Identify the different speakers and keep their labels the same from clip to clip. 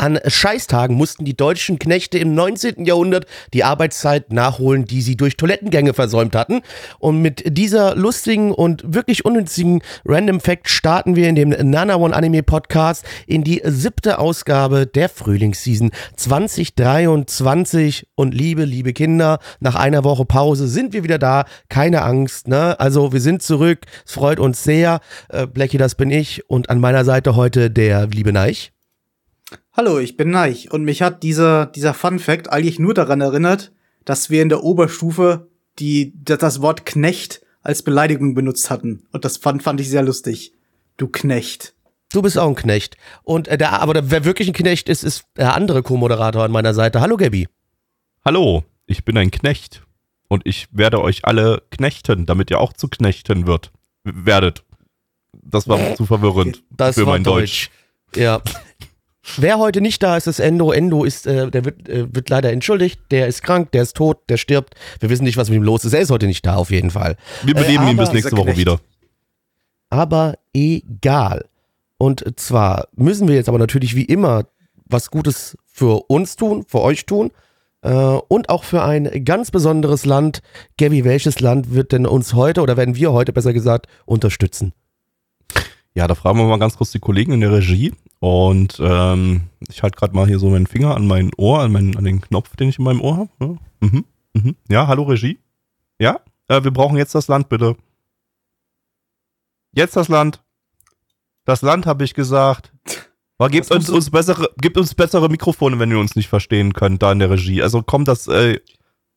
Speaker 1: An Scheißtagen mussten die deutschen Knechte im 19. Jahrhundert die Arbeitszeit nachholen, die sie durch Toilettengänge versäumt hatten. Und mit dieser lustigen und wirklich unnützigen Random Fact starten wir in dem Nana One Anime Podcast in die siebte Ausgabe der Frühlingsseason 2023. Und liebe, liebe Kinder, nach einer Woche Pause sind wir wieder da. Keine Angst, ne? Also wir sind zurück. Es freut uns sehr. Äh, das bin ich. Und an meiner Seite heute der liebe Neich.
Speaker 2: Hallo, ich bin Neich und mich hat dieser, dieser Fun Fact eigentlich nur daran erinnert, dass wir in der Oberstufe die, das Wort Knecht als Beleidigung benutzt hatten. Und das fand, fand ich sehr lustig. Du Knecht.
Speaker 1: Du bist auch ein Knecht. Und äh, der, aber der, wer wirklich ein Knecht ist, ist der andere Co-Moderator an meiner Seite. Hallo, Gabby.
Speaker 3: Hallo, ich bin ein Knecht. Und ich werde euch alle knechten, damit ihr auch zu Knechten wird. Werdet. Das war zu verwirrend
Speaker 1: Das
Speaker 3: für
Speaker 1: war
Speaker 3: mein Deutsch.
Speaker 1: Ja. Wer heute nicht da ist, ist Endo. Endo ist, äh, der wird, äh, wird leider entschuldigt. Der ist krank, der ist tot, der stirbt. Wir wissen nicht, was mit ihm los ist. Er ist heute nicht da, auf jeden Fall.
Speaker 3: Wir beleben
Speaker 1: Äh,
Speaker 3: ihn bis nächste Woche wieder.
Speaker 1: Aber egal. Und zwar müssen wir jetzt aber natürlich wie immer was Gutes für uns tun, für euch tun. Äh, und auch für ein ganz besonderes Land. Gabby, welches Land wird denn uns heute, oder werden wir heute besser gesagt, unterstützen?
Speaker 3: Ja, da fragen wir mal ganz kurz die Kollegen in der Regie. Und ähm, ich halte gerade mal hier so meinen Finger an mein Ohr, an, meinen, an den Knopf, den ich in meinem Ohr habe. Ja, mhm, mhm. ja hallo Regie. Ja, äh, wir brauchen jetzt das Land, bitte. Jetzt das Land. Das Land, habe ich gesagt. Aber gebt uns, uns bessere, gebt uns bessere Mikrofone, wenn ihr uns nicht verstehen könnt, da in der Regie. Also kommt das, äh,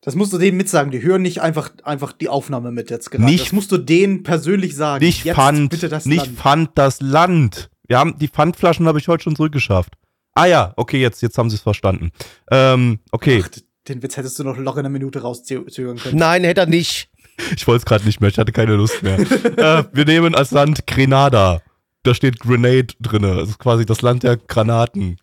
Speaker 2: Das musst du denen mitsagen. Die hören nicht einfach, einfach die Aufnahme mit jetzt gerade.
Speaker 3: Nicht-
Speaker 2: das musst du denen persönlich sagen.
Speaker 3: nicht
Speaker 2: jetzt
Speaker 3: Pfand,
Speaker 2: bitte das
Speaker 3: nicht
Speaker 2: Land.
Speaker 3: Pfand, das Land. Wir haben, die Pfandflaschen habe ich heute schon zurückgeschafft. Ah ja, okay, jetzt, jetzt haben sie es verstanden. Ähm, okay,
Speaker 2: Ach, den Witz hättest du noch locker eine Minute rauszögern können.
Speaker 1: Nein, hätte er nicht.
Speaker 3: ich wollte es gerade nicht mehr, ich hatte keine Lust mehr. äh, wir nehmen als Land Grenada. Da steht Grenade drinne. Das ist quasi das Land der Granaten.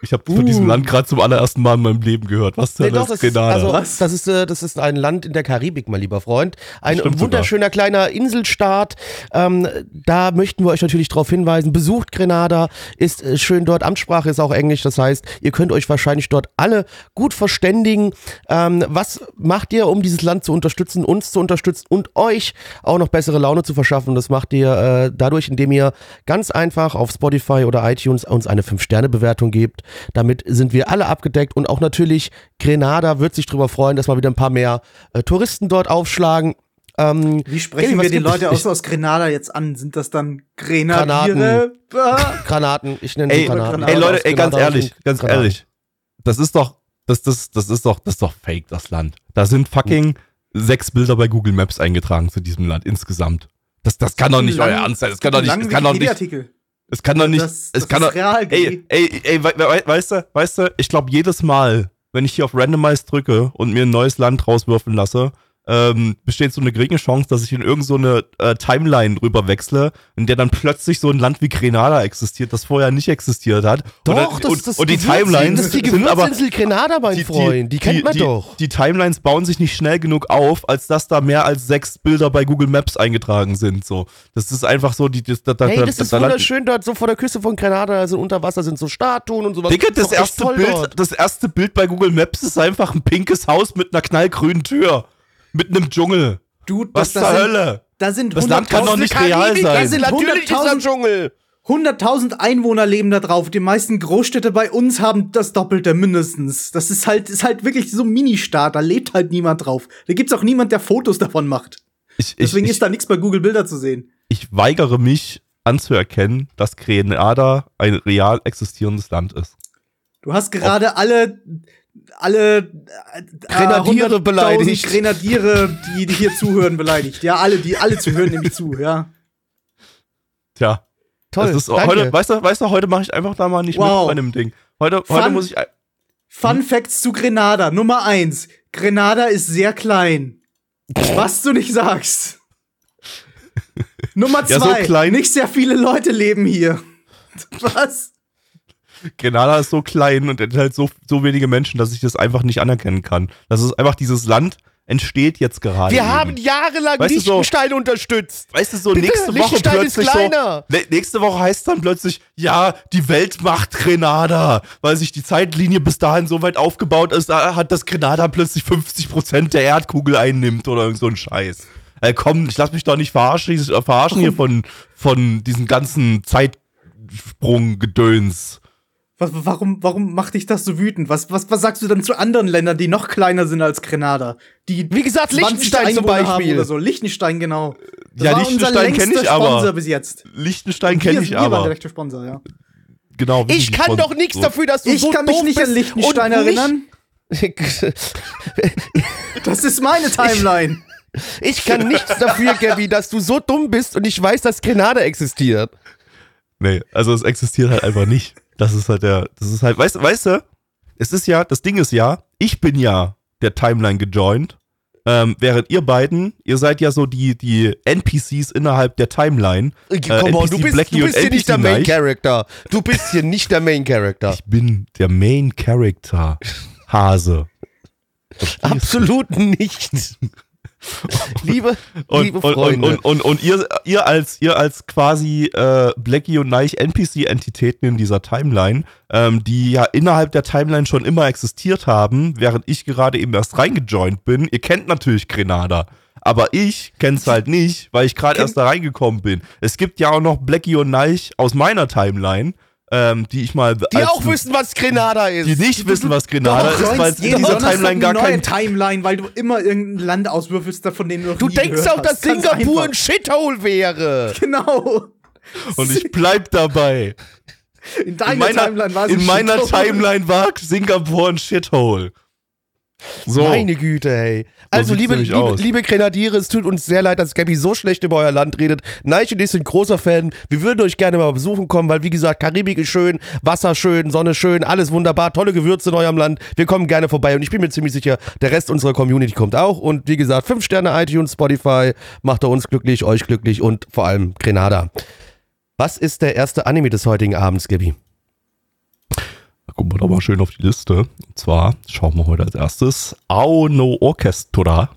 Speaker 3: Ich habe von
Speaker 2: Uh.
Speaker 3: diesem Land gerade zum allerersten Mal in meinem Leben gehört. Was zur
Speaker 1: Nee, doch,
Speaker 3: ist
Speaker 1: das ist,
Speaker 3: Grenada?
Speaker 1: also,
Speaker 2: Was?
Speaker 1: das, ist, äh, das ist ein Land in der Karibik, mein lieber Freund. Ein wunderschöner kleiner Inselstaat. Ähm, da möchten wir euch natürlich darauf hinweisen. Besucht Grenada, ist äh, schön dort. Amtssprache ist auch Englisch. Das heißt, ihr könnt euch wahrscheinlich dort alle gut verständigen. Ähm, was macht ihr, um dieses Land zu unterstützen, uns zu unterstützen und euch auch noch bessere Laune zu verschaffen? Das macht ihr äh, dadurch, indem ihr ganz einfach auf Spotify oder iTunes uns eine 5-Sterne-Bewertung gebt. Damit sind wir alle abgedeckt und auch natürlich Grenada wird sich darüber freuen, dass mal wieder ein paar mehr äh, Touristen dort aufschlagen. Ähm,
Speaker 2: Wie sprechen wir die? Leute aus, aus Grenada jetzt an? Sind das dann Grenadiere? Ah.
Speaker 1: Granaten, ich nenne
Speaker 3: ey,
Speaker 1: sie Granaten.
Speaker 3: ey Leute, ey, ganz ehrlich,
Speaker 1: sind
Speaker 3: ganz
Speaker 1: Granaten.
Speaker 3: ehrlich. Das ist doch, das, das, das ist doch, das ist doch fake, das Land. Da sind fucking sechs Bilder bei Google Maps eingetragen zu diesem Land insgesamt. Das, das kann doch nicht euer Ernst sein. Das kann doch nicht, das kann doch nicht. Es kann doch nicht,
Speaker 2: Das-
Speaker 3: es
Speaker 2: das
Speaker 3: kann doch,
Speaker 2: real,
Speaker 3: ey, ey, ey, we, we, weißt du, weißt du, ich glaube jedes Mal, wenn ich hier auf Randomize drücke und mir ein neues Land rauswürfeln lasse, ähm, besteht so eine geringe Chance, dass ich in irgend so eine äh, Timeline rüber wechsle, in der dann plötzlich so ein Land wie Grenada existiert, das vorher nicht existiert hat.
Speaker 1: Doch,
Speaker 3: und,
Speaker 1: das,
Speaker 3: und,
Speaker 1: das,
Speaker 3: und die Timelines
Speaker 1: Das ist die
Speaker 3: sind aber
Speaker 1: Grenada, mein Freund. Die, kennt man
Speaker 3: die,
Speaker 1: doch.
Speaker 3: Die Timelines bauen sich nicht schnell genug auf, als dass da mehr als sechs Bilder bei Google Maps eingetragen sind. So, das ist einfach so die. Das, da,
Speaker 1: Hey,
Speaker 3: da-
Speaker 1: das ist
Speaker 3: da-
Speaker 1: wunderschön dort, so vor der Küste von Grenada, also unter Wasser sind so Statuen und sowas.
Speaker 3: Digga, das erste, Bild,
Speaker 1: dort.
Speaker 3: das erste Bild bei Google Maps ist einfach ein pinkes Haus mit einer knallgrünen Tür. Mit einem Dschungel.
Speaker 2: Dude,
Speaker 3: Was
Speaker 2: das,
Speaker 3: zur Hölle?
Speaker 2: Da sind
Speaker 3: Das Land kann doch
Speaker 2: 100.000
Speaker 3: nicht real sein.
Speaker 1: Da sind natürlich dieser
Speaker 2: 100.000
Speaker 1: Dschungel.
Speaker 2: 100.000 Einwohner leben da drauf. Die meisten Großstädte bei uns haben das Doppelte mindestens. Das ist halt, ist halt wirklich so ein Ministaat. Da lebt halt niemand drauf. Da gibt's auch niemand, der Fotos davon macht.
Speaker 3: Ich, ich,
Speaker 2: Deswegen
Speaker 3: ich,
Speaker 2: ist da nichts bei Google Bilder zu sehen.
Speaker 3: ich weigere mich anzuerkennen, dass Grenada ein real existierendes Land ist.
Speaker 2: Du hast gerade alle, alle äh,
Speaker 1: Grenadiere
Speaker 2: 100.000
Speaker 1: beleidigt.
Speaker 2: Grenadiere, die, die hier zuhören, beleidigt. Ja, alle, die alle zuhören, nämlich zu, ja.
Speaker 3: Tja,
Speaker 1: Toll.
Speaker 3: Das ist,
Speaker 1: danke.
Speaker 3: heute, weißt du, weißt du, heute mache ich einfach da mal nicht
Speaker 2: Wow.
Speaker 3: mit bei einem Ding. Heute,
Speaker 2: Fun-
Speaker 3: heute muss ich.
Speaker 2: Fun Facts zu Grenada. Nummer eins. Grenada ist sehr klein. Was du nicht sagst. Nummer
Speaker 3: Ja, so
Speaker 2: zwei.
Speaker 3: klein.
Speaker 2: Nicht sehr viele Leute leben hier. Was?
Speaker 3: Grenada ist so klein und enthält so, so wenige Menschen, dass ich das einfach nicht anerkennen kann. Das ist einfach dieses Land entsteht jetzt gerade.
Speaker 1: Wir
Speaker 3: eben.
Speaker 1: haben jahrelang
Speaker 3: Weißt du, so-
Speaker 1: Liechtenstein unterstützt.
Speaker 3: Weißt du, so
Speaker 1: Bitte,
Speaker 3: nächste Woche
Speaker 1: Liechtenstein ist
Speaker 3: plötzlich so,
Speaker 1: kleiner.
Speaker 3: Nächste Woche heißt dann plötzlich, ja, die Welt macht Grenada, weil sich die Zeitlinie bis dahin so weit aufgebaut ist, da hat das Grenada plötzlich 50% der Erdkugel einnimmt oder irgend so ein Scheiß. Ey, komm, ich lass mich doch nicht verarschen, äh, verarschen hier von, von diesem ganzen Zeitsprung-Gedöns.
Speaker 2: Warum, warum macht dich das so wütend? Was, was, was sagst du dann zu anderen Ländern, die noch kleiner sind als Grenada? Die
Speaker 1: Wie gesagt,
Speaker 2: 20
Speaker 1: Liechtenstein zum Beispiel.
Speaker 2: oder so. Liechtenstein, genau. Das
Speaker 3: Ja,
Speaker 2: war
Speaker 3: Liechtenstein
Speaker 2: unser
Speaker 3: kenn
Speaker 2: längster
Speaker 3: ich aber.
Speaker 2: Sponsor bis jetzt.
Speaker 3: Liechtenstein kenne ich
Speaker 2: wir waren der
Speaker 3: aber.
Speaker 2: rechte Sponsor, ja.
Speaker 3: Genau.
Speaker 1: Ich kann doch nichts
Speaker 3: so.
Speaker 1: dafür, dass du
Speaker 2: Ich
Speaker 1: so
Speaker 2: kann mich nicht an Liechtenstein erinnern. Das ist meine Timeline.
Speaker 1: Ich kann nichts dafür, Gabby, dass du so dumm bist und ich weiß, dass Grenada existiert.
Speaker 3: Nee, also es existiert halt einfach nicht. Das ist halt der, das ist halt, weißt, du- weißt du, es ist ja, das Ding ist ja, ich bin ja der Timeline gejoint, ähm, während ihr beiden, ihr seid ja so die, die NPCs innerhalb der Timeline.
Speaker 1: Äh,
Speaker 3: Äh,
Speaker 1: Come on,
Speaker 3: NPC
Speaker 1: du bist,
Speaker 3: Blackie
Speaker 1: du bist hier nicht der Main. Character. Du bist hier nicht der Main Character.
Speaker 3: Ich bin der Main Character. Hase.
Speaker 1: Absolut nicht. liebe,
Speaker 3: Und,
Speaker 1: liebe
Speaker 3: und, und,
Speaker 1: Freunde.
Speaker 3: und, und, und ihr, ihr als, ihr als quasi äh, Blackie und Neich NPC-Entitäten in dieser Timeline, ähm, die ja innerhalb der Timeline schon immer existiert haben, während ich gerade eben erst reingejoint bin. Ihr kennt natürlich Grenada. Aber ich kenn's halt nicht, weil ich gerade erst da reingekommen bin. Es gibt ja auch noch Blackie und Neich aus meiner Timeline, ähm, die ich mal
Speaker 1: die auch wissen, was Grenada ist.
Speaker 3: die nicht wissen, was Grenada
Speaker 2: Du
Speaker 3: ist, weil es in dieser Timeline gar
Speaker 2: eine neue
Speaker 3: kein
Speaker 2: Timeline, weil du immer irgendein Land auswürfelst, von dem du noch
Speaker 1: du
Speaker 2: nie
Speaker 1: denkst auch, dass Singapur ein. Shithole wäre.
Speaker 2: Genau.
Speaker 3: und ich bleib dabei.
Speaker 2: In deiner
Speaker 3: in meiner,
Speaker 2: Timeline war es
Speaker 3: in
Speaker 2: ein
Speaker 3: meiner
Speaker 2: Shithole.
Speaker 3: Timeline war Singapur ein Shithole. So.
Speaker 1: Meine Güte, hey. Also, liebe, liebe, liebe Grenadiere, es tut uns sehr leid, dass Gabby so schlecht über euer Land redet. Neich und ich sind großer Fan. Wir würden euch gerne mal besuchen kommen, weil, wie gesagt, Karibik ist schön, Wasser schön, Sonne schön, alles wunderbar, tolle Gewürze in eurem Land. Wir kommen gerne vorbei und ich bin mir ziemlich sicher, der Rest unserer Community kommt auch. Und wie gesagt, 5 Sterne iTunes, Spotify, macht er uns glücklich, euch glücklich und vor allem Grenada. Was ist der erste Anime des heutigen Abends, Gabby?
Speaker 3: Gucken wir doch mal schön auf die Liste. Und zwar schauen wir heute als erstes Ao no Orchestra.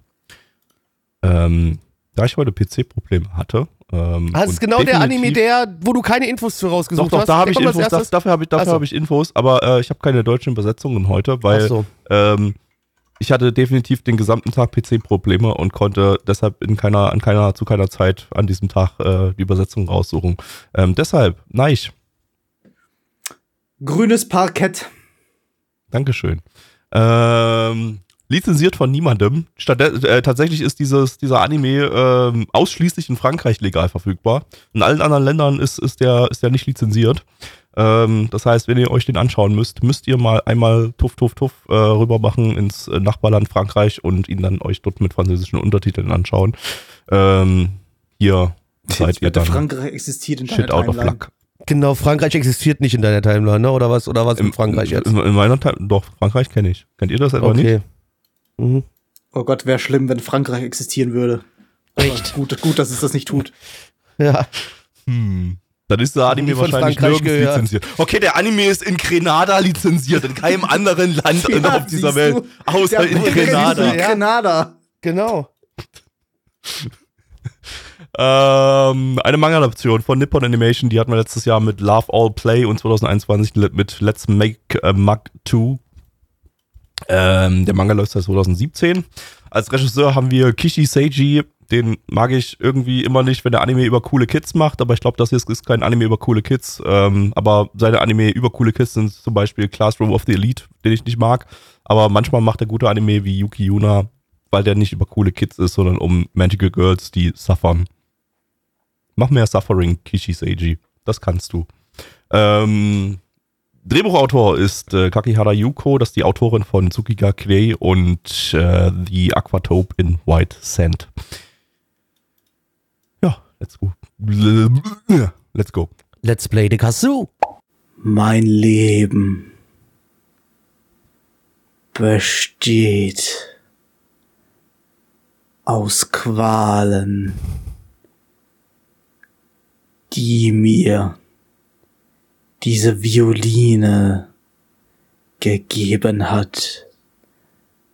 Speaker 3: Ähm, da ich heute PC-Probleme hatte. Ähm,
Speaker 1: Ah, das ist genau der Anime, der, wo du keine Infos für
Speaker 3: Doch,
Speaker 1: rausgesucht
Speaker 3: doch,
Speaker 1: hast.
Speaker 3: da habe ich Infos. Das, dafür habe ich, dafür
Speaker 1: so.
Speaker 3: habe ich Infos, aber äh, ich habe keine deutschen Übersetzungen heute, weil
Speaker 1: so.
Speaker 3: ähm, ich hatte definitiv den gesamten Tag PC-Probleme und konnte deshalb in keiner, an keiner, zu keiner Zeit an diesem Tag äh, die Übersetzung raussuchen. Ähm, deshalb, Neich,
Speaker 2: Grünes Parkett.
Speaker 3: Dankeschön. Ähm, lizenziert von niemandem. Statt, äh, tatsächlich ist dieses, dieser Anime ähm, ausschließlich in Frankreich legal verfügbar. In allen anderen Ländern ist, ist, der, ist der nicht lizenziert. Ähm, das heißt, wenn ihr euch den anschauen müsst, müsst ihr mal einmal tuff, tuff, tuff äh, rüber machen ins äh, Nachbarland Frankreich und ihn dann euch dort mit französischen Untertiteln anschauen. Ähm, hier seid ihr dann
Speaker 2: Frankreich existiert in
Speaker 3: shit out of luck.
Speaker 1: Genau, Frankreich existiert nicht in deiner Timeline, ne? Oder was? Oder was mit Frankreich jetzt?
Speaker 3: In, in meiner Time, doch, Frankreich kenne ich. Kennt ihr das etwa nicht?
Speaker 1: Okay. Mhm.
Speaker 2: Oh Gott, wäre schlimm, wenn Frankreich existieren würde.
Speaker 1: Echt?
Speaker 2: Gut, gut, dass es das nicht tut.
Speaker 1: Ja.
Speaker 3: Hm. Dann ist der Anime
Speaker 1: von
Speaker 3: wahrscheinlich
Speaker 1: Frankreich
Speaker 3: nirgends
Speaker 1: gehört.
Speaker 3: lizenziert. Okay, der Anime ist in Grenada lizenziert, in keinem anderen Land
Speaker 2: Ja,
Speaker 3: auf dieser Welt,
Speaker 2: du?
Speaker 3: außer
Speaker 2: Der
Speaker 3: in Grenada.
Speaker 2: in Grenada.
Speaker 1: Genau.
Speaker 3: Ähm, eine Manga-Adaption von Nippon Animation, die hatten wir letztes Jahr mit Love All Play und 2021 le- mit Let's Make a Mug 2. Ähm, der Manga läuft seit 2017. Als Regisseur haben wir Kishi Seiji, den mag ich irgendwie immer nicht, wenn der Anime über coole Kids macht, aber ich glaube, das hier ist kein Anime über coole Kids. Ähm, aber seine Anime über coole Kids sind zum Beispiel Classroom of the Elite, den ich nicht mag. Aber manchmal macht er gute Anime wie Yuki Yuna, weil der nicht über coole Kids ist, sondern um Magical Girls, die suffern. Mach mehr Suffering, Kishi Seiji. Das kannst du. Ähm, Drehbuchautor ist äh, Kakihara Yuko, das ist die Autorin von Tsukiga Clay und äh, The Aquatope in White Sand. Ja, let's go. Let's go.
Speaker 1: Let's Play the Kazoo.
Speaker 2: Mein Leben besteht aus Qualen, die mir diese Violine gegeben hat.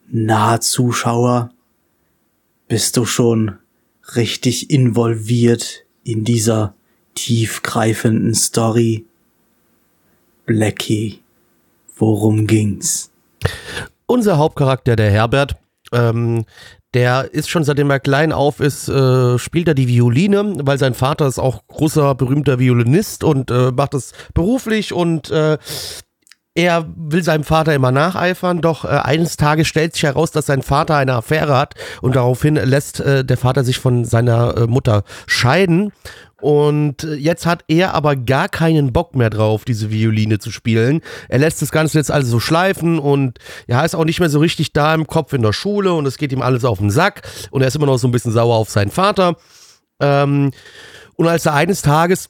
Speaker 2: Na, Zuschauer, bist du schon richtig involviert in dieser tiefgreifenden Story? Blackie, worum ging's?
Speaker 1: Unser Hauptcharakter, der Herbert, ähm, der ist schon seitdem er klein auf ist, äh, spielt er die Violine, weil sein Vater ist auch großer, berühmter Violinist und äh, macht es beruflich und äh, er will seinem Vater immer nacheifern, doch äh, eines Tages stellt sich heraus, dass sein Vater eine Affäre hat und daraufhin lässt äh, der Vater sich von seiner äh, Mutter scheiden. Und äh, jetzt hat er aber gar keinen Bock mehr drauf, diese Violine zu spielen. Er lässt das Ganze jetzt also so schleifen und er ist auch nicht mehr so richtig da im Kopf in der Schule und es geht ihm alles auf den Sack und er ist immer noch so ein bisschen sauer auf seinen Vater. Ähm, und als er eines Tages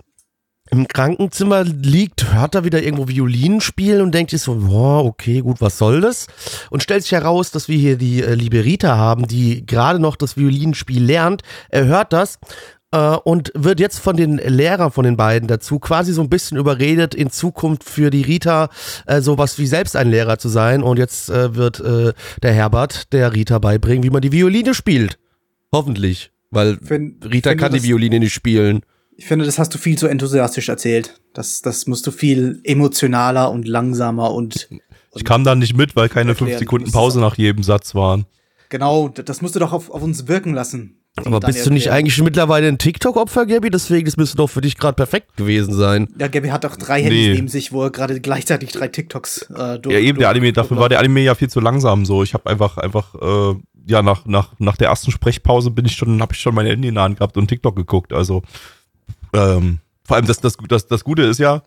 Speaker 1: im Krankenzimmer liegt, hört er wieder irgendwo Violinen spielen und denkt sich so, boah, okay, gut, was soll das? Und stellt sich heraus, dass wir hier die äh, liebe haben, die gerade noch das Violinspiel lernt. Er hört das und wird jetzt von den Lehrern von den beiden dazu quasi so ein bisschen überredet, in Zukunft für die Rita äh, sowas wie selbst ein Lehrer zu sein. Und jetzt äh, wird äh, der Herbert der Rita beibringen, wie man die Violine spielt. Hoffentlich. Weil
Speaker 2: Find-
Speaker 1: Rita
Speaker 2: finde
Speaker 1: kann die Violine nicht spielen.
Speaker 2: Ich finde, das hast du viel zu enthusiastisch erzählt. Das, das musst du viel emotionaler und langsamer und
Speaker 3: Ich kam da nicht mit, weil keine
Speaker 2: Erklären,
Speaker 3: fünf Sekunden Pause nach jedem Satz waren.
Speaker 2: genau, das musst du doch auf, auf uns wirken lassen.
Speaker 1: Aber bist du nicht eigentlich mittlerweile ein TikTok-Opfer, Gabi? Deswegen, das müsste doch für dich gerade perfekt gewesen sein.
Speaker 2: Ja, Gabby hat doch drei Handys
Speaker 3: Nee.
Speaker 2: neben sich, wo er gerade gleichzeitig drei TikToks äh, durch.
Speaker 3: Ja, eben der
Speaker 2: durch-
Speaker 3: Anime, dafür war der Anime ja viel zu langsam so. Ich habe einfach, einfach, äh, ja, nach, nach, nach der ersten Sprechpause bin ich schon, habe ich schon meine Handy in der Hand gehabt und TikTok geguckt. Also, ähm, vor allem das, das, das, das Gute ist ja,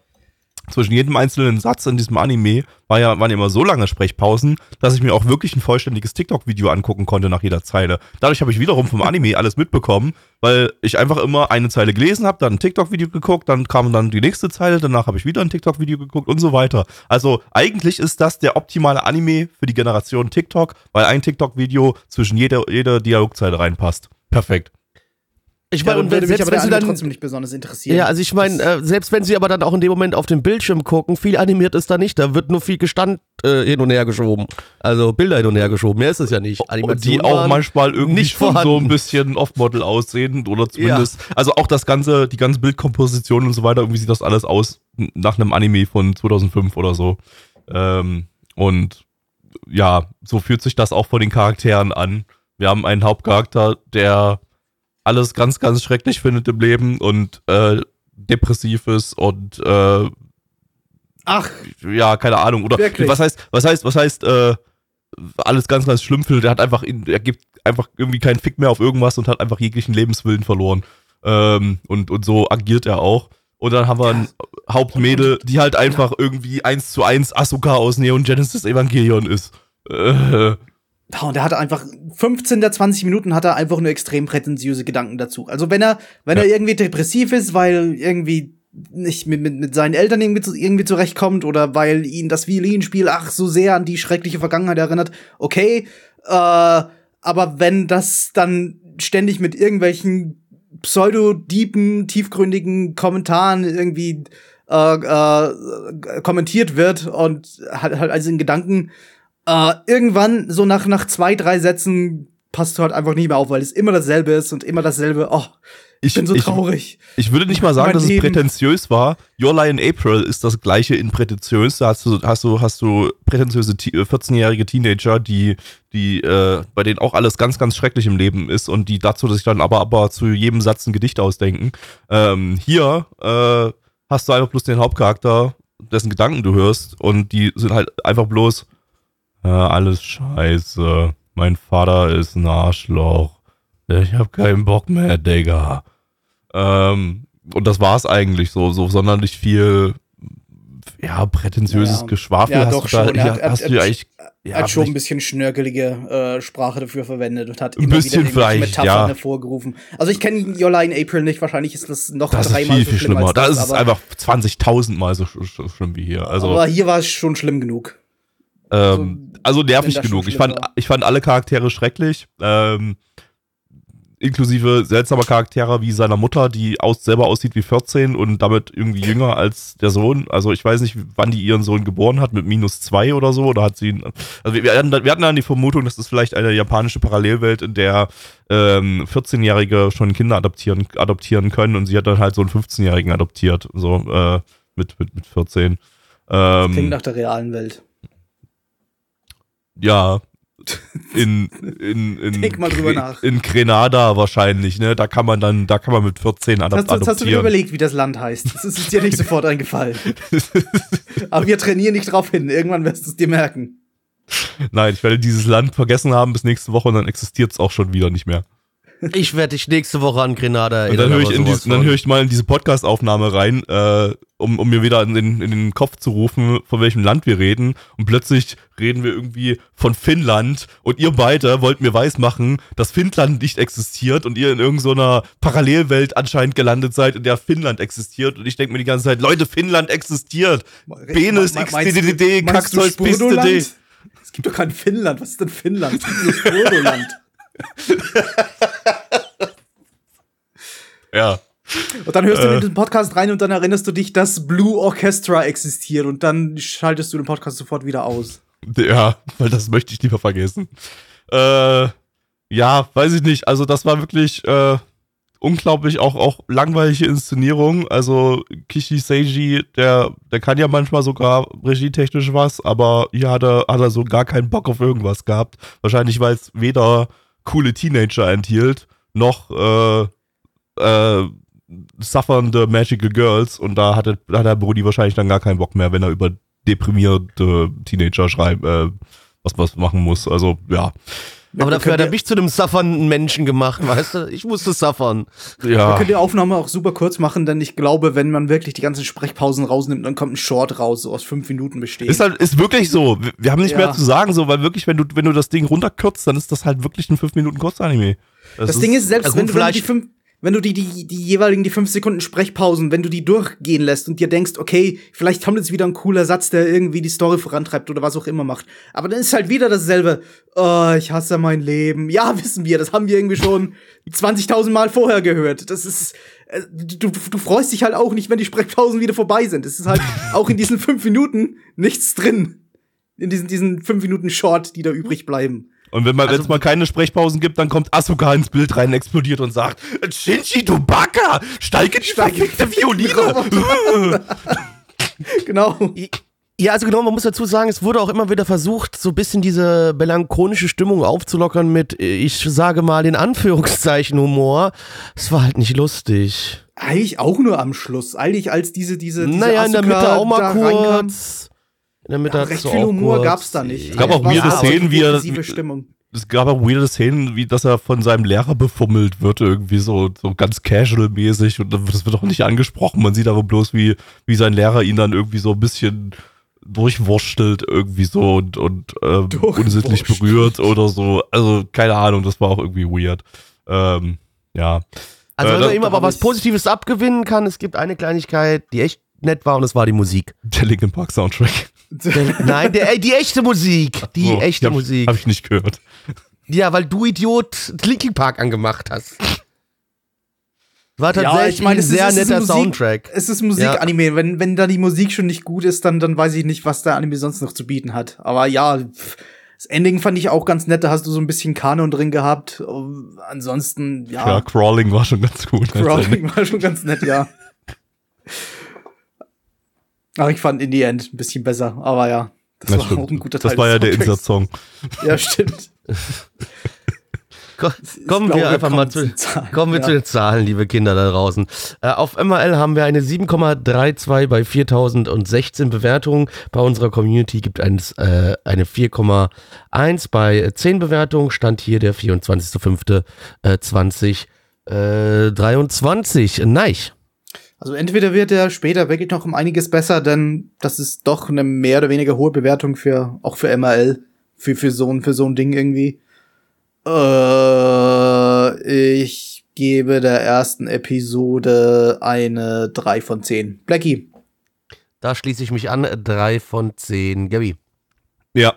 Speaker 3: zwischen jedem einzelnen Satz in diesem Anime war ja, waren immer so lange Sprechpausen, dass ich mir auch wirklich ein vollständiges TikTok-Video angucken konnte nach jeder Zeile. Dadurch habe ich wiederum vom Anime alles mitbekommen, weil ich einfach immer eine Zeile gelesen habe, dann ein TikTok-Video geguckt, dann kam dann die nächste Zeile, danach habe ich wieder ein TikTok-Video geguckt und so weiter. Also eigentlich ist das der optimale Anime für die Generation TikTok, weil ein TikTok-Video zwischen jeder, jeder Dialogzeile reinpasst. Perfekt.
Speaker 1: Ich
Speaker 2: Ja,
Speaker 1: meine,
Speaker 2: dann
Speaker 1: und wenn, selbst
Speaker 2: aber
Speaker 1: wenn sie dann.
Speaker 2: trotzdem nicht besonders interessieren.
Speaker 1: Ja, also ich meine, äh, selbst wenn sie aber dann auch in dem Moment auf dem Bildschirm gucken, viel animiert ist da nicht. Da wird nur viel Gestand äh, hin und her geschoben. Also Bilder hin und her geschoben. Mehr ist es ja nicht.
Speaker 3: Und die
Speaker 1: Animationen
Speaker 3: auch manchmal irgendwie
Speaker 1: nicht
Speaker 3: schon so ein bisschen Off-Model aussehen oder zumindest, also auch das ganze, die ganze Bildkomposition und so weiter, irgendwie sieht das alles aus nach einem Anime von 2005 oder so. Ähm, und ja, so fühlt sich das auch von den Charakteren an. Wir haben einen Hauptcharakter, der alles ganz, ganz schrecklich findet im Leben und äh, depressiv ist und äh,
Speaker 2: Ach,
Speaker 3: ja, keine Ahnung. Oder
Speaker 2: Wirklich?
Speaker 3: was heißt, was heißt, was heißt, äh, alles ganz, ganz schlimm findet. Er hat einfach, in- er gibt einfach irgendwie keinen Fick mehr auf irgendwas und hat einfach jeglichen Lebenswillen verloren. Ähm, und, und so agiert er auch. Und dann haben wir ein Hauptmädel, die halt einfach irgendwie eins zu eins Asuka aus Neon Genesis Evangelion ist. Äh,
Speaker 2: Ja, und er hat einfach 15 der 20 Minuten hat er einfach nur extrem prätentiöse Gedanken dazu. Also wenn er, wenn
Speaker 3: Ja.
Speaker 2: er irgendwie depressiv ist, weil irgendwie nicht mit, mit, mit seinen Eltern irgendwie, zu, irgendwie zurechtkommt oder weil ihn das Violinspiel ach so sehr an die schreckliche Vergangenheit erinnert, okay. Äh, aber wenn das dann ständig mit irgendwelchen pseudo-deepen, tiefgründigen Kommentaren irgendwie äh, äh, kommentiert wird und halt, halt also in Gedanken äh, irgendwann, so nach, nach zwei, drei Sätzen, passt du halt einfach nicht mehr auf, weil es immer dasselbe ist und immer dasselbe. Oh, ich,
Speaker 3: ich,
Speaker 2: bin so
Speaker 3: ich,
Speaker 2: traurig.
Speaker 3: Ich würde nicht mal sagen, dass es
Speaker 2: Leben.
Speaker 3: prätentiös war. Your Lie in April ist das gleiche in prätentiös. Da hast du, hast du, hast du prätentiöse Te- äh, 14-jährige Teenager, die, die, äh, bei denen auch alles ganz, ganz schrecklich im Leben ist und die dazu sich dann aber, aber zu jedem Satz ein Gedicht ausdenken. Ähm, hier äh, hast du einfach bloß den Hauptcharakter, dessen Gedanken du hörst und die sind halt einfach bloß ja, alles scheiße. Mein Vater ist ein Arschloch. Ich hab keinen Bock mehr, Digga. Ähm, und das war's eigentlich so. So sonderlich viel ja, prätentiöses
Speaker 2: Ja.
Speaker 3: Geschwafel
Speaker 2: Ja,
Speaker 3: hast
Speaker 2: doch
Speaker 3: du da,
Speaker 2: schon. Er
Speaker 3: ja,
Speaker 2: hat-
Speaker 3: hast
Speaker 2: hat-
Speaker 3: du eigentlich,
Speaker 2: Er
Speaker 3: ja,
Speaker 2: hat schon ein bisschen schnörkelige äh, Sprache dafür verwendet und hat immer wieder irgendwelche Metaphern
Speaker 3: ja.
Speaker 2: hervorgerufen. Also ich kenne Yola in April nicht, wahrscheinlich ist das noch
Speaker 3: das ist
Speaker 2: dreimal
Speaker 3: viel,
Speaker 2: so
Speaker 3: viel
Speaker 2: schlimm
Speaker 3: schlimmer.
Speaker 2: als
Speaker 3: Da
Speaker 2: das,
Speaker 3: ist einfach 20.000 Mal so sch sch schlimm wie hier. Also,
Speaker 2: aber hier war es schon schlimm genug.
Speaker 3: Ähm, also nervig
Speaker 2: das schon
Speaker 3: genug. Ich fand, ich fand alle Charaktere schrecklich. Ähm, inklusive seltsamer Charaktere wie seiner Mutter, die aus, selber aussieht wie 14 und damit irgendwie jünger als der Sohn. Also ich weiß nicht, wann die ihren Sohn geboren hat, mit minus zwei oder so. Oder hat sie ihn, also wir, wir, hatten, wir hatten dann die Vermutung, dass das vielleicht eine japanische Parallelwelt, in der ähm, 14-Jährige schon Kinder adoptieren, adoptieren können und sie hat dann halt so einen 15-Jährigen adoptiert, so äh, mit, mit, mit 14.
Speaker 2: Klingt
Speaker 3: Ähm,
Speaker 2: nach der realen Welt.
Speaker 3: Ja, in, in, in,
Speaker 2: Denk mal drüber nach.
Speaker 3: in Grenada wahrscheinlich, ne? Da kann man dann, da kann man mit 14 adop
Speaker 2: Hast, du- hast du dir
Speaker 3: adoptieren.
Speaker 2: überlegt, wie das Land heißt? Das ist dir nicht sofort eingefallen. Aber wir trainieren nicht drauf hin. Irgendwann wirst du es dir merken.
Speaker 3: Nein, ich werde dieses Land vergessen haben bis nächste Woche und dann existiert es auch schon wieder nicht mehr.
Speaker 1: Ich werde dich nächste Woche an Grenada
Speaker 3: Und
Speaker 1: erinnern.
Speaker 3: dann höre ich, dies, dann hör ich mal in diese Podcast-Aufnahme rein, äh, um, um mir wieder in den, in den Kopf zu rufen, von welchem Land wir reden. Und plötzlich reden wir irgendwie von Finnland und ihr beide wollt mir weismachen, dass Finnland nicht existiert und ihr in irgendeiner Parallelwelt anscheinend gelandet seid, in der Finnland existiert. Und ich denke mir die ganze Zeit, Leute, Finnland existiert. Penis, XDDD, Kackzeug,
Speaker 2: Spurdoland?
Speaker 3: PSDD.
Speaker 2: Es gibt doch kein Finnland. Was ist denn Finnland? Es gibt nur Spurdoland.
Speaker 3: Ja.
Speaker 2: Und dann hörst du
Speaker 3: Äh.
Speaker 2: in den Podcast rein und dann erinnerst du dich, dass Blue Orchestra existiert und dann schaltest du den Podcast sofort wieder aus.
Speaker 3: Ja, weil das möchte ich lieber vergessen. Äh, ja, weiß ich nicht. Also das war wirklich äh, unglaublich auch, auch langweilige Inszenierung. Also Kishi Seiji, der, der kann ja manchmal sogar regietechnisch was, aber hier hat er, hat er so gar keinen Bock auf irgendwas gehabt. Wahrscheinlich, weil es weder coole Teenager enthielt, noch äh, äh, suffernde Magical Girls und da hatte, hat der Brody wahrscheinlich dann gar keinen Bock mehr, wenn er über deprimierte Teenager schreiben, äh, was was machen muss. Also ja,
Speaker 1: Aber dafür hat er
Speaker 2: wir-
Speaker 1: mich zu einem suffernden Menschen gemacht, weißt du? Ich musste suffern.
Speaker 2: Wir
Speaker 3: ja,
Speaker 2: können die Aufnahme auch super kurz machen, denn ich glaube, wenn man wirklich die ganzen Sprechpausen rausnimmt, dann kommt ein Short raus, so aus fünf Minuten bestehend.
Speaker 3: ist halt ist wirklich so. Wir- Wir haben nicht
Speaker 2: Ja.
Speaker 3: mehr zu sagen, so, weil wirklich, wenn du wenn du das Ding runterkürzt, dann ist das halt wirklich ein 5 Minuten Kurzanime.
Speaker 2: das Ding ist, selbst
Speaker 1: gut,
Speaker 2: wenn, du, wenn du die
Speaker 1: vielleicht-
Speaker 2: fünf, wenn du die, die, die jeweiligen, die fünf Sekunden Sprechpausen, wenn du die durchgehen lässt und dir denkst, okay, vielleicht kommt jetzt wieder ein cooler Satz, der irgendwie die Story vorantreibt oder was auch immer macht. Aber dann ist halt wieder dasselbe. Oh, ich hasse mein Leben. Ja, wissen wir, das haben wir irgendwie schon 20.000 Mal vorher gehört. Das ist, äh, du, du freust dich halt auch nicht, wenn die Sprechpausen wieder vorbei sind. Es ist halt auch in diesen fünf Minuten nichts drin. In diesen, diesen fünf Minuten Short, die da übrig bleiben.
Speaker 3: Und wenn man
Speaker 1: Also-
Speaker 3: es mal keine Sprechpausen gibt, dann kommt Asuka ins Bild rein, explodiert und sagt: Shinji, du Baka, steig in die verfickte Violine.
Speaker 2: Genau.
Speaker 1: Ja, also genau, man muss dazu sagen, es wurde auch immer wieder versucht, so ein bisschen diese melancholische Stimmung aufzulockern mit, äh, ich sage mal in Anführungszeichen Humor. Es war halt nicht lustig.
Speaker 2: Eigentlich auch nur am Schluss. Eigentlich als diese, diese, diese
Speaker 1: naja, in der
Speaker 2: Asuka
Speaker 1: Mitte auch mal kurz. In der Mitte
Speaker 2: Ja, recht
Speaker 1: so
Speaker 2: viel
Speaker 1: auch
Speaker 2: Humor
Speaker 1: kurz.
Speaker 2: gab's da nicht.
Speaker 3: Es gab auch weirde Szenen, wie er-. Es gab auch weirde Szenen, wie dass er von seinem Lehrer befummelt wird, irgendwie so, so ganz casual-mäßig und das wird auch nicht angesprochen. Man sieht aber bloß, wie, wie sein Lehrer ihn dann irgendwie so ein bisschen durchwurschtelt irgendwie so und, und ähm, unsittlich berührt oder so. Also keine Ahnung, das war auch irgendwie weird. Ähm, ja.
Speaker 1: Also
Speaker 3: Äh,
Speaker 1: wenn man ihm
Speaker 2: da
Speaker 1: aber was Positives abgewinnen kann, es gibt eine Kleinigkeit, die echt nett war und es war die Musik.
Speaker 3: Der Linkin Park Soundtrack.
Speaker 1: Nein, der, ey, die echte Musik. Die
Speaker 3: So,
Speaker 1: echte
Speaker 3: hab,
Speaker 1: Musik.
Speaker 3: Hab ich nicht gehört.
Speaker 1: Ja, weil du Idiot Linkin Park angemacht hast. War tatsächlich
Speaker 2: ich meine,
Speaker 1: ein sehr
Speaker 2: es ist
Speaker 1: netter
Speaker 2: Musik-
Speaker 1: Soundtrack.
Speaker 2: Es ist Musikanime. Wenn, wenn da die Musik schon nicht gut ist, dann, dann weiß ich nicht, was der Anime sonst noch zu bieten hat. Aber ja, das Ending fand ich auch ganz nett. Da hast du so ein bisschen Kanon drin gehabt. Ansonsten,
Speaker 3: Ja,
Speaker 2: ja,
Speaker 3: Crawling war schon ganz gut.
Speaker 2: Crawling war schon ganz nett, ja. Aber ich fand In the End ein bisschen besser. Aber ja, das,
Speaker 3: Das,
Speaker 2: war
Speaker 3: stimmt.
Speaker 2: auch ein guter Teil.
Speaker 3: das war ja der. Insert-Song.
Speaker 2: Ja, stimmt.
Speaker 1: Ko kommen wir einfach mal
Speaker 2: zu
Speaker 1: zu,
Speaker 2: den Zahlen,
Speaker 1: kommen wir
Speaker 2: ja.
Speaker 1: zu den Zahlen, liebe Kinder da draußen. Äh, auf MRL haben wir eine 7,32 bei 4016 Bewertungen. Bei unserer Community gibt es äh, eine 4,1 bei 10 Bewertungen. Stand hier der 24.05.2023. Äh, 23. Neich.
Speaker 2: Also entweder wird er später wirklich noch um einiges besser, denn das ist doch eine mehr oder weniger hohe Bewertung für auch für MRL, für für so ein für so ein Ding irgendwie. Äh, ich gebe der ersten Episode eine 3 von 10. Blackie.
Speaker 1: Da schließe ich mich an. Drei von zehn. Gabi.
Speaker 3: Ja.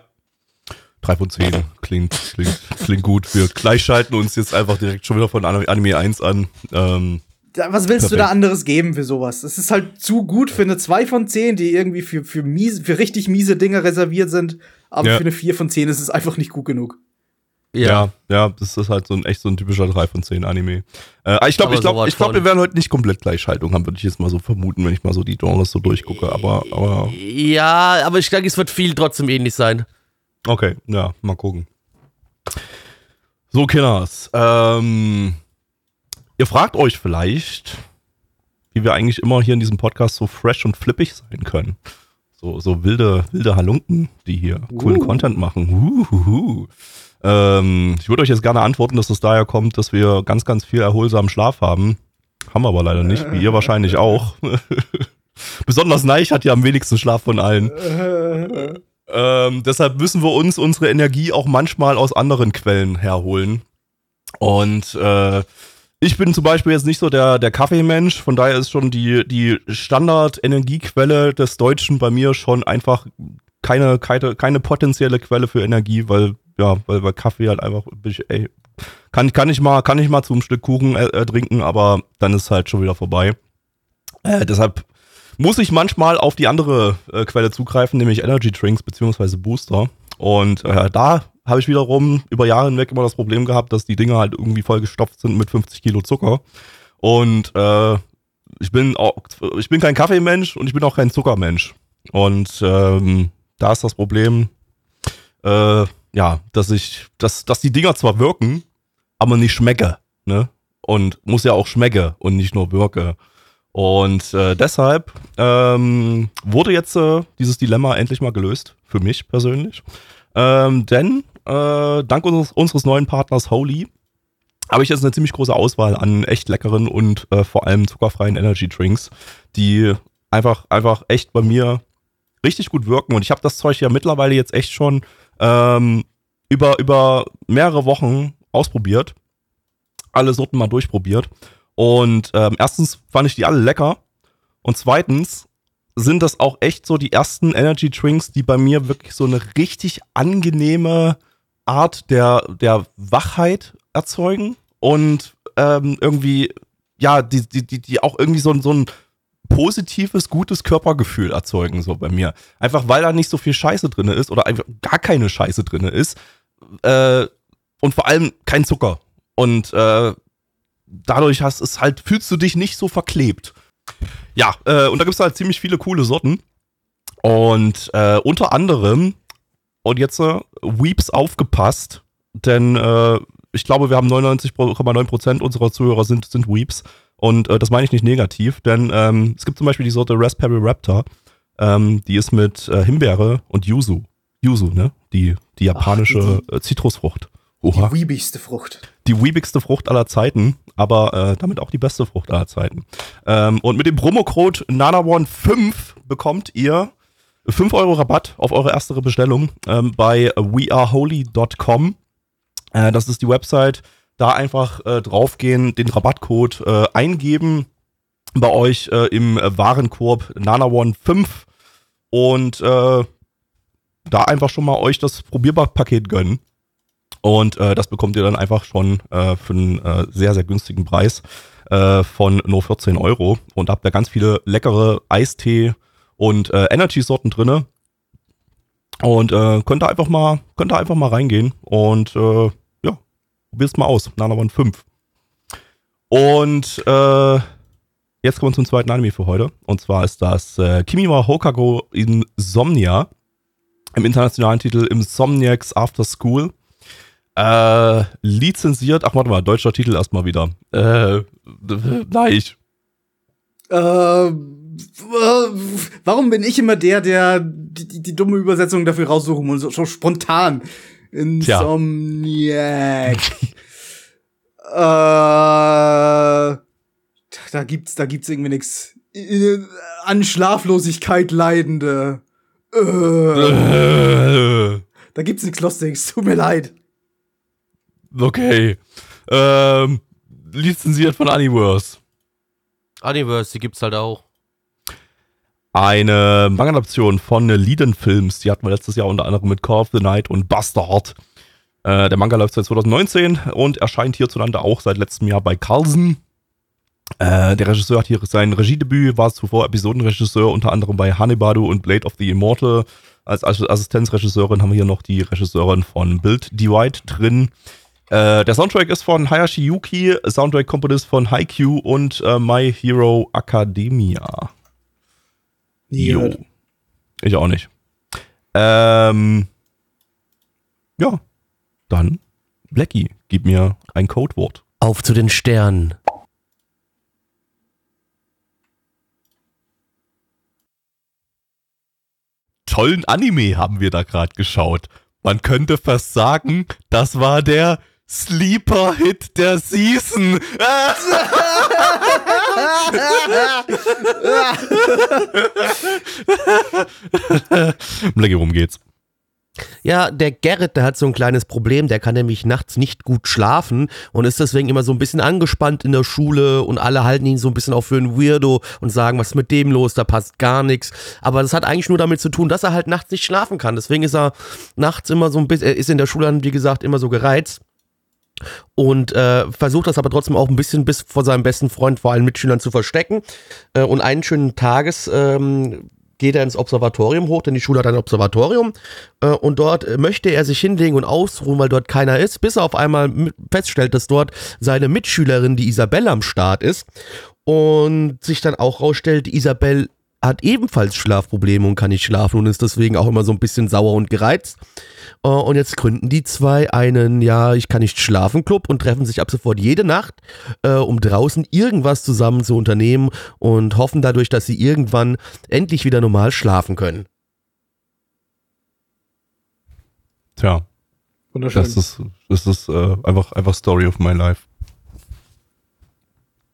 Speaker 3: Drei von zehn. Klingt, klingt, klingt gut. Wir gleichschalten uns jetzt einfach direkt schon wieder von Anime 1 an. Ähm,
Speaker 2: Was willst du
Speaker 3: Perfekt.
Speaker 2: da anderes geben für sowas? Es ist halt zu gut für eine 2 von 10, die irgendwie für, für, miese, für richtig miese Dinge reserviert sind. Aber
Speaker 3: Ja.
Speaker 2: für eine 4 von 10 ist es einfach nicht gut genug.
Speaker 3: ja. ja, das ist halt so ein echt so ein typischer 3 von 10 Anime. Äh, ich glaube, ich glaube, ich glaube, wir werden heute nicht komplett Gleichschaltung haben, würde ich jetzt mal so vermuten, wenn ich mal so die Genres so durchgucke. Aber, aber
Speaker 1: Ja, aber ich denke, es wird viel trotzdem ähnlich sein.
Speaker 3: Okay, ja, mal gucken. So, Kinders. Ähm, ihr fragt euch vielleicht, wie wir eigentlich immer hier in diesem Podcast so fresh und flippig sein können. So, so wilde, wilde Halunken, die hier coolen
Speaker 2: Uh.
Speaker 3: Content machen. Ähm, ich würde euch jetzt gerne antworten, dass es daher kommt, dass wir ganz, ganz viel erholsamen Schlaf haben. Haben wir aber leider nicht, wie ihr wahrscheinlich auch. Besonders Neich hat ja am wenigsten Schlaf von allen. Ähm, deshalb müssen wir uns unsere Energie auch manchmal aus anderen Quellen herholen. Und äh, ich bin zum Beispiel jetzt nicht so der, der Kaffeemensch, von daher ist schon die, die Standard-Energiequelle des Deutschen bei mir schon einfach keine, keine, keine potenzielle Quelle für Energie, weil, ja, weil, weil Kaffee halt einfach, ey, kann, kann ich mal, kann ich mal zum Stück Kuchen äh, äh, trinken, aber dann ist halt schon wieder vorbei. Äh, deshalb muss ich manchmal auf die andere äh, Quelle zugreifen, nämlich Energy Drinks beziehungsweise Booster. Und äh, da habe ich wiederum über Jahre hinweg immer das Problem gehabt, dass die Dinger halt irgendwie vollgestopft sind mit 50 Kilo Zucker. Und äh, ich bin auch, ich bin kein Kaffeemensch und ich bin auch kein Zuckermensch. Und ähm, da ist das Problem, äh, ja, dass ich, dass, dass die Dinger zwar wirken, aber nicht schmecke, ne? Und muss ja auch schmecke und nicht nur wirke. Und äh, deshalb ähm, wurde jetzt äh, dieses Dilemma endlich mal gelöst, für mich persönlich. Ähm, denn äh, dank unseres, unseres neuen Partners Holy habe ich jetzt eine ziemlich große Auswahl an echt leckeren und äh, vor allem zuckerfreien Energy Drinks, die einfach, einfach echt bei mir richtig gut wirken. Und ich habe das Zeug ja mittlerweile jetzt echt schon ähm, über, über mehrere Wochen ausprobiert. Alle Sorten mal durchprobiert. Und ähm, erstens fand ich die alle lecker. Und zweitens sind das auch echt so die ersten Energy Drinks, die bei mir wirklich so eine richtig angenehme Art der, der Wachheit erzeugen und ähm, irgendwie, ja, die, die, die, die auch irgendwie so, ein- so ein positives, gutes Körpergefühl erzeugen, so bei mir. Einfach weil da nicht so viel Scheiße drin ist oder einfach gar keine Scheiße drin ist. Äh, und vor allem kein Zucker. Und äh, dadurch hast es halt, fühlst du dich nicht so verklebt. Ja, äh, und da gibt es halt ziemlich viele coole Sorten. Und äh, unter anderem, und jetzt äh, Weeps aufgepasst, denn äh, ich glaube, wir haben 99,9% unserer Zuhörer sind, sind Weeps. Und äh, das meine ich nicht negativ, denn ähm, es gibt zum Beispiel die Sorte Raspberry Raptor, ähm, die ist mit äh, Himbeere und Yuzu. Yuzu, ne? Die, die japanische äh, Zitrusfrucht. Oha
Speaker 2: Die weebigste Frucht.
Speaker 3: die weebigste Frucht aller Zeiten, aber äh, damit auch die beste Frucht aller Zeiten. Ähm, und mit dem Promocode NanaOne5 bekommt ihr 5 Euro Rabatt auf eure erste Bestellung ähm, bei weareholy.com. Äh, das ist die Website. Da einfach äh, draufgehen, den Rabattcode äh, eingeben bei euch äh, im Warenkorb NanaOne5 und äh, da einfach schon mal euch das Probierpaket gönnen. Und äh, das bekommt ihr dann einfach schon für einen sehr, sehr günstigen Preis von nur 14 Euro. Und habt da ganz viele leckere Eistee und äh, Energy-Sorten drinne. Und äh, könnt da einfach mal, könnt da einfach mal reingehen und äh, ja, probiert's mal aus. Nana One 5. Und äh, jetzt kommen wir zum zweiten Anime für heute. Und zwar ist das äh, Kimiwa Hokago Insomnia. Im internationalen Titel Insomniacs After School. Äh, lizenziert, ach warte mal, deutscher Titel erstmal wieder. Äh, nein,
Speaker 2: Äh, w- warum bin ich immer der, der die, die, die dumme Übersetzung dafür raussuchen muss? So, so spontan. Insomniac. äh, da gibt's, da gibt's irgendwie nix. äh, an Schlaflosigkeit leidende. Äh, da gibt's nichts Lustiges, tut mir leid.
Speaker 3: okay. Ähm, lizenziert von Universe.
Speaker 1: Universe, die gibt's halt auch.
Speaker 3: Eine Manga-Adaption von Leiden Films. Die hatten wir letztes Jahr unter anderem mit Call of the Night und Bastard. Äh, der Manga läuft seit 2019 und erscheint hierzulande auch seit letztem Jahr bei Carlsen. Äh, der Regisseur hat hier sein Regiedebüt, war zuvor Episodenregisseur, unter anderem bei Hanebado und Blade of the Immortal. Als Ass- Assistenzregisseurin haben wir hier noch die Regisseurin von Build Divide drin. Äh, der Soundtrack ist von Hayashi Yuki, Soundtrack-Komponist von Haikyuu und äh, My Hero Academia.
Speaker 2: Nie
Speaker 3: Jo.
Speaker 2: gehört.
Speaker 3: Ich auch nicht. Ähm, ja, dann Blackie, gib mir ein Codewort.
Speaker 1: Auf zu den Sternen.
Speaker 3: Tollen Anime haben wir da gerade geschaut. Man könnte fast sagen, das war der Sleeper-Hit der Season. Blackie, worum geht's?
Speaker 1: Ja, der Gerrit, der hat so ein kleines Problem, der kann nämlich nachts nicht gut schlafen und ist deswegen immer so ein bisschen angespannt in der Schule und alle halten ihn so ein bisschen auch für einen Weirdo und sagen, was ist mit dem los, da passt gar nichts. Aber das hat eigentlich nur damit zu tun, dass er halt nachts nicht schlafen kann. Deswegen ist er nachts immer so ein bisschen, er ist in der Schule wie gesagt, immer so gereizt und äh, versucht das aber trotzdem auch ein bisschen bis vor seinem besten Freund, vor allen Mitschülern zu verstecken. Äh, und einen schönen Tages ähm, geht er ins Observatorium hoch, denn die Schule hat ein Observatorium äh, und dort möchte er sich hinlegen und ausruhen, weil dort keiner ist, bis er auf einmal feststellt, dass dort seine Mitschülerin, die Isabelle, am Start ist und sich dann auch rausstellt, Isabelle hat ebenfalls Schlafprobleme und kann nicht schlafen und ist deswegen auch immer so ein bisschen sauer und gereizt. Äh, Und jetzt gründen die zwei einen, ja, ich kann nicht schlafen Club und treffen sich ab sofort jede Nacht, äh, um draußen irgendwas zusammen zu unternehmen und hoffen dadurch, dass sie irgendwann endlich wieder normal schlafen können.
Speaker 3: Tja,
Speaker 2: Wunderschön.
Speaker 3: das ist, das ist äh, einfach, einfach Story of my life.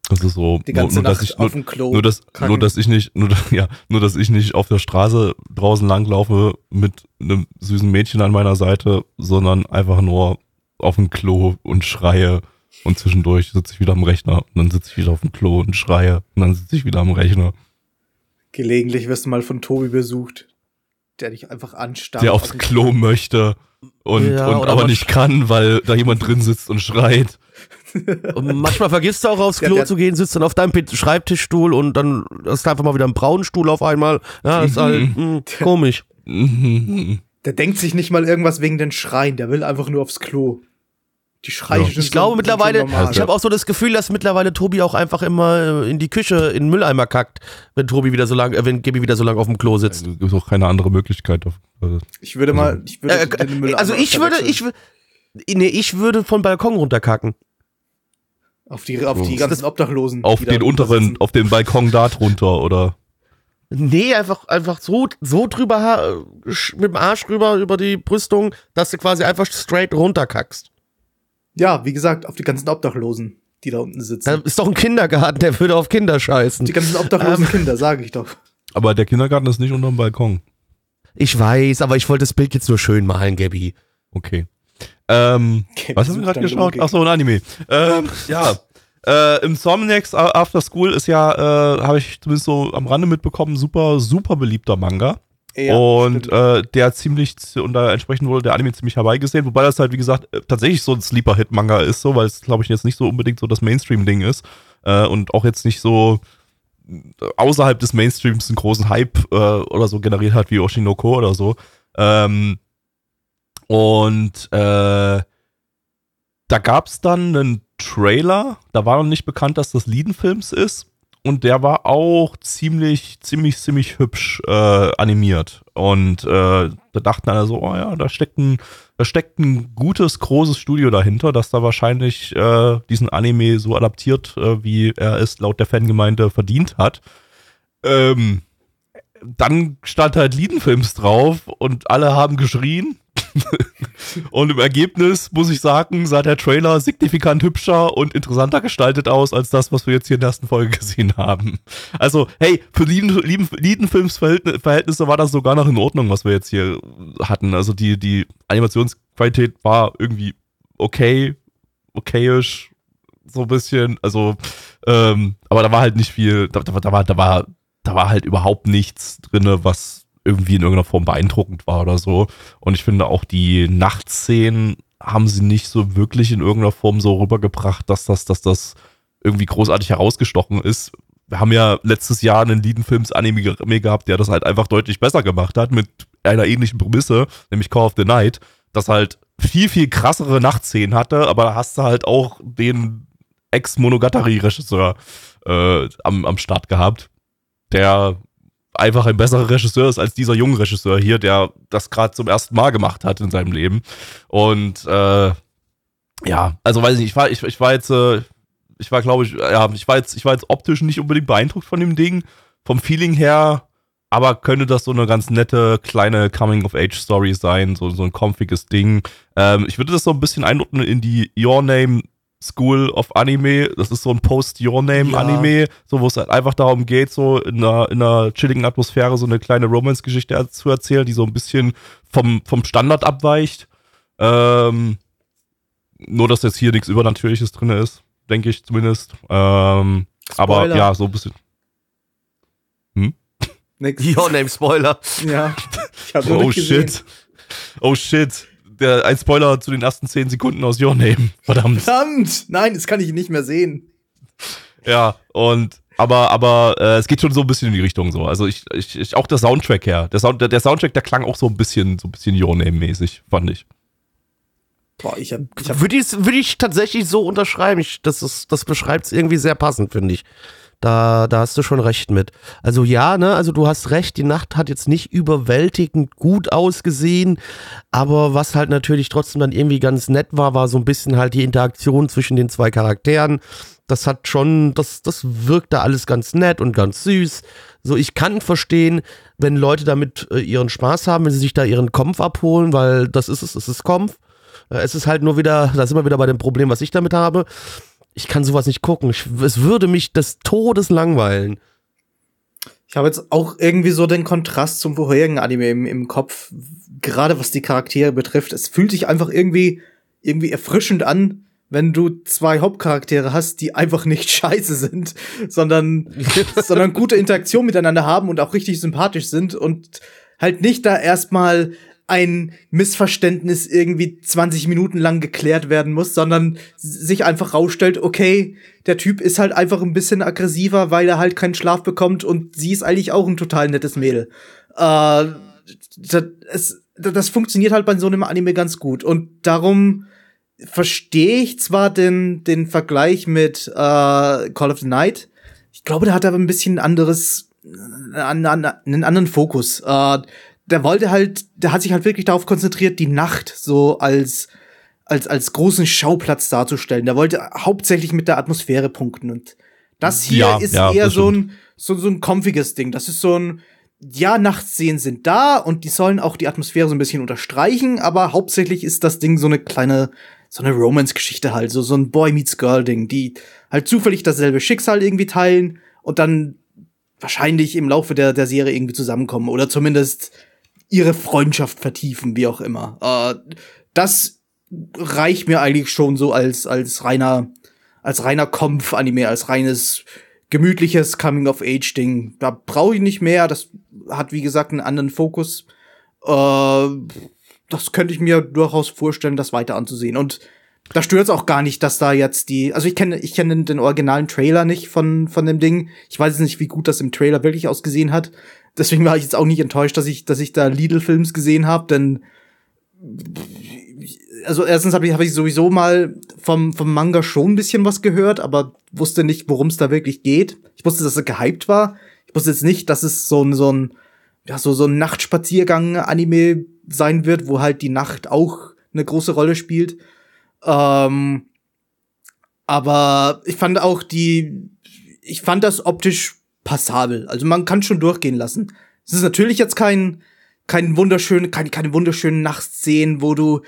Speaker 3: Das ist so,
Speaker 2: die ganze
Speaker 3: nur, nur,
Speaker 2: Nacht
Speaker 3: dass ich,
Speaker 2: auf
Speaker 3: nur,
Speaker 2: dem Klo.
Speaker 3: nur, dass, nur, dass ich nicht, nur, ja, nur, dass ich nicht auf der Straße draußen langlaufe mit einem süßen Mädchen an meiner Seite, sondern einfach nur auf dem Klo und schreie und zwischendurch sitze ich wieder am Rechner und dann sitze ich wieder auf dem Klo und schreie und dann sitze ich wieder am Rechner.
Speaker 2: Gelegentlich wirst du mal von Tobi besucht, der dich einfach anstarrt.
Speaker 3: der aufs Klo möchte und,
Speaker 1: Ja,
Speaker 3: und aber nicht kann, weil da jemand drin sitzt und schreit.
Speaker 1: Und manchmal vergisst du auch aufs
Speaker 2: Ja,
Speaker 1: Klo
Speaker 2: der-
Speaker 1: zu gehen, sitzt dann auf deinem Schreibtischstuhl und dann hast du einfach mal wieder einen braunen Stuhl auf einmal. Ja, ist halt mh, komisch.
Speaker 2: Der denkt sich nicht mal irgendwas wegen den Schreien, der will einfach nur aufs Klo. Die Schreie
Speaker 3: Ja.
Speaker 2: sind
Speaker 1: Ich
Speaker 2: so-
Speaker 1: glaube
Speaker 2: sind
Speaker 1: mittlerweile, ich habe auch so das Gefühl, dass mittlerweile Tobi auch einfach immer äh, in die Küche in den Mülleimer kackt, wenn Tobi wieder so lang, äh, wenn Gabi wieder so lange auf dem Klo sitzt.
Speaker 3: Es gibt auch keine andere Möglichkeit. Auf, äh,
Speaker 2: Ich würde mal, ich würde
Speaker 1: Äh, also ich würde, ich würde, nee, ich würde von Balkon runterkacken.
Speaker 2: Auf die, auf die
Speaker 3: Das-
Speaker 2: ganzen Obdachlosen.
Speaker 3: auf
Speaker 2: da
Speaker 3: den unteren,
Speaker 2: sitzen.
Speaker 3: auf den Balkon da drunter oder.
Speaker 1: Nee, einfach, einfach so, so drüber, mit dem Arsch rüber, über die Brüstung, dass du quasi einfach straight runterkackst.
Speaker 2: Ja, wie gesagt, auf die ganzen Obdachlosen, die da unten
Speaker 1: Da
Speaker 2: sitzen.
Speaker 1: ist doch ein Kindergarten, der würde auf Kinder scheißen.
Speaker 2: Die ganzen obdachlosen Kinder, sage ich doch.
Speaker 3: Aber der Kindergarten ist nicht unterm Balkon.
Speaker 1: Ich weiß, aber ich wollte das Bild jetzt nur schön malen, Gabby.
Speaker 3: Okay. Ähm,
Speaker 2: Okay,
Speaker 3: was haben wir
Speaker 2: such
Speaker 3: gerade geschaut?
Speaker 2: Logik.
Speaker 3: Achso, ein Anime. Ähm, ja. Äh, Im Somniacs After School ist ja, äh, habe ich zumindest so am Rande mitbekommen, super, super beliebter Manga.
Speaker 2: Ja,
Speaker 3: und äh, der ziemlich, und da entsprechend wurde der Anime ziemlich herbeigesehen, wobei das halt, wie gesagt, äh, tatsächlich so ein Sleeper-Hit-Manga ist, so, weil es, glaube ich, jetzt nicht so unbedingt so das Mainstream-Ding ist. Äh, und auch jetzt nicht so äh, außerhalb des Mainstreams einen großen Hype äh, oder so generiert hat wie Oshinoko oder so. Ähm, und äh, da gab es dann einen Trailer, da war noch nicht bekannt, dass das Lieden-Films ist. Und der war auch ziemlich, ziemlich, ziemlich hübsch äh, animiert. Und äh, da dachten alle so, oh ja, da steckt ein, da steckt ein gutes, großes Studio dahinter, das da wahrscheinlich äh, diesen Anime so adaptiert, äh, wie er es laut der Fangemeinde verdient hat. Ähm, dann stand halt Liedenfilms drauf und alle haben geschrien. Und im Ergebnis muss ich sagen, sah der Trailer signifikant hübscher und interessanter gestaltet aus als das, was wir jetzt hier in der ersten Folge gesehen haben. Also, hey, für Liedenfilmsverhältnisse war das sogar noch in Ordnung, was wir jetzt hier hatten. Also die, die Animationsqualität war irgendwie okay, okayisch, so ein bisschen. Also, ähm, aber da war halt nicht viel, da, da, da war, da war, da war halt überhaupt nichts drinne, was irgendwie in irgendeiner Form beeindruckend war oder so. Und ich finde auch die Nachtszenen haben sie nicht so wirklich in irgendeiner Form so rübergebracht, dass das, dass das irgendwie großartig herausgestochen ist. Wir haben ja letztes Jahr einen Liedenfilms-Anime gehabt, der das halt einfach deutlich besser gemacht hat, mit einer ähnlichen Prämisse, nämlich Call of the Night, das halt viel, viel krassere Nachtszenen hatte, aber da hast du halt auch den Ex-Monogatari-Regisseur äh, am, am Start gehabt, der einfach ein besserer Regisseur ist als dieser junge Regisseur hier, der das gerade zum ersten Mal gemacht hat in seinem Leben. Und äh, ja, also weiß ich nicht, ich war, ich, ich war jetzt, äh, ich war, glaube ich, ja, ich war jetzt, ich war jetzt optisch nicht unbedingt beeindruckt von dem Ding. Vom Feeling her, aber könnte das so eine ganz nette kleine Coming-of-Age-Story sein, so, so ein comfiges Ding. Ähm, ich würde das so ein bisschen einordnen in die Your Name School of Anime. Das ist so ein Post-Your-Name-Anime, ja. so wo es halt einfach darum geht, so in einer, in einer chilligen Atmosphäre so eine kleine Romance-Geschichte zu erzählen, die so ein bisschen vom, vom Standard abweicht. Ähm, nur, dass jetzt hier nichts Übernatürliches drin ist, denke ich zumindest. Ähm, aber ja, so ein bisschen.
Speaker 1: Hm? Nix. Your-Name-Spoiler.
Speaker 2: Ja.
Speaker 3: Ich hab oh shit. Oh shit der, ein Spoiler zu den ersten zehn Sekunden aus Your Name. Verdammt.
Speaker 2: Verdammt! Nein, das kann ich nicht mehr sehen.
Speaker 3: Ja, und aber, aber äh, es geht schon so ein bisschen in die Richtung so. Also ich, ich, ich auch der Soundtrack her. Der, Sound, der, der Soundtrack, der klang auch so ein bisschen, so ein bisschen Your Name-mäßig, fand ich.
Speaker 1: Boah, ich hab, ich hab würde ich, würd ich tatsächlich so unterschreiben. Ich, das ist, das beschreibt es irgendwie sehr passend, finde ich. Da, da hast du schon recht mit. Also ja, ne, also du hast recht, die Nacht hat jetzt nicht überwältigend gut ausgesehen, aber was halt natürlich trotzdem dann irgendwie ganz nett war, war so ein bisschen halt die Interaktion zwischen den zwei Charakteren. Das hat schon, das, das wirkte alles ganz nett und ganz süß. So, ich kann verstehen, wenn Leute damit äh, ihren Spaß haben, wenn sie sich da ihren Kompf abholen, weil das ist es, es ist Kompf. Äh, es ist halt nur wieder, da sind wir wieder bei dem Problem, was ich damit habe ich kann sowas nicht gucken. Ich, es würde mich des Todes langweilen.
Speaker 2: Ich habe jetzt auch irgendwie so den Kontrast zum vorherigen Anime im, im Kopf, gerade was die Charaktere betrifft. Es fühlt sich einfach irgendwie, irgendwie erfrischend an, wenn du zwei Hauptcharaktere hast, die einfach nicht scheiße sind, sondern, sondern gute Interaktion miteinander haben und auch richtig sympathisch sind und halt nicht da erstmal ein Missverständnis irgendwie 20 Minuten lang geklärt werden muss, sondern sich einfach rausstellt, okay, der Typ ist halt einfach ein bisschen aggressiver, weil er halt keinen Schlaf bekommt und sie ist eigentlich auch ein total nettes Mädel. Äh, das, es, das funktioniert halt bei so einem Anime ganz gut und darum verstehe ich zwar den, den Vergleich mit äh, Call of the Night, ich glaube, der hat aber ein bisschen anderes, einen, einen anderen Fokus. Äh, der wollte halt, der hat sich halt wirklich darauf konzentriert, die Nacht so als als als großen Schauplatz darzustellen. Der wollte hauptsächlich mit der Atmosphäre punkten und das hier ja, ist ja, eher so ein so, so ein comfiges Ding. Das ist so ein ja, Nachtszenen sind da und die sollen auch die Atmosphäre so ein bisschen unterstreichen, aber hauptsächlich ist das Ding so eine kleine, so eine Romance-Geschichte halt, so, so ein Boy meets Girl-Ding, die halt zufällig dasselbe Schicksal irgendwie teilen und dann wahrscheinlich im Laufe der, der Serie irgendwie zusammenkommen oder zumindest ihre Freundschaft vertiefen, wie auch immer. Äh, das reicht mir eigentlich schon so als, als reiner, als reiner Kampf-Anime, als reines gemütliches Coming-of-Age-Ding. Da brauche ich nicht mehr. Das hat, wie gesagt, einen anderen Fokus. Äh, das könnte ich mir durchaus vorstellen, das weiter anzusehen. Und da stört es auch gar nicht, dass da jetzt die, also ich kenne, ich kenne den originalen Trailer nicht von, von dem Ding. Ich weiß nicht, wie gut das im Trailer wirklich ausgesehen hat. Deswegen war ich jetzt auch nicht enttäuscht, dass ich, dass ich da Lidl-Films gesehen habe, denn also erstens habe ich, hab ich sowieso mal vom, vom Manga schon ein bisschen was gehört, aber wusste nicht, worum es da wirklich geht. Ich wusste, dass er gehypt war. Ich wusste jetzt nicht, dass es so ein, so ein, ja, so, so ein Nachtspaziergang-Anime sein wird, wo halt die Nacht auch eine große Rolle spielt. Ähm, aber ich fand auch die, ich fand das optisch passabel. Also man kann schon durchgehen lassen. Es ist natürlich jetzt kein, keinen wunderschönen, keine, keine wunderschönen Nachtszenen, wo du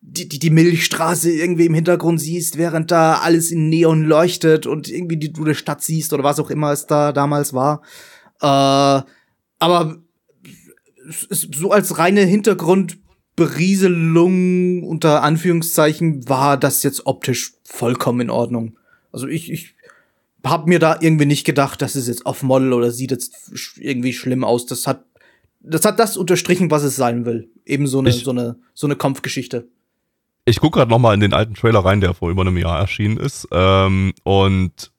Speaker 2: die, die, die Milchstraße irgendwie im Hintergrund siehst, während da alles in Neon leuchtet und irgendwie die, du eine Stadt siehst oder was auch immer es da damals war. Äh, aber so als reine Hintergrundberieselung unter Anführungszeichen war das jetzt optisch vollkommen in Ordnung. Also ich, ich hab mir da irgendwie nicht gedacht, das ist jetzt off-Model oder sieht jetzt irgendwie schlimm aus. Das hat, das hat das unterstrichen, was es sein will. Eben so eine, ich, so eine, so eine Kampfgeschichte.
Speaker 3: Ich gucke gerade noch mal in den alten Trailer rein, der vor über einem Jahr erschienen ist. Ähm, und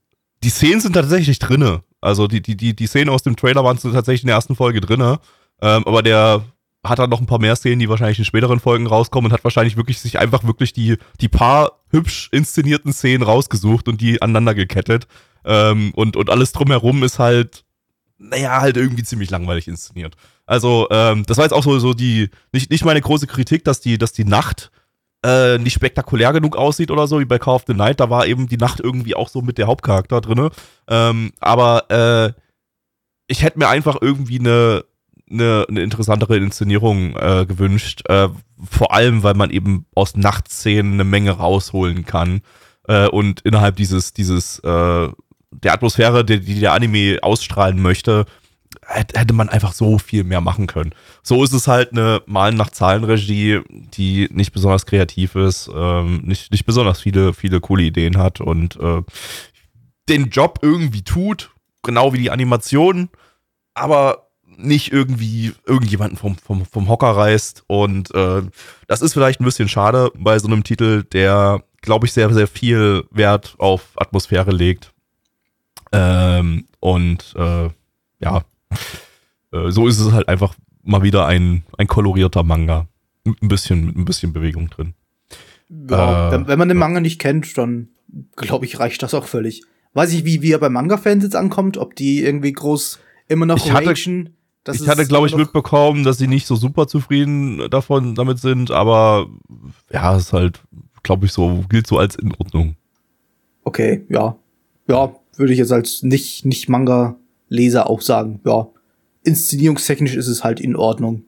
Speaker 3: die Szenen sind tatsächlich drinne. Also die, die, die, die Szenen aus dem Trailer waren tatsächlich in der ersten Folge drinne. Ähm, aber der hat dann noch ein paar mehr Szenen, die wahrscheinlich in späteren Folgen rauskommen und hat wahrscheinlich wirklich sich einfach wirklich die, die paar hübsch inszenierten Szenen rausgesucht und die aneinander gekettet. Ähm, und, und alles drumherum ist halt, naja, halt irgendwie ziemlich langweilig inszeniert. Also, ähm, das war jetzt auch so, so die, nicht, nicht meine große Kritik, dass die, dass die Nacht äh, nicht spektakulär genug aussieht oder so, wie bei Call of the Night. Da war eben die Nacht irgendwie auch so mit der Hauptcharakter drinne. Ähm, aber äh, ich hätte mir einfach irgendwie eine, eine, eine interessantere Inszenierung äh, gewünscht. Äh, vor allem, weil man eben aus Nachtszenen eine Menge rausholen kann. Äh, und innerhalb dieses, dieses, äh, der Atmosphäre, die, die der Anime ausstrahlen möchte, hätte man einfach so viel mehr machen können. So ist es halt eine Malen nach Zahlen-Regie, die nicht besonders kreativ ist, ähm, nicht, nicht besonders viele, viele coole Ideen hat und äh, den Job irgendwie tut, genau wie die Animation, aber nicht irgendwie irgendjemanden vom, vom, vom Hocker reißt. Und äh, das ist vielleicht ein bisschen schade bei so einem Titel, der, glaube ich, sehr, sehr viel Wert auf Atmosphäre legt. Ähm, und äh, ja, äh, so ist es halt einfach mal wieder ein, ein kolorierter Manga. Mit ein bisschen, mit ein bisschen Bewegung drin.
Speaker 2: Ja, äh, wenn, wenn, man den Manga nicht kennt, dann glaube ich, reicht das auch völlig. Weiß ich, wie, wie er bei Manga-Fans jetzt ankommt, ob die irgendwie groß immer noch
Speaker 3: ich hatte, ragen, ich hatte, glaube ich, mitbekommen, dass sie nicht so super zufrieden davon damit sind, aber ja, es ist halt, glaube ich, so, gilt so als in Ordnung.
Speaker 2: Okay, ja. Ja, würde ich jetzt als nicht, nicht Manga Leser auch sagen, ja, inszenierungstechnisch ist es halt in Ordnung.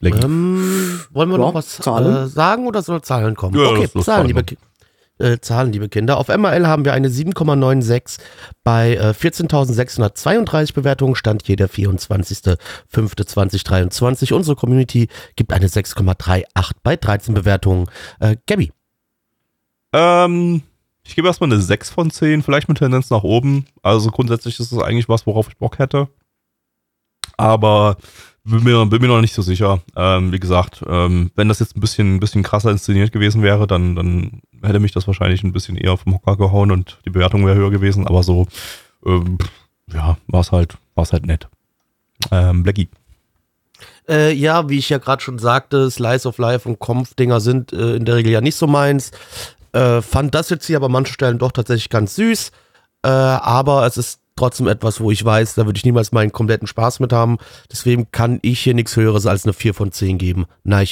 Speaker 1: Ähm, wollen wir ja, noch was äh, sagen oder soll Zahlen kommen? Ja, okay, Zahlen, liebe, äh, Zahlen, liebe Kinder. Auf MRL haben wir eine 7,96 bei äh, 14.632 Bewertungen. Stand hier der 24.05.2023. Unsere Community gibt eine 6,38 bei 13 Bewertungen. Äh, Gabby.
Speaker 3: Ähm, ich gebe erstmal eine 6 von 10, vielleicht mit Tendenz nach oben. Also grundsätzlich ist es eigentlich was, worauf ich Bock hätte. Aber bin mir, bin mir noch nicht so sicher. Ähm, wie gesagt, ähm, wenn das jetzt ein bisschen, ein bisschen krasser inszeniert gewesen wäre, dann, dann hätte mich das wahrscheinlich ein bisschen eher vom Hocker gehauen und die Bewertung wäre höher gewesen. Aber so, ähm, ja, war es halt, war's halt nett. Ähm, Blackie.
Speaker 1: Äh, ja, wie ich ja gerade schon sagte, Slice of Life und Kampf-Dinger sind äh, in der Regel ja nicht so meins. Äh, fand das jetzt hier aber an manchen Stellen doch tatsächlich ganz süß. Äh, aber es ist trotzdem etwas, wo ich weiß, da würde ich niemals meinen kompletten Spaß mit haben. Deswegen kann ich hier nichts Höheres als eine 4 von 10 geben. Nein.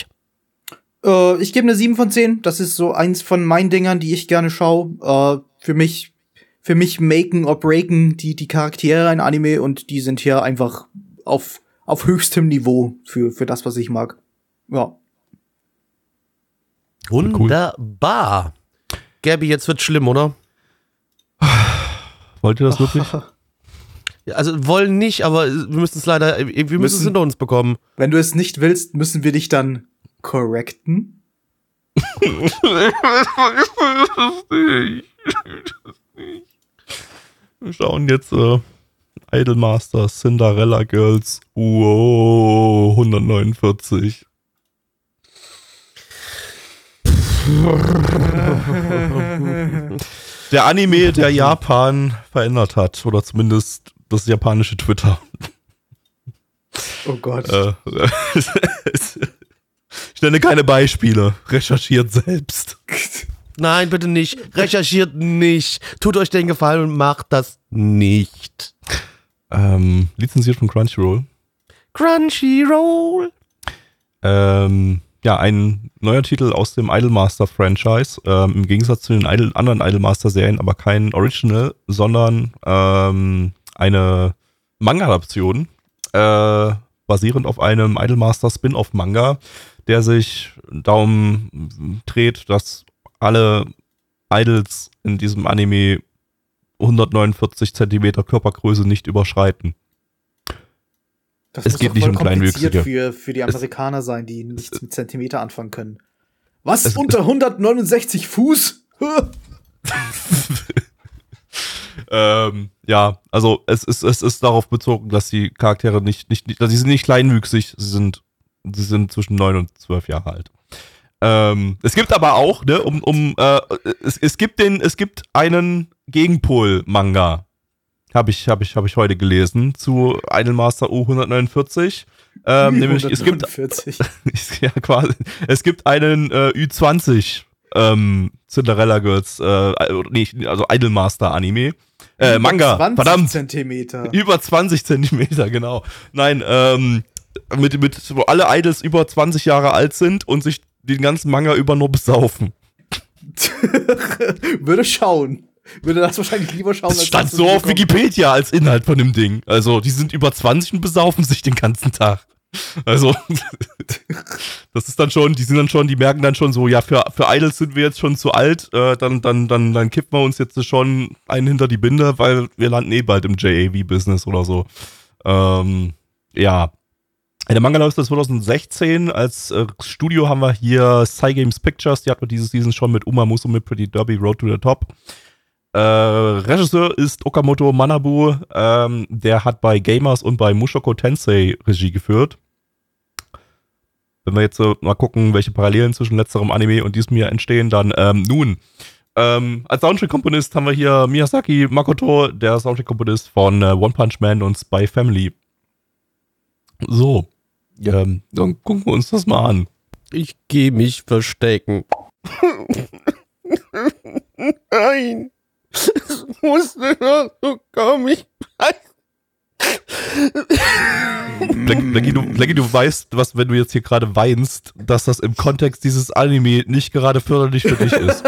Speaker 2: Äh, ich gebe eine 7 von 10. Das ist so eins von meinen Dingern, die ich gerne schaue. Äh, für mich, für mich maken or breaken die, die Charaktere ein Anime und die sind hier einfach auf, auf höchstem Niveau für, für das, was ich mag. Ja.
Speaker 1: Wunderbar. Gabi, jetzt wird schlimm, oder?
Speaker 3: Wollt ihr das wirklich?
Speaker 1: Also wollen nicht, aber wir müssen es leider, wir müssen, müssen es hinter uns bekommen.
Speaker 2: Wenn du es nicht willst, müssen wir dich dann correcten.
Speaker 3: Wir schauen jetzt äh, Idolmaster Cinderella Girls Wow 149. der Anime, der Japan verändert hat. Oder zumindest das japanische Twitter.
Speaker 2: Oh Gott. Äh,
Speaker 3: ich nenne keine Beispiele. Recherchiert selbst.
Speaker 1: Nein, bitte nicht. Recherchiert nicht. Tut euch den Gefallen und macht das nicht.
Speaker 3: Ähm, lizenziert von Crunchyroll.
Speaker 1: Crunchyroll.
Speaker 3: Ähm, ja, ein neuer Titel aus dem Idolmaster-Franchise. Ähm, Im Gegensatz zu den Idol, anderen Idolmaster-Serien, aber kein Original, sondern ähm, eine Manga-Adaption, äh, basierend auf einem Idolmaster Spin-off-Manga, der sich darum dreht, dass alle Idols in diesem Anime 149 Zentimeter Körpergröße nicht überschreiten.
Speaker 2: Das
Speaker 3: Es
Speaker 2: muss
Speaker 3: geht nicht um
Speaker 2: kompliziert. Für, für die
Speaker 3: Es-
Speaker 2: Amerikaner sein, die nichts mit Zentimeter anfangen können. Was?
Speaker 3: Es-
Speaker 2: unter 169 Fuß?
Speaker 3: Ähm, ja, also es ist, es ist darauf bezogen, dass die Charaktere nicht, nicht, nicht, sie sind nicht kleinwüchsig, sie sind, sie sind zwischen neun und zwölf Jahre alt. Ähm, es gibt aber auch, ne, um, um, äh, es, es gibt den, es gibt einen Gegenpol-Manga. Habe ich, habe ich, habe ich heute gelesen zu Idolmaster U149. Ähm, nämlich, es gibt
Speaker 2: 149.
Speaker 3: ja, quasi. Es gibt einen äh, Ü20 ähm, Cinderella Girls, äh, nee, also Idolmaster Anime. Äh, Manga,
Speaker 2: 20
Speaker 3: verdammt.
Speaker 2: Zentimeter.
Speaker 3: Über 20 Zentimeter, genau. Nein, ähm, mit, mit, wo alle Idols über 20 Jahre alt sind und sich den ganzen Manga über nur besaufen.
Speaker 2: Würde schauen. Würde das wahrscheinlich lieber schauen.
Speaker 3: Das
Speaker 2: als
Speaker 3: stand so auf. Wikipedia als Inhalt von dem Ding. Also, die sind über 20 und besaufen sich den ganzen Tag. Also, das ist dann schon, die sind dann schon, die merken dann schon so, ja, für, für Idols sind wir jetzt schon zu alt, äh, dann, dann, dann, dann kippen wir uns jetzt schon einen hinter die Binde, weil wir landen eh bald im JAV-Business oder so. Ähm, ja. Der Manga läuft seit 2016. Als äh, Studio haben wir hier Cygames Pictures, die hatten wir diese Season schon mit Uma Musume Pretty Derby Road to the Top. Äh, Regisseur ist Okamoto Manabu. Ähm, der hat bei Gamers und bei Mushoku Tensei Regie geführt. Wenn wir jetzt äh, mal gucken, welche Parallelen zwischen letzterem Anime und diesem hier entstehen, dann ähm, nun. Ähm, als Soundtrack-Komponist haben wir hier Miyazaki Makoto, der Soundtrack-Komponist von äh, One Punch Man und Spy Family. So, ähm, dann gucken wir uns das mal an.
Speaker 1: Ich gehe mich verstecken. Nein. Es musste doch so komisch
Speaker 3: Blackie, Blackie, du, Blackie, du weißt, was, wenn du jetzt hier gerade weinst, dass das im Kontext dieses Anime nicht gerade förderlich für dich ist.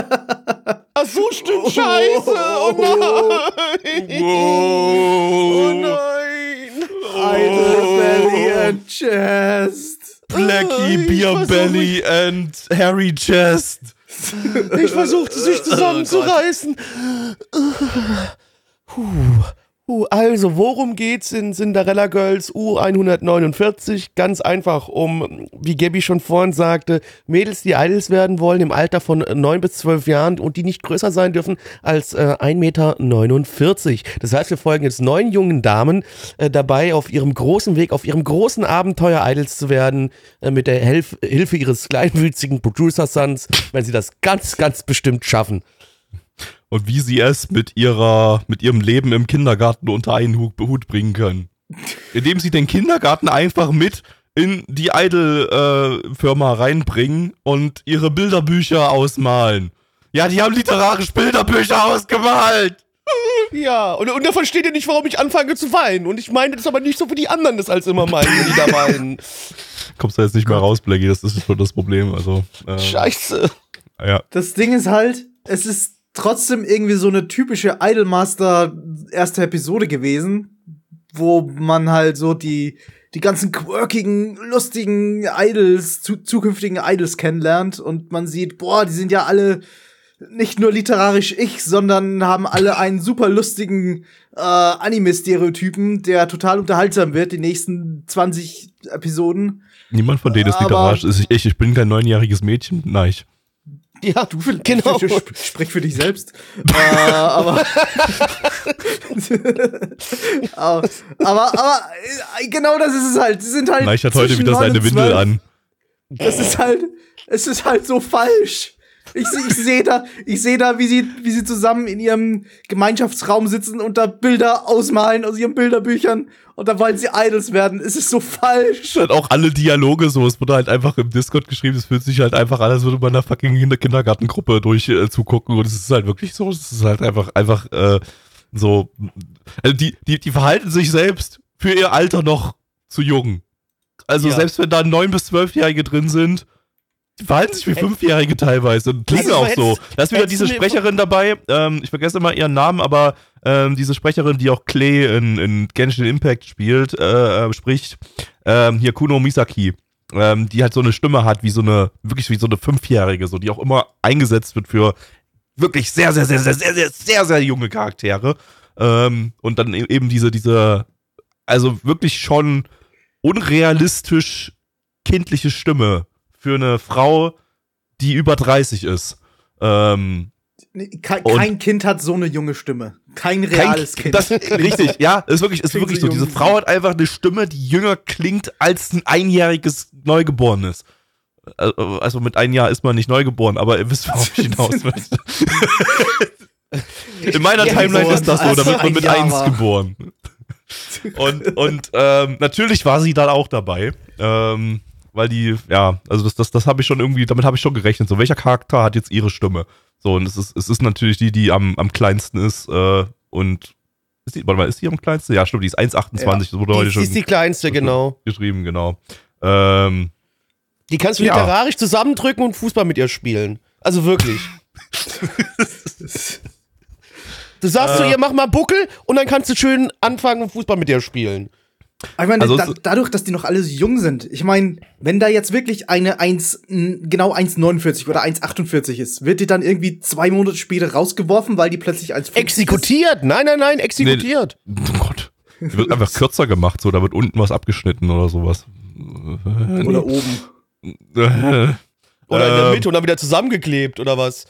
Speaker 1: Ach so, stimmt, scheiße. Oh nein. Oh nein.
Speaker 2: Idle Belly and Chest.
Speaker 3: Blackie,
Speaker 1: Ich
Speaker 3: Beer Belly and Hairy Chest.
Speaker 1: Ich versuchte sich zusammenzureißen. Puh. Puh, Also, worum geht's in Cinderella Girls U149? Ganz einfach um, wie Gabby schon vorhin sagte, Mädels, die Idols werden wollen im Alter von 9 bis 12 Jahren und die nicht größer sein dürfen als äh, 1,49 Meter. Das heißt, wir folgen jetzt neun jungen Damen äh, dabei, auf ihrem großen Weg, auf ihrem großen Abenteuer Idols zu werden, äh, mit der Helf Hilfe ihres kleinwüchsigen Producer-Sons, wenn sie das ganz, ganz bestimmt schaffen.
Speaker 3: Und wie sie es mit ihrer, mit ihrem Leben im Kindergarten unter einen Hut, bringen können. Indem sie den Kindergarten einfach mit in die Idol-Firma reinbringen und ihre Bilderbücher ausmalen. Ja, die haben literarisch Bilderbücher ausgemalt.
Speaker 1: Ja, und, und er versteht ja nicht, warum ich anfange zu weinen. Und ich meine das aber nicht so, wie die anderen das als immer meinen, wenn die da weinen.
Speaker 3: Kommst du jetzt nicht mehr raus, Blackie, das ist schon das Problem. Also, äh,
Speaker 1: Scheiße.
Speaker 3: ja.
Speaker 2: Das Ding ist halt, es ist trotzdem irgendwie so eine typische Idolmaster erste Episode gewesen, wo man halt so die, die ganzen quirkigen, lustigen Idols, zu, zukünftigen Idols kennenlernt und man sieht, boah, die sind ja alle nicht nur literarisch ich, sondern haben alle einen super lustigen äh, Anime-Stereotypen, der total unterhaltsam wird, die nächsten 20 Episoden.
Speaker 3: Niemand von denen ist literarisch. Ist ich, ich bin kein neunjähriges Mädchen. Nein. ich-
Speaker 1: Ja, du genau.
Speaker 2: Sp- Sprich für dich selbst. äh, aber, aber, aber, aber äh, genau das ist es halt. Sie sind halt.
Speaker 3: Neich hat heute wieder
Speaker 2: 9
Speaker 3: seine Windel
Speaker 2: 12.
Speaker 3: an.
Speaker 2: Das ist halt, es ist halt so falsch. Ich, ich sehe da, ich sehe da, wie sie, wie sie zusammen in ihrem Gemeinschaftsraum sitzen und da Bilder ausmalen aus ihren Bilderbüchern und da wollen sie Idols werden. Es ist so falsch.
Speaker 3: halt auch alle Dialoge so. Es wurde halt einfach im Discord geschrieben. Es fühlt sich halt einfach an, als würde man einer fucking Kinder- Kindergartengruppe durch äh, zugucken. Und es ist halt wirklich so. Es ist halt einfach, einfach äh, so. Also die, die, die verhalten sich selbst für ihr Alter noch zu jung. Also
Speaker 1: Ja.
Speaker 3: selbst wenn da neun bis zwölfjährige drin sind, verhalten sich wie Fünfjährige teilweise und klingen
Speaker 1: Also,
Speaker 3: auch so. Da ist wieder diese Sprecherin dabei. Ähm, ich vergesse immer ihren Namen, aber ähm, diese Sprecherin, die auch Clay in, in Genshin Impact spielt, äh, äh, spricht, ähm, hier Kuno Misaki, ähm, die halt so eine Stimme hat, wie so eine, wirklich wie so eine Fünfjährige, so, die auch immer eingesetzt wird für wirklich sehr, sehr, sehr, sehr, sehr, sehr, sehr, sehr junge Charaktere. Ähm, und dann e-, eben diese, diese, also wirklich schon unrealistisch kindliche Stimme für eine Frau, die über 30 ist. Ähm,
Speaker 2: kein, kein Kind hat so eine junge Stimme. Kein reales kein, Kind.
Speaker 3: Das, richtig, ja, ist wirklich, ist wirklich so. Diese Frau hat einfach eine Stimme, die jünger klingt als ein einjähriges Neugeborenes. Äh, also mit einem Jahr ist man nicht neugeboren, aber ihr wisst, worauf ich hinaus will. In meiner Timeline ist das so, da wird man mit eins geboren. Und, und ähm, natürlich war sie dann auch dabei. Ähm, weil die, ja, also das, das, das habe ich schon irgendwie, damit habe ich schon gerechnet. So, welcher Charakter hat jetzt ihre Stimme? So, und es ist, es ist natürlich die, die am, am kleinsten ist, äh, und ist die, warte mal, ist die am kleinsten? Ja, stimmt, die ist 1,28, ja. das
Speaker 1: wurde heute schon. Die ist die kleinste, genau.
Speaker 3: Geschrieben, genau. Ähm,
Speaker 1: die kannst du ja. literarisch zusammendrücken und Fußball mit ihr spielen. Also wirklich. du sagst äh, zu ihr, mach mal Buckel und dann kannst du schön anfangen, Fußball mit ihr spielen.
Speaker 2: Ich meine, also da, dadurch, dass die noch alle so jung sind, ich meine, wenn da jetzt wirklich eine 1, genau 1,49 oder 1,48 ist, wird die dann irgendwie zwei Monate später rausgeworfen, weil die plötzlich als
Speaker 1: Exekutiert! Nein, nein, nein, exekutiert!
Speaker 3: Nee, oh Gott. Die wird einfach kürzer gemacht, so, da wird unten was abgeschnitten oder sowas.
Speaker 2: Oder oben.
Speaker 1: oder in der ähm. Mitte und dann wieder zusammengeklebt, oder was?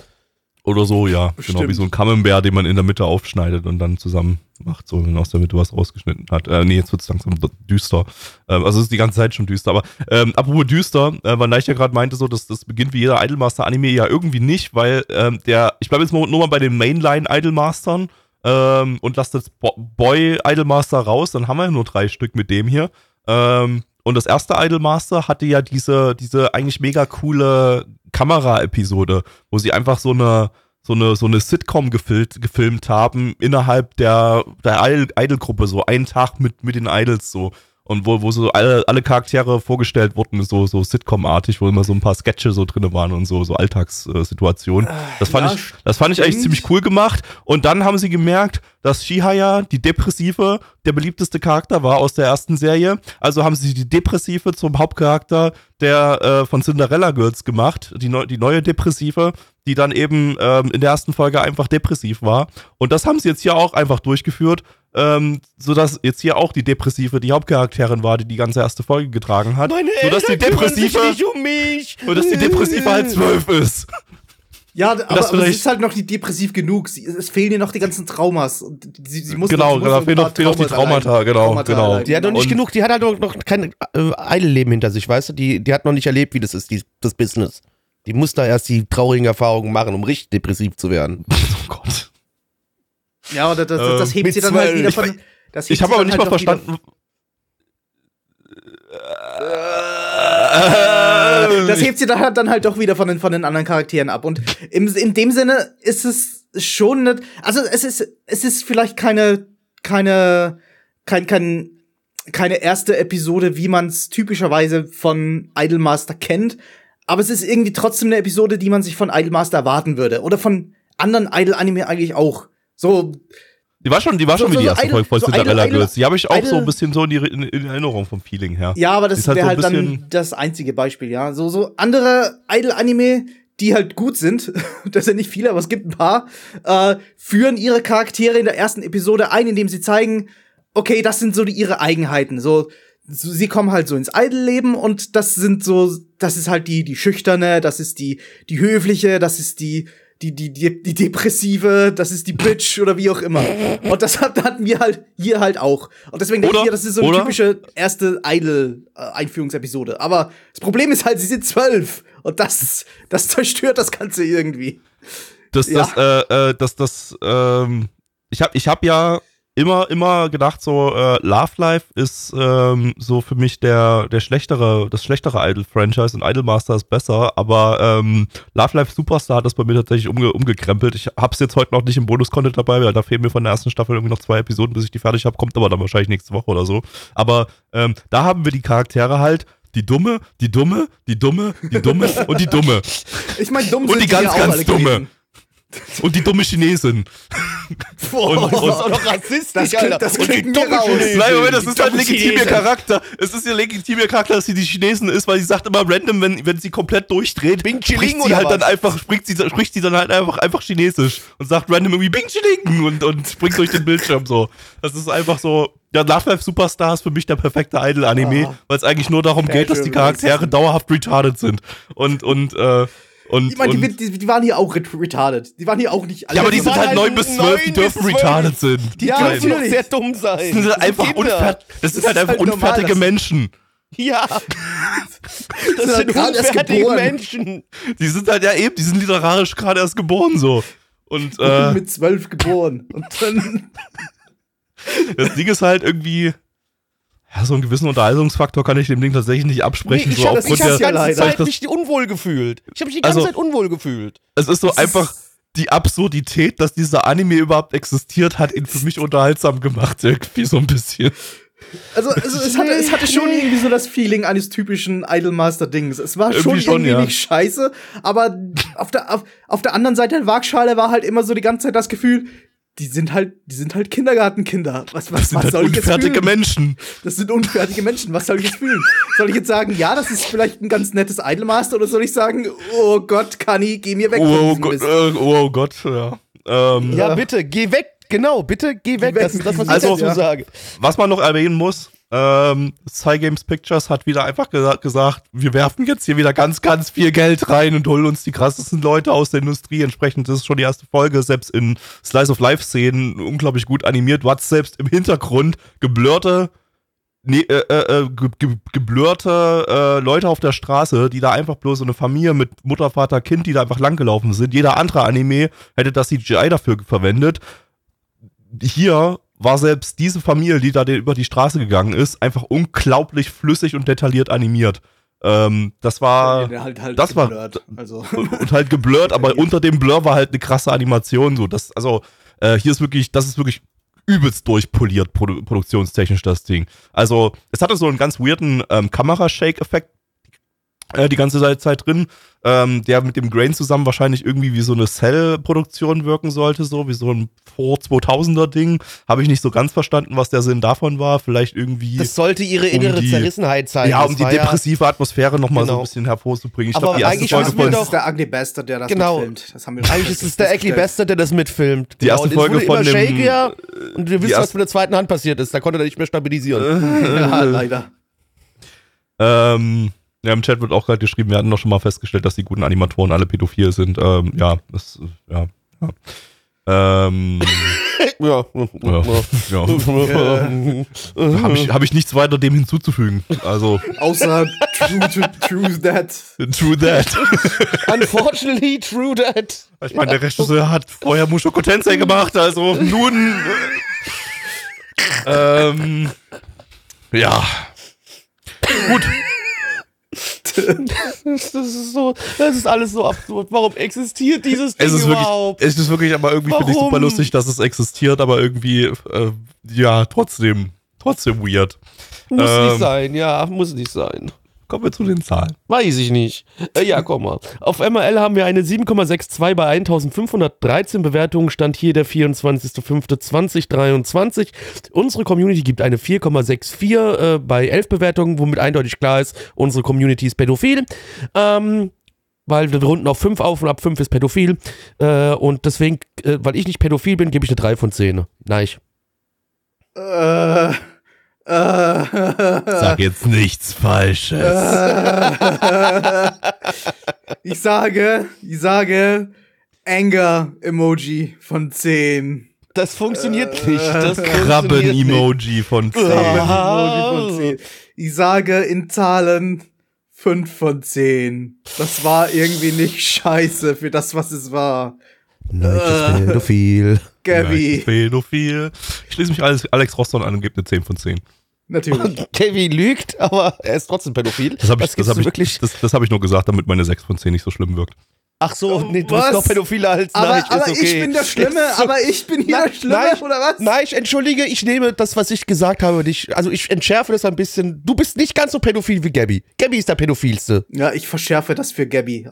Speaker 3: Oder so, ja. Bestimmt. Genau, wie so ein Camembert, den man in der Mitte aufschneidet und dann zusammen macht, so wenn man aus der Mitte was rausgeschnitten hat. Äh, nee, jetzt wird es langsam düster. Ähm, also es ist die ganze Zeit schon düster. Aber ähm, apropos düster, äh, weil Neich ja gerade meinte, so, dass das beginnt wie jeder Idolmaster-Anime ja irgendwie nicht, weil ähm, der, ich bleibe jetzt mal, nur mal bei den Mainline-Idolmastern ähm, und lasse das Bo Boy Idolmaster raus, dann haben wir ja nur drei Stück mit dem hier. Ähm, und das erste Idolmaster hatte ja diese, diese eigentlich mega coole Kamera-Episode, wo sie einfach so eine, so eine, so eine Sitcom gefilmt, gefilmt haben innerhalb der, der Idol-Gruppe, so einen Tag mit, mit den Idols so und wo, wo so alle, alle Charaktere vorgestellt wurden, so, so Sitcom-artig, wo immer so ein paar Sketche so drin waren und so, so Alltagssituationen. Das fand ja, ich, das fand ich eigentlich ziemlich cool gemacht. Und dann haben sie gemerkt, dass Shihaya, die Depressive, der beliebteste Charakter war aus der ersten Serie. Also haben sie die Depressive zum Hauptcharakter der äh, von Cinderella Girls gemacht, die, neu, die neue Depressive, die dann eben ähm, in der ersten Folge einfach depressiv war. Und das haben sie jetzt hier auch einfach durchgeführt ähm, sodass jetzt hier auch die Depressive die Hauptcharakterin war, die die ganze erste Folge getragen hat.
Speaker 1: Meine
Speaker 3: sodass
Speaker 1: die Depressive
Speaker 3: nicht um mich. Sodass die Depressive halt zwölf ist.
Speaker 2: Ja, aber, aber es ist halt noch nicht depressiv genug. Sie, es fehlen ihr noch die ganzen Traumas. Sie, sie muss
Speaker 3: genau, genau, fehlen noch, noch die Traumata, genau, Traumata genau.
Speaker 1: Erleiden. Die hat noch nicht und genug, die hat halt noch, noch kein äh, Eidelleben hinter sich, weißt du? Die, die hat noch nicht erlebt, wie das ist, die, das Business. Die muss da erst die traurigen Erfahrungen machen, um richtig depressiv zu werden.
Speaker 3: Oh Gott.
Speaker 2: Ja, oder das, das, das hebt sie dann halt wieder von.
Speaker 3: Das ich habe aber nicht halt mal verstanden.
Speaker 2: das hebt sie dann, dann halt doch wieder von den, von den anderen Charakteren ab. Und im, in dem Sinne ist es schon nicht, also es ist, es ist vielleicht keine, keine, kein, kein, keine erste Episode, wie man es typischerweise von Idolmaster kennt. Aber es ist irgendwie trotzdem eine Episode, die man sich von Idolmaster erwarten würde. Oder von anderen Idol-Anime eigentlich auch. So.
Speaker 3: Die war schon, die war so, schon wie so, die erste Folge von so Cinderella Girls. Die habe ich auch Idle, so ein bisschen so in, die, in, in, Erinnerung vom Feeling her.
Speaker 2: Ja, aber das wäre halt, so halt dann das einzige Beispiel, ja. So, so andere Idol-Anime, die halt gut sind, das sind nicht viele, aber es gibt ein paar, äh, führen ihre Charaktere in der ersten Episode ein, indem sie zeigen, okay, das sind so die, ihre Eigenheiten. So, so, sie kommen halt so ins Idol-Leben und das sind so, das ist halt die, die schüchterne, das ist die, die höfliche, das ist die, die, die, die, die Depressive, das ist die Bitch oder wie auch immer. Und das hat, hatten wir halt hier halt auch. Und deswegen denke ich, ja, das ist so eine oder? typische erste Idol-Einführungsepisode. Aber das Problem ist halt, sie sind zwölf. Und das, das zerstört das Ganze irgendwie.
Speaker 3: Das, das, ja. äh, äh, das, das, ähm, ich hab, ich hab ja immer, immer gedacht, so äh, Love Life ist ähm, so für mich der, der schlechtere, das schlechtere Idol-Franchise und Idolmaster ist besser, aber ähm, Love Life Superstar hat das bei mir tatsächlich umge umgekrempelt. Ich hab's jetzt heute noch nicht im Bonus-Content dabei, weil da fehlen mir von der ersten Staffel irgendwie noch zwei Episoden, bis ich die fertig habe, kommt aber dann wahrscheinlich nächste Woche oder so. Aber ähm, da haben wir die Charaktere halt, die dumme, die dumme, die dumme, die dumme und die dumme.
Speaker 2: Ich meine, dumm
Speaker 3: Und die ganz, ganz dumme. Und die dumme Chinesin.
Speaker 1: Boah,
Speaker 3: Und-
Speaker 1: das ist
Speaker 3: und-
Speaker 1: auch noch rassistisch,
Speaker 2: Das klingt-
Speaker 1: Alter.
Speaker 2: das
Speaker 1: Und die
Speaker 2: klingt
Speaker 1: dumme. Chinesin.
Speaker 3: Nein, Moment, das ist halt
Speaker 1: dumme
Speaker 3: legitim ihr
Speaker 1: Chinesin.
Speaker 3: Charakter. Es ist ihr legitim ihr Charakter, dass sie die Chinesen ist, weil sie sagt immer random, wenn, wenn sie komplett durchdreht,
Speaker 1: Bing
Speaker 3: spricht sie halt
Speaker 1: was?
Speaker 3: dann einfach, spricht sie, spricht sie dann halt einfach, einfach Chinesisch und sagt random irgendwie Bing Chiling und, und springt durch den Bildschirm so. Das ist einfach so, ja, Love Superstar ist für mich der perfekte Idol-Anime,
Speaker 2: Ah.
Speaker 3: weil es eigentlich nur darum geht, dass die Charaktere dauerhaft retarded sind. Und, und, äh, und,
Speaker 2: Ich meine, die,
Speaker 3: und
Speaker 2: die, die waren hier auch ret- retarded. Die waren hier auch nicht alle.
Speaker 3: ja, aber die
Speaker 1: die
Speaker 3: sind halt
Speaker 1: halt
Speaker 3: 9 bis 12, die dürfen retarded sind.
Speaker 1: Die
Speaker 2: Ja,
Speaker 1: dürfen noch sehr dumm sein.
Speaker 3: Das sind
Speaker 1: Das
Speaker 3: halt einfach
Speaker 1: Kinder.
Speaker 3: unfertig. Das sind
Speaker 2: Das
Speaker 3: halt
Speaker 2: ist
Speaker 3: einfach
Speaker 2: halt normal,
Speaker 3: unfertige
Speaker 2: das-
Speaker 3: Menschen.
Speaker 1: Ja. Das
Speaker 2: sind
Speaker 1: sind
Speaker 2: erst
Speaker 1: unfertige. Menschen.
Speaker 3: Die sind halt ja eben, die sind literarisch gerade erst geboren so. Und äh,
Speaker 2: mit zwölf geboren. Und dann.
Speaker 3: das Ding ist halt irgendwie, ja, so einen gewissen Unterhaltungsfaktor kann ich dem Ding tatsächlich nicht absprechen.
Speaker 1: Nee, ich
Speaker 3: so
Speaker 1: habe mich
Speaker 2: ich
Speaker 1: die ganze. Zeit
Speaker 3: Das-
Speaker 1: mich unwohl gefühlt. Ich habe mich die ganze
Speaker 3: Also-
Speaker 1: Zeit unwohl gefühlt.
Speaker 3: es ist so
Speaker 2: Das ist-
Speaker 3: einfach die Absurdität, dass dieser Anime überhaupt existiert, hat ihn für mich unterhaltsam gemacht, irgendwie so ein bisschen.
Speaker 2: Also, also es, hatte, es hatte schon irgendwie so das Feeling eines typischen Idolmaster-Dings. Es war schon
Speaker 3: Irgendwie schon,
Speaker 2: irgendwie
Speaker 3: ja.
Speaker 2: nicht scheiße, aber auf der, auf, auf der anderen Seite der Waagschale war halt immer so die ganze Zeit das Gefühl, die sind halt, die sind halt Kindergartenkinder. Was, was,
Speaker 3: Das sind
Speaker 2: was
Speaker 3: halt
Speaker 2: soll ich jetzt
Speaker 3: unfertige
Speaker 2: fühlen?
Speaker 3: Menschen.
Speaker 2: Das sind unfertige Menschen. Was soll ich jetzt fühlen? Soll ich jetzt sagen, ja, das ist vielleicht ein ganz nettes Idolmaster oder soll ich sagen, oh Gott, Kani, geh mir weg von
Speaker 3: Oh,
Speaker 2: diesem
Speaker 3: Gott,
Speaker 2: Mist.
Speaker 3: äh, oh Gott, ja. Ähm,
Speaker 1: Ja, bitte, geh weg. Genau, bitte, geh weg.
Speaker 2: weg
Speaker 1: Das ist das, was ich
Speaker 3: Also-
Speaker 1: dazu
Speaker 2: Ja.
Speaker 1: sage.
Speaker 3: Was man noch erwähnen muss, ähm, Cygames Pictures hat wieder einfach gesa gesagt, wir werfen jetzt hier wieder ganz, ganz viel Geld rein und holen uns die krassesten Leute aus der Industrie. Entsprechend das ist schon die erste Folge, selbst in Slice of Life-Szenen unglaublich gut animiert. Du hast selbst im Hintergrund geblurrte, äh, äh, äh, ge ge geblurrte äh, Leute auf der Straße, die da einfach bloß so eine Familie mit Mutter, Vater, Kind, die da einfach langgelaufen sind. Jeder andere Anime hätte das CGI dafür verwendet hier war selbst diese Familie, die da über die Straße gegangen ist, einfach unglaublich flüssig und detailliert animiert. Ähm, das war
Speaker 2: Ja, halt, halt
Speaker 3: das war-
Speaker 2: geblurrt. also.
Speaker 3: und, und halt geblurrt, aber unter dem Blur war halt eine krasse Animation. So, das, also äh, hier ist wirklich, das ist wirklich übelst durchpoliert produ produktionstechnisch das Ding. Also es hatte so einen ganz weirden ähm, Kamera-Shake-Effekt die ganze Zeit- drin, ähm, der mit dem Grain zusammen wahrscheinlich irgendwie wie so eine Cell-Produktion wirken sollte, so wie so ein vor 2000er Ding. Habe ich nicht so ganz verstanden, was der Sinn davon war. Vielleicht irgendwie
Speaker 1: Das sollte ihre innere
Speaker 3: Um die-
Speaker 1: Zerrissenheit zeigen.
Speaker 3: ja, um die depressive Atmosphäre nochmal so
Speaker 1: Genau.
Speaker 3: ein bisschen hervorzubringen. Ich
Speaker 1: Aber
Speaker 3: glaube, die erste
Speaker 1: eigentlich
Speaker 3: Folge von
Speaker 2: das ist der Ugly Bastard, der das
Speaker 1: Genau.
Speaker 2: mitfilmt. Das haben wir
Speaker 1: Eigentlich ist es der Ugly Bastard, der das mitfilmt.
Speaker 3: Die erste
Speaker 1: und es
Speaker 3: Folge
Speaker 1: wurde
Speaker 3: von
Speaker 1: immer
Speaker 3: dem-
Speaker 1: shakier und wir wissen,
Speaker 3: erste-
Speaker 1: was mit der zweiten Hand passiert ist. Da konnte er nicht mehr stabilisieren.
Speaker 2: Ja, leider.
Speaker 3: Ähm, ja, im Chat wird auch gerade geschrieben, wir hatten doch schon mal festgestellt, dass die guten Animatoren alle pädophil sind. Ähm, ja, das, ja. ja. Ähm,
Speaker 1: ja.
Speaker 3: ja, ja. Habe ich, hab ich nichts weiter dem hinzuzufügen. Also,
Speaker 2: Außer True, to, true That.
Speaker 3: true that.
Speaker 1: Unfortunately, true that.
Speaker 3: Ich meine, der Regisseur hat vorher Mushoku Tensei gemacht, also nun. ähm, ja. Gut.
Speaker 1: Das ist so, das ist alles so absurd. Warum existiert dieses Ding
Speaker 3: Es ist wirklich,
Speaker 1: überhaupt?
Speaker 3: es ist wirklich, aber irgendwie finde ich super lustig, dass es existiert, aber irgendwie, äh, ja, trotzdem, trotzdem weird.
Speaker 1: muss
Speaker 3: ähm,
Speaker 1: nicht sein, ja, muss nicht sein.
Speaker 3: Kommen wir zu den Zahlen.
Speaker 1: Weiß ich nicht. Äh, ja, komm mal. Auf MRL haben wir eine 7,62 bei 1513 Bewertungen. Stand hier der 24.05.2023. Unsere Community gibt eine 4,64 äh, bei 11 Bewertungen, womit eindeutig klar ist, unsere Community ist pädophil. Ähm, weil wir runden auf 5 auf und ab 5 ist pädophil. Äh, und deswegen, äh, weil ich nicht pädophil bin, gebe ich eine 3 von 10. Nein.
Speaker 2: Äh, äh,
Speaker 3: Sag jetzt nichts Falsches.
Speaker 2: ich sage, ich sage Anger-Emoji von 10.
Speaker 1: Das funktioniert nicht. Das.
Speaker 3: Krabben-Emoji von 10.
Speaker 2: Emoji von 10. Ich sage in Zahlen 5 von 10. Das war irgendwie nicht scheiße für das, was es war.
Speaker 1: Nein, ich bin pädophil.
Speaker 2: Gabby,
Speaker 3: Pädophil. Ich schließe mich Alex, Alex Roston an und gebe eine 10 von 10.
Speaker 2: natürlich.
Speaker 1: Kevin lügt, aber er ist trotzdem pädophil.
Speaker 3: Das habe ich, das hab ich,
Speaker 1: wirklich.
Speaker 3: das, das hab ich nur gesagt, damit meine 6 von 10 nicht so schlimm wirkt.
Speaker 1: Ach so, nee, du
Speaker 2: Was?
Speaker 1: bist noch pädophiler als
Speaker 2: Aber,
Speaker 1: nein,
Speaker 2: aber
Speaker 1: ist okay.
Speaker 2: ich bin der Schlimme, aber ich bin hier der Schlimme,
Speaker 1: nein,
Speaker 2: oder was?
Speaker 1: Nein, ich entschuldige, ich nehme das, was ich gesagt habe, dich, also ich entschärfe das ein bisschen. Du bist nicht ganz so pädophil wie Gabby. Gabby ist der pädophilste.
Speaker 2: Ja, ich verschärfe das für Gabby.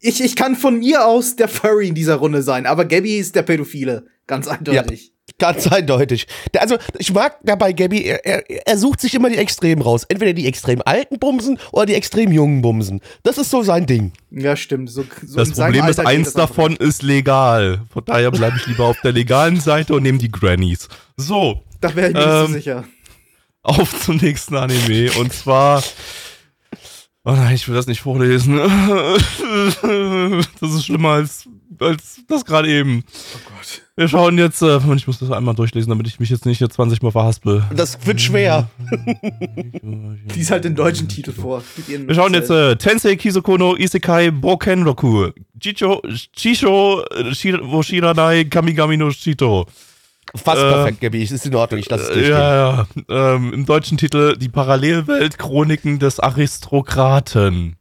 Speaker 2: Ich, ich kann von mir aus der Furry in dieser Runde sein, aber Gabby ist der Pädophile. Ganz eindeutig.
Speaker 1: Ganz eindeutig. Also, ich mag dabei Gabby, er, er, er sucht sich immer die Extremen raus. Entweder die extrem alten Bumsen oder die extrem jungen Bumsen. Das ist so sein Ding.
Speaker 2: Ja, stimmt. So, so
Speaker 3: Das Problem ist, eins
Speaker 2: das einfach.
Speaker 3: davon ist legal. Von daher bleibe ich lieber auf der legalen Seite und nehme die Grannies. So,
Speaker 2: Da wäre ich mir nicht so
Speaker 3: Ähm,
Speaker 2: sicher.
Speaker 3: auf zum nächsten Anime. Und zwar. Oh nein, ich will das nicht vorlesen. Das ist schlimmer als, als das gerade eben.
Speaker 2: Oh Gott.
Speaker 3: Wir schauen jetzt, äh, ich muss das einmal durchlesen, damit ich mich jetzt nicht hier 20 Mal verhaspel.
Speaker 1: Das wird schwer.
Speaker 2: Lies halt den deutschen Titel vor.
Speaker 3: Wir schauen jetzt äh, Tensei Kizukono Isekai Bokenroku. Chicho, wo Shiranai Kamigami no Shito.
Speaker 1: Fast
Speaker 3: Äh,
Speaker 1: perfekt, Gabby. Es ist in Ordnung. Ich lasse es
Speaker 3: Äh,
Speaker 1: durchgehen.
Speaker 3: Ja, ja. Ähm, Im deutschen Titel Die Parallelwelt Chroniken des Aristokraten.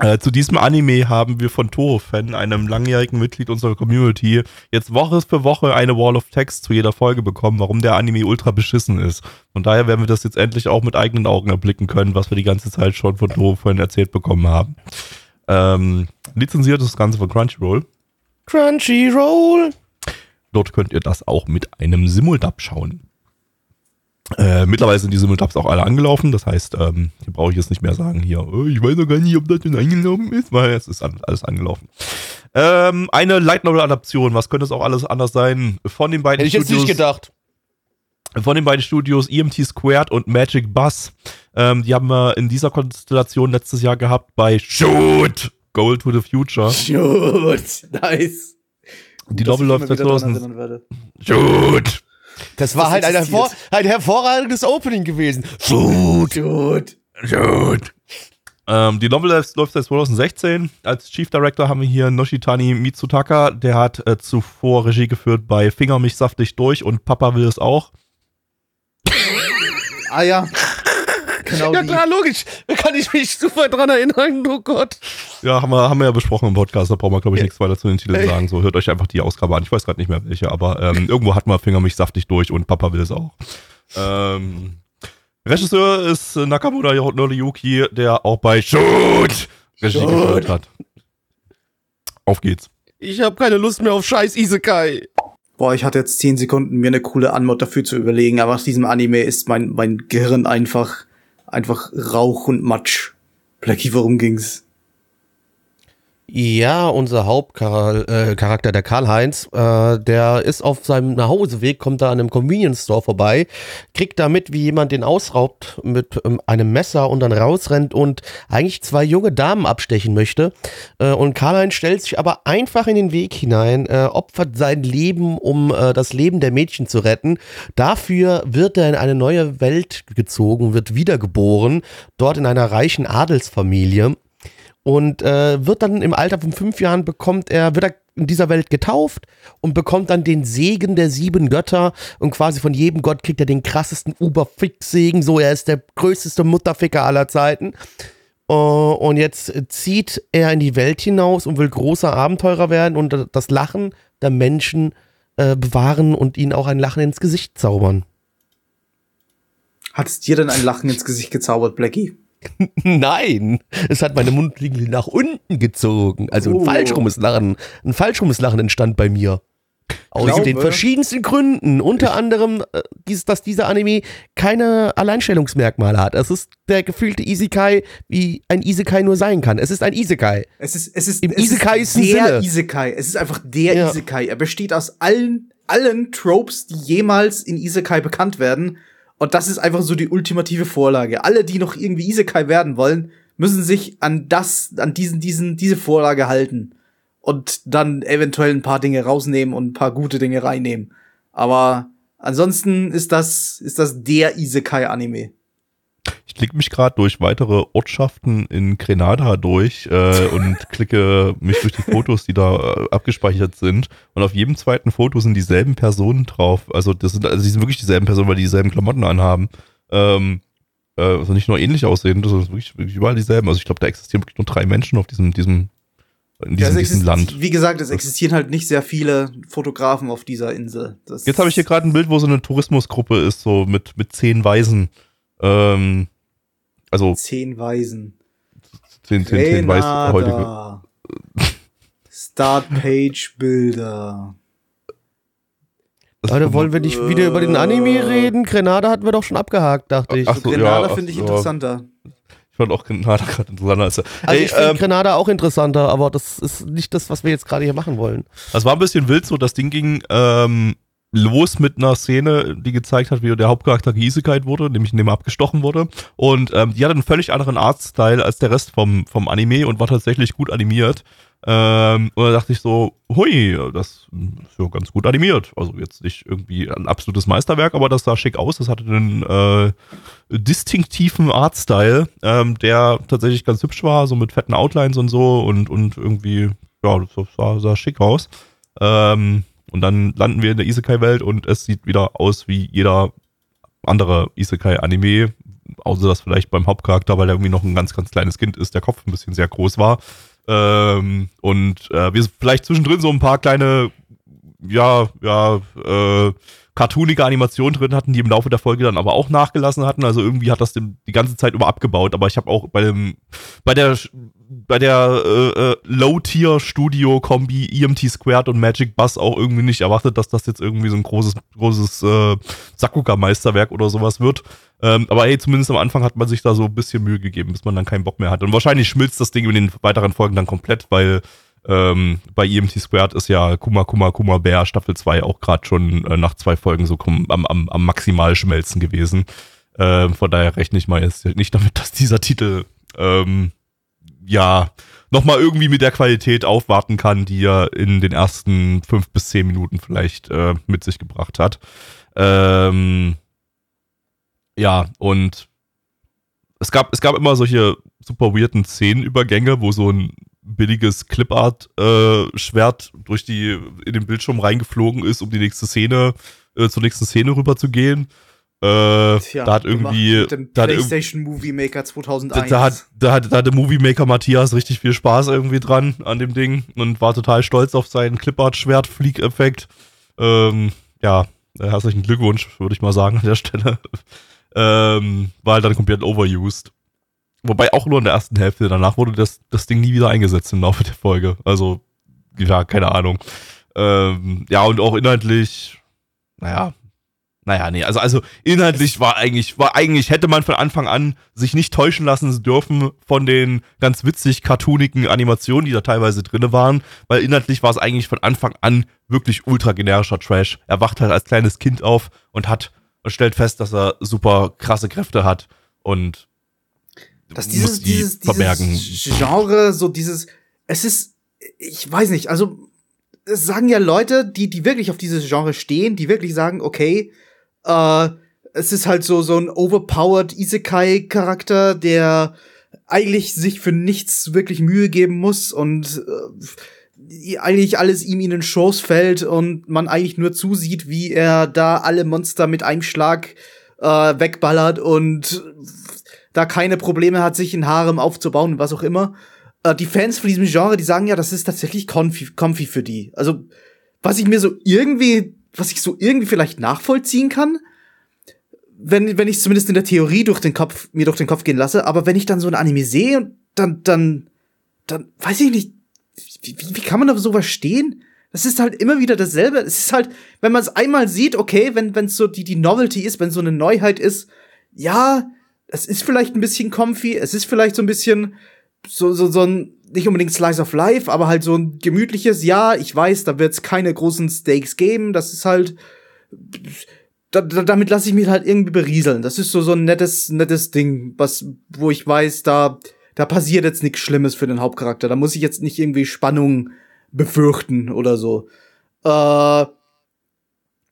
Speaker 3: Äh, zu diesem Anime haben wir von Toro-Fan, einem langjährigen Mitglied unserer Community, jetzt Woche für Woche eine Wall of Text zu jeder Folge bekommen, warum der Anime ultra beschissen ist. Von daher werden wir das jetzt endlich auch mit eigenen Augen erblicken können, was wir die ganze Zeit schon von Toro-Fan erzählt bekommen haben. Ähm, lizenziert ist das Ganze von Crunchyroll.
Speaker 1: Crunchyroll.
Speaker 3: Dort könnt ihr das auch mit einem Simuldub schauen. Äh, mittlerweile sind die Simuldubs auch alle angelaufen, das heißt, ähm, hier brauche ich jetzt nicht mehr sagen, hier, äh, ich weiß noch gar nicht, ob das schon angelaufen ist, weil es ist alles angelaufen. Ähm, eine Light Novel Adaption, was könnte es auch alles anders sein? Von den beiden
Speaker 1: Hätte ich jetzt nicht gedacht.
Speaker 3: von den beiden Studios EMT Squared und Magic Bus. Ähm, die haben wir in dieser Konstellation letztes Jahr gehabt bei Shoot! Goal to the Future.
Speaker 2: Gut, nice.
Speaker 3: Die
Speaker 2: Dass
Speaker 3: Novel läuft seit
Speaker 2: wieder dran
Speaker 3: 2000.
Speaker 2: erinnern werde.
Speaker 3: Shoot!
Speaker 1: Das war
Speaker 2: Das
Speaker 1: halt ein, hervor ein hervorragendes Opening gewesen. Shoot.
Speaker 2: Gut.
Speaker 3: Shoot. Ähm, die Novel läuft läuft seit 2016. Als Chief Director haben wir hier Noshitani Mitsutaka. Der hat äh, zuvor Regie geführt bei Finger mich saftig durch und Papa will es auch.
Speaker 2: Ah ja. Genau
Speaker 1: Ja klar, logisch. Da kann ich mich super dran erinnern. Oh Gott.
Speaker 3: Ja, haben wir, haben wir ja besprochen im Podcast. Da brauchen wir, glaube ich, nichts weiter zu den Titeln sagen. So, hört euch einfach die Ausgabe an. Ich weiß gerade nicht mehr welche, aber ähm, irgendwo hat man Finger mich saftig durch und Papa will es auch. Ähm, Regisseur ist Nakamura Noriyuki, der auch bei Shoot Regie geführt hat. Auf geht's.
Speaker 1: Ich habe keine Lust mehr auf scheiß Isekai.
Speaker 2: Boah, ich hatte jetzt 10 Sekunden, mir eine coole Anmod dafür zu überlegen, aber aus diesem Anime ist mein, mein Gehirn einfach, einfach Rauch und Matsch. Blackie, worum ging's?
Speaker 1: Ja, unser Hauptcharakter, äh, der Karl-Heinz, äh, der ist auf seinem Nachhauseweg, kommt da an einem Convenience Store vorbei, kriegt da mit, wie jemand den ausraubt mit ähm, einem Messer und dann rausrennt und eigentlich zwei junge Damen abstechen möchte. Äh, und Karl-Heinz stellt sich aber einfach in den Weg hinein, äh, opfert sein Leben, um äh, das Leben der Mädchen zu retten. Dafür wird er in eine neue Welt gezogen, wird wiedergeboren, dort in einer reichen Adelsfamilie und äh, wird dann im Alter von fünf Jahren bekommt er, wird er in dieser Welt getauft und bekommt dann den Segen der sieben Götter und quasi von jedem Gott kriegt er den krassesten Uberfick-Segen, so er ist der größte Mutterficker aller Zeiten. Äh, und jetzt zieht er in die Welt hinaus und will großer Abenteurer werden und das Lachen der Menschen äh, bewahren und ihnen auch ein Lachen ins Gesicht zaubern.
Speaker 2: Hat es dir denn ein Lachen ins Gesicht gezaubert, Blackie?
Speaker 1: Nein, es hat meine Mundwinkel nach unten gezogen. Also ein
Speaker 2: Oh.
Speaker 1: falschrummes Lachen. Ein falschrummes Lachen entstand bei mir. Aus
Speaker 2: Glaube-
Speaker 1: den verschiedensten Gründen. Unter anderem, äh, dass dieser Anime keine Alleinstellungsmerkmale hat. Es ist der gefühlte Isekai, wie ein Isekai nur sein kann. Es ist ein Isekai.
Speaker 2: Es ist, es ist,
Speaker 1: Im
Speaker 2: es
Speaker 1: Isekai ist ein
Speaker 2: der
Speaker 1: Sinne.
Speaker 2: Isekai. Es ist einfach der
Speaker 1: Ja.
Speaker 2: Isekai. Er besteht aus allen, allen Tropes, die jemals in Isekai bekannt werden. Und das ist einfach so die ultimative Vorlage. Alle, die noch irgendwie Isekai werden wollen, müssen sich an das, an diesen, diesen, diese Vorlage halten. Und dann eventuell ein paar Dinge rausnehmen und ein paar gute Dinge reinnehmen. Aber ansonsten ist das, ist das der Isekai-Anime.
Speaker 3: Ich klicke mich gerade durch weitere Ortschaften in Grenada durch äh, und klicke mich durch die Fotos, die da äh, abgespeichert sind. Und auf jedem zweiten Foto sind dieselben Personen drauf. Also das sind, also die sind wirklich dieselben Personen, weil die dieselben Klamotten anhaben. Ähm, äh, also nicht nur ähnlich aussehen, das sind wirklich, wirklich überall dieselben. Also ich glaube, da existieren wirklich nur drei Menschen auf diesem, diesem in diesem, diesem Land.
Speaker 2: Wie gesagt, es existieren halt nicht sehr viele Fotografen auf dieser Insel. Das
Speaker 3: Jetzt habe ich hier gerade ein Bild, wo so eine Tourismusgruppe ist, so mit, mit zehn Waisen. Ähm, also
Speaker 2: zehn Weisen.
Speaker 3: zehn, zehn, zehn weißhäutige.
Speaker 2: Grenada. Startpage Bilder.
Speaker 3: Das
Speaker 1: Leute, wollen wir nicht wieder über den Anime reden? Grenada hatten wir doch schon abgehakt, dachte ich.
Speaker 3: Ach so,
Speaker 2: Grenada
Speaker 3: ja,
Speaker 2: finde ich
Speaker 3: so.
Speaker 2: interessanter.
Speaker 3: Ich fand auch Grenada gerade interessanter als.
Speaker 1: Also
Speaker 3: Ey,
Speaker 1: ich finde
Speaker 3: ähm,
Speaker 1: Grenada auch interessanter, aber das ist nicht das, was wir jetzt gerade hier machen wollen.
Speaker 3: Das war ein bisschen wild so, das Ding ging ähm, los mit einer Szene, die gezeigt hat, wie der Hauptcharakter geisekite wurde, nämlich indem er abgestochen wurde. Und ähm, die hat einen völlig anderen Artstyle als der Rest vom, vom Anime und war tatsächlich gut animiert. Ähm, und da dachte ich so, hui, das ist ja ganz gut animiert. Also jetzt nicht irgendwie ein absolutes Meisterwerk, aber das sah schick aus. Das hatte einen äh, distinktiven Artstyle, ähm, der tatsächlich ganz hübsch war, so mit fetten Outlines und so und, und irgendwie, ja, das sah, sah schick aus. Ähm, und dann landen wir in der Isekai-Welt und es sieht wieder aus wie jeder andere Isekai-Anime, außer dass vielleicht beim Hauptcharakter, weil er irgendwie noch ein ganz, ganz kleines Kind ist, der Kopf ein bisschen sehr groß war. Ähm, und äh, wir vielleicht zwischendrin so ein paar kleine, ja, ja, äh, cartoonige Animationen drin hatten, die im Laufe der Folge dann aber auch nachgelassen hatten. Also irgendwie hat das die ganze Zeit über abgebaut. Aber ich habe auch bei dem, bei der, bei der äh, äh, Low-Tier-Studio-Kombi EMT Squared und Magic Bus auch irgendwie nicht erwartet, dass das jetzt irgendwie so ein großes, großes äh, Sakuga-Meisterwerk oder sowas wird. Ähm, aber hey, zumindest am Anfang hat man sich da so ein bisschen Mühe gegeben, bis man dann keinen Bock mehr hat. Und wahrscheinlich schmilzt das Ding in den weiteren Folgen dann komplett, weil ähm, bei EMT Squared ist ja Kuma Kuma Kuma Bär Staffel 2 auch gerade schon äh, nach zwei Folgen so am, am, am maximal schmelzen gewesen. Ähm, von daher rechne ich mal jetzt nicht damit, dass dieser Titel ähm, ja nochmal irgendwie mit der Qualität aufwarten kann, die er in den ersten fünf bis zehn Minuten vielleicht äh, mit sich gebracht hat. Ähm, ja, und es gab, es gab immer solche super weirden Szenenübergänge, wo so ein billiges Clipart-Schwert durch die, in den Bildschirm reingeflogen ist, um die nächste Szene, äh, zur nächsten Szene rüber zu gehen. Äh,
Speaker 2: Tja,
Speaker 3: da hat irgendwie,
Speaker 2: Mit dem
Speaker 3: da hat,
Speaker 2: PlayStation Movie Maker
Speaker 3: da,
Speaker 2: 2001.
Speaker 3: da hat, da hat, da hat der Movie Maker Matthias richtig viel Spaß irgendwie dran an dem Ding und war total stolz auf seinen Clipart-Schwert-Flieg-Effekt. Ähm, ja, äh, herzlichen Glückwunsch, würde ich mal sagen an der Stelle. ähm, war halt dann komplett overused. Wobei auch nur in der ersten Hälfte. Danach wurde das, das Ding nie wieder eingesetzt im Laufe der Folge. Also, ja, keine Ahnung. Ähm, ja, und auch inhaltlich, naja, naja, nee, also, also inhaltlich war eigentlich, war eigentlich, hätte man von Anfang an sich nicht täuschen lassen dürfen von den ganz witzig cartoonigen Animationen, die da teilweise drinne waren, weil inhaltlich war es eigentlich von Anfang an wirklich ultra generischer Trash. Er wacht halt als kleines Kind auf und hat und stellt fest, dass er super krasse Kräfte hat und
Speaker 2: dass dieses,
Speaker 3: die
Speaker 2: dieses, dieses Genre, so dieses, es ist, ich weiß nicht, also es sagen ja Leute, die, die wirklich auf dieses Genre stehen, die wirklich sagen, okay, äh, es ist halt so, so ein overpowered Isekai-Charakter, der eigentlich sich für nichts wirklich Mühe geben muss und äh, eigentlich alles ihm in den Schoß fällt und man eigentlich nur zusieht, wie er da alle Monster mit einem Schlag äh, wegballert und da keine Probleme hat, sich ein Harem aufzubauen und was auch immer. Äh, die Fans von diesem Genre, die sagen ja, das ist tatsächlich comfy, comfy für die. Also, was ich mir so irgendwie, was ich so irgendwie vielleicht nachvollziehen kann, wenn, wenn ich zumindest in der Theorie durch den Kopf, mir durch den Kopf gehen lasse, aber wenn ich dann so ein Anime sehe, dann, dann, dann weiß ich nicht, wie, wie, wie kann man auf sowas stehen? Das ist halt immer wieder dasselbe. Es ist halt, wenn man es einmal sieht, okay, wenn es so die, die Novelty ist, wenn so eine Neuheit ist, ja, es ist vielleicht ein bisschen comfy, es ist vielleicht so ein bisschen so, so, so ein, nicht unbedingt Slice of Life, aber halt so ein gemütliches, ja, ich weiß, da wird es keine großen Stakes geben, das ist halt, da, damit lasse ich mich halt irgendwie berieseln. Das ist so, so ein nettes, nettes Ding, was, wo ich weiß, da, da passiert jetzt nichts Schlimmes für den Hauptcharakter. Da muss ich jetzt nicht irgendwie Spannung befürchten oder so. Äh,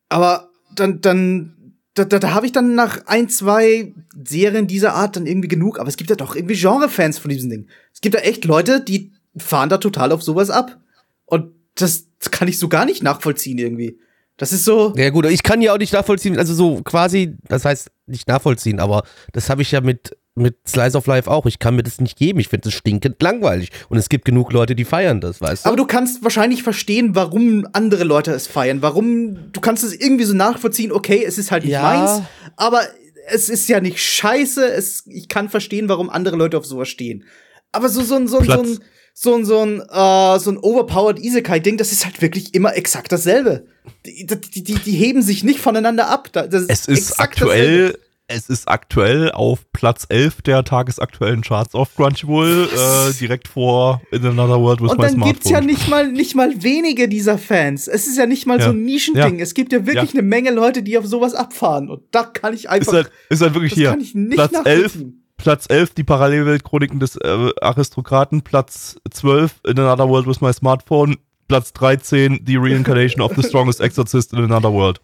Speaker 2: aber dann, dann, da, da, da habe ich dann nach ein, zwei Serien dieser Art dann irgendwie genug. Aber es gibt ja doch irgendwie Genre-Fans von diesem Ding. Es gibt ja echt Leute, die fahren da total auf sowas ab. Und das kann ich so gar nicht nachvollziehen irgendwie. Das ist so.
Speaker 1: Ja gut, ich kann ja auch nicht nachvollziehen, also so quasi, das heißt nicht nachvollziehen, aber das habe ich ja mit mit Slice of Life auch. Ich kann mir das nicht geben. Ich finde es stinkend langweilig. Und es gibt genug Leute, die feiern das, weißt du?
Speaker 2: Aber du kannst wahrscheinlich verstehen, warum andere Leute es feiern. Warum, du kannst es irgendwie so nachvollziehen, okay, es ist halt nicht
Speaker 1: Ja.
Speaker 2: meins, aber es ist ja nicht scheiße. Es, ich kann verstehen, warum andere Leute auf sowas stehen. Aber so, so, ein so, ein- so,
Speaker 3: Platz.
Speaker 2: ein so ein, so ein, äh, so ein overpowered Isekai-Ding, das ist halt wirklich immer exakt dasselbe. Die, die, die, die heben sich nicht voneinander ab. Da- Das
Speaker 3: Es ist
Speaker 2: exakt
Speaker 3: aktuell,
Speaker 2: dasselbe.
Speaker 3: Es ist aktuell auf Platz 11 der tagesaktuellen Charts auf Crunchyroll, äh, direkt vor In Another World with
Speaker 2: Und
Speaker 3: My
Speaker 2: dann
Speaker 3: Smartphone.
Speaker 2: gibt's ja nicht mal, nicht mal wenige dieser Fans. Es ist ja nicht mal
Speaker 3: Ja.
Speaker 2: so ein Nischending.
Speaker 3: Ja.
Speaker 2: Es gibt ja wirklich
Speaker 3: Ja.
Speaker 2: eine Menge Leute, die auf sowas abfahren. Und da kann ich
Speaker 3: ist
Speaker 2: einfach,
Speaker 3: halt, ist halt wirklich
Speaker 2: das
Speaker 3: hier.
Speaker 2: kann ich nicht
Speaker 3: Platz 11,
Speaker 2: nachvollziehen.
Speaker 3: Platz 11, die Parallelweltchroniken des äh, Aristokraten. Platz 12, In Another World with My Smartphone. Platz 13, The Reincarnation of the Strongest Exorcist in Another World.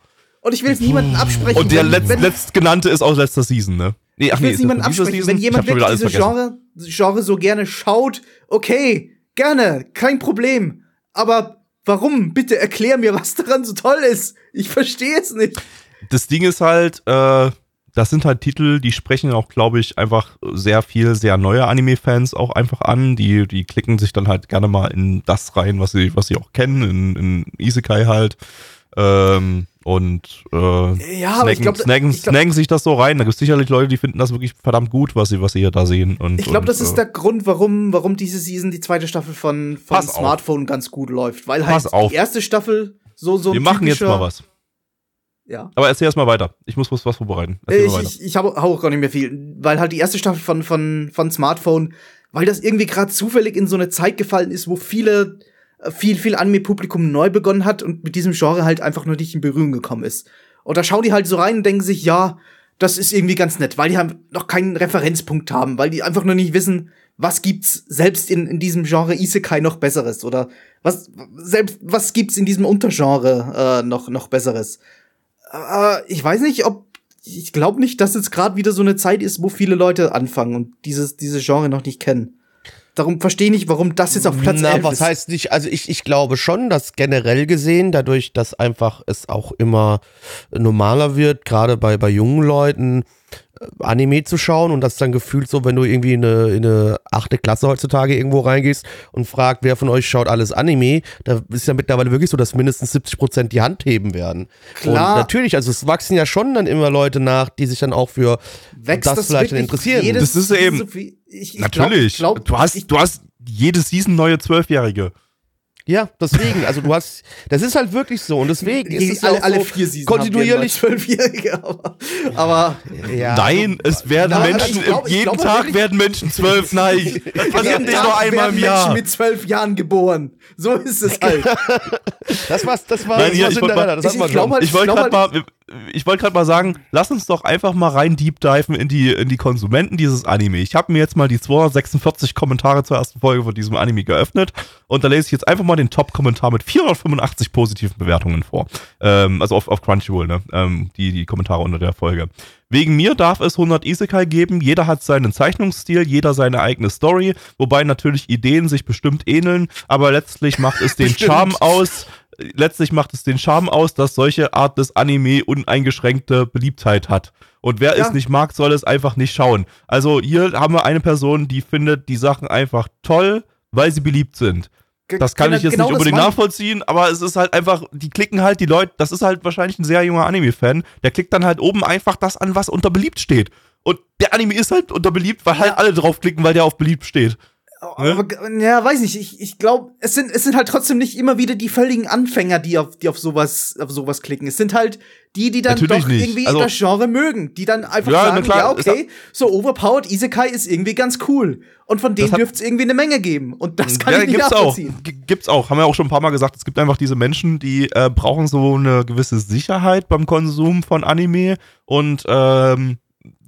Speaker 2: Und ich will es niemandem absprechen.
Speaker 3: Und der
Speaker 2: wenn-
Speaker 3: letzt,
Speaker 2: wenn,
Speaker 3: letztgenannte ist aus letzter Season, ne? Nee,
Speaker 2: ich will es
Speaker 3: ist
Speaker 2: niemandem absprechen.
Speaker 3: Season?
Speaker 2: Wenn jemand wirklich
Speaker 3: alles
Speaker 2: diese
Speaker 3: vergessen.
Speaker 2: Genre, Genre so gerne schaut, okay, gerne, kein Problem. Aber warum? Bitte erklär mir, was daran so toll ist. Ich verstehe es nicht.
Speaker 3: das Ding ist halt, äh, das sind halt Titel, die sprechen auch, glaube ich, einfach sehr viel, sehr neue Anime-Fans auch einfach an. Die, die klicken sich dann halt gerne mal in das rein, was sie, was sie auch kennen, in, in Isekai halt. Ähm, und äh,
Speaker 2: Ja, ich
Speaker 3: snacken,
Speaker 2: glaub,
Speaker 3: snacken,
Speaker 2: ich glaub-
Speaker 3: snacken sich das so rein. Da gibt es sicherlich Leute, die finden das wirklich verdammt gut, was sie, was sie hier da sehen. Und,
Speaker 2: Ich glaube, das ist
Speaker 3: äh,
Speaker 2: der Grund, warum, warum diese Season, die zweite Staffel von, von
Speaker 3: Pass auf.
Speaker 2: Smartphone ganz gut läuft. Weil halt die erste Staffel so, so
Speaker 3: Wir machen jetzt mal was.
Speaker 2: Ja.
Speaker 3: Aber erzähl erst mal weiter. Ich muss was, was vorbereiten. Erzähl
Speaker 2: Ich,
Speaker 3: mal weiter.
Speaker 2: ich, ich habe hau auch gar nicht mehr viel, weil halt die erste Staffel von, von, von Smartphone, weil das irgendwie gerade zufällig in so eine Zeit gefallen ist, wo viele, äh, viel, viel Anime-Publikum neu begonnen hat und mit diesem Genre halt einfach nur nicht in Berührung gekommen ist. Und da schauen die halt so rein und denken sich, ja, das ist irgendwie ganz nett, weil die halt noch keinen Referenzpunkt haben, weil die einfach nur nicht wissen, was gibt's selbst in, in diesem Genre Isekai noch Besseres oder was, selbst, was gibt's in diesem Untergenre äh, noch, noch Besseres. Äh, ich weiß nicht, ob ich glaube nicht, dass jetzt gerade wieder so eine Zeit ist, wo viele Leute anfangen und dieses diese Genre noch nicht kennen. Darum verstehe ich nicht, warum das jetzt auf Platz
Speaker 1: Na,
Speaker 2: 11
Speaker 1: was
Speaker 2: ist.
Speaker 1: heißt nicht, also ich, ich glaube schon, dass generell gesehen, dadurch, dass einfach es auch immer normaler wird, gerade bei, bei jungen Leuten, Anime zu schauen und das dann gefühlt so, wenn du irgendwie in eine, in eine achte Klasse heutzutage irgendwo reingehst und fragt, wer von euch schaut alles Anime, da ist ja mittlerweile wirklich so, dass mindestens 70 Prozent die Hand heben werden.
Speaker 2: Klar.
Speaker 1: Und natürlich, also es wachsen ja schon dann immer Leute nach, die sich dann auch für
Speaker 2: Wächst
Speaker 1: das,
Speaker 2: das
Speaker 1: vielleicht interessieren.
Speaker 2: jedes-
Speaker 3: Das ist eben-
Speaker 2: ich, ich
Speaker 3: Natürlich.
Speaker 2: Glaub, glaub,
Speaker 3: du, hast,
Speaker 2: ich,
Speaker 3: du hast jede Season neue Zwölfjährige.
Speaker 1: Ja, deswegen, also du hast, das ist halt wirklich so und deswegen ist es ja
Speaker 2: alle,
Speaker 1: auch
Speaker 2: alle
Speaker 1: so
Speaker 2: vier Seasons
Speaker 1: kontinuierlich.
Speaker 2: zwölfjährige, aber, aber
Speaker 1: Ja,
Speaker 3: Nein, es werden
Speaker 2: Nein,
Speaker 3: Menschen,
Speaker 2: ich glaub-
Speaker 3: jeden
Speaker 2: glaub
Speaker 3: Tag werden Menschen zwölf. Nein, das passiert nicht nur einmal
Speaker 2: werden
Speaker 3: im Jahr.
Speaker 2: Menschen mit zwölf Jahren geboren. So ist es halt.
Speaker 1: das war's, das war,
Speaker 3: Nein,
Speaker 1: das
Speaker 3: hier,
Speaker 1: war Cinderella, das
Speaker 2: ich-
Speaker 1: wir
Speaker 2: ich
Speaker 1: schon.
Speaker 2: halt-
Speaker 3: Ich wollte gerade mal, ich wollte gerade mal sagen, lass uns doch einfach mal rein deep diven in die, in die Konsumenten dieses Anime. Ich habe mir jetzt mal die 246 Kommentare zur ersten Folge von diesem Anime geöffnet und da lese ich jetzt einfach mal den Top-Kommentar mit 485 positiven Bewertungen vor. Ähm, also auf, auf Crunchyroll, ne? Ähm, die, die Kommentare unter der Folge. Wegen mir darf es 100 Isekai geben, jeder hat seinen Zeichnungsstil, jeder seine eigene Story, wobei natürlich Ideen sich bestimmt ähneln, aber letztlich macht es den. Charme aus, letztlich macht es den Charme aus, dass solche Art des Anime uneingeschränkte Beliebtheit hat. Und wer
Speaker 2: Ja.
Speaker 3: es nicht mag, soll es einfach nicht schauen. Also hier haben wir eine Person, die findet die Sachen einfach toll, weil sie beliebt sind. Das kann ich jetzt
Speaker 2: Genau
Speaker 3: nicht unbedingt nachvollziehen, aber es ist halt einfach, die klicken halt die Leute, das ist halt wahrscheinlich ein sehr junger Anime-Fan, der klickt dann halt oben einfach das an, was unter beliebt steht. Und der Anime ist halt unter beliebt, weil halt alle draufklicken, weil der auf beliebt steht.
Speaker 2: Aber, ja, weiß nicht. Ich, ich glaube, es sind, es sind halt trotzdem nicht immer wieder die völligen Anfänger, die auf, die auf sowas, auf sowas klicken. Es sind halt die, die dann
Speaker 3: Natürlich
Speaker 2: doch
Speaker 3: nicht.
Speaker 2: irgendwie
Speaker 3: Also-
Speaker 2: das Genre mögen, die dann einfach
Speaker 3: Ja,
Speaker 2: sagen,
Speaker 3: klar,
Speaker 2: ja, okay, so overpowered Isekai ist irgendwie ganz cool. Und von denen dürfte es irgendwie eine Menge geben. Und das kann
Speaker 3: ja,
Speaker 2: ich nicht
Speaker 3: gibt's auch.
Speaker 2: nachvollziehen.
Speaker 3: G- Gibt's auch. Haben wir auch schon ein paar Mal gesagt, es gibt einfach diese Menschen, die äh, brauchen so eine gewisse Sicherheit beim Konsum von Anime und ähm,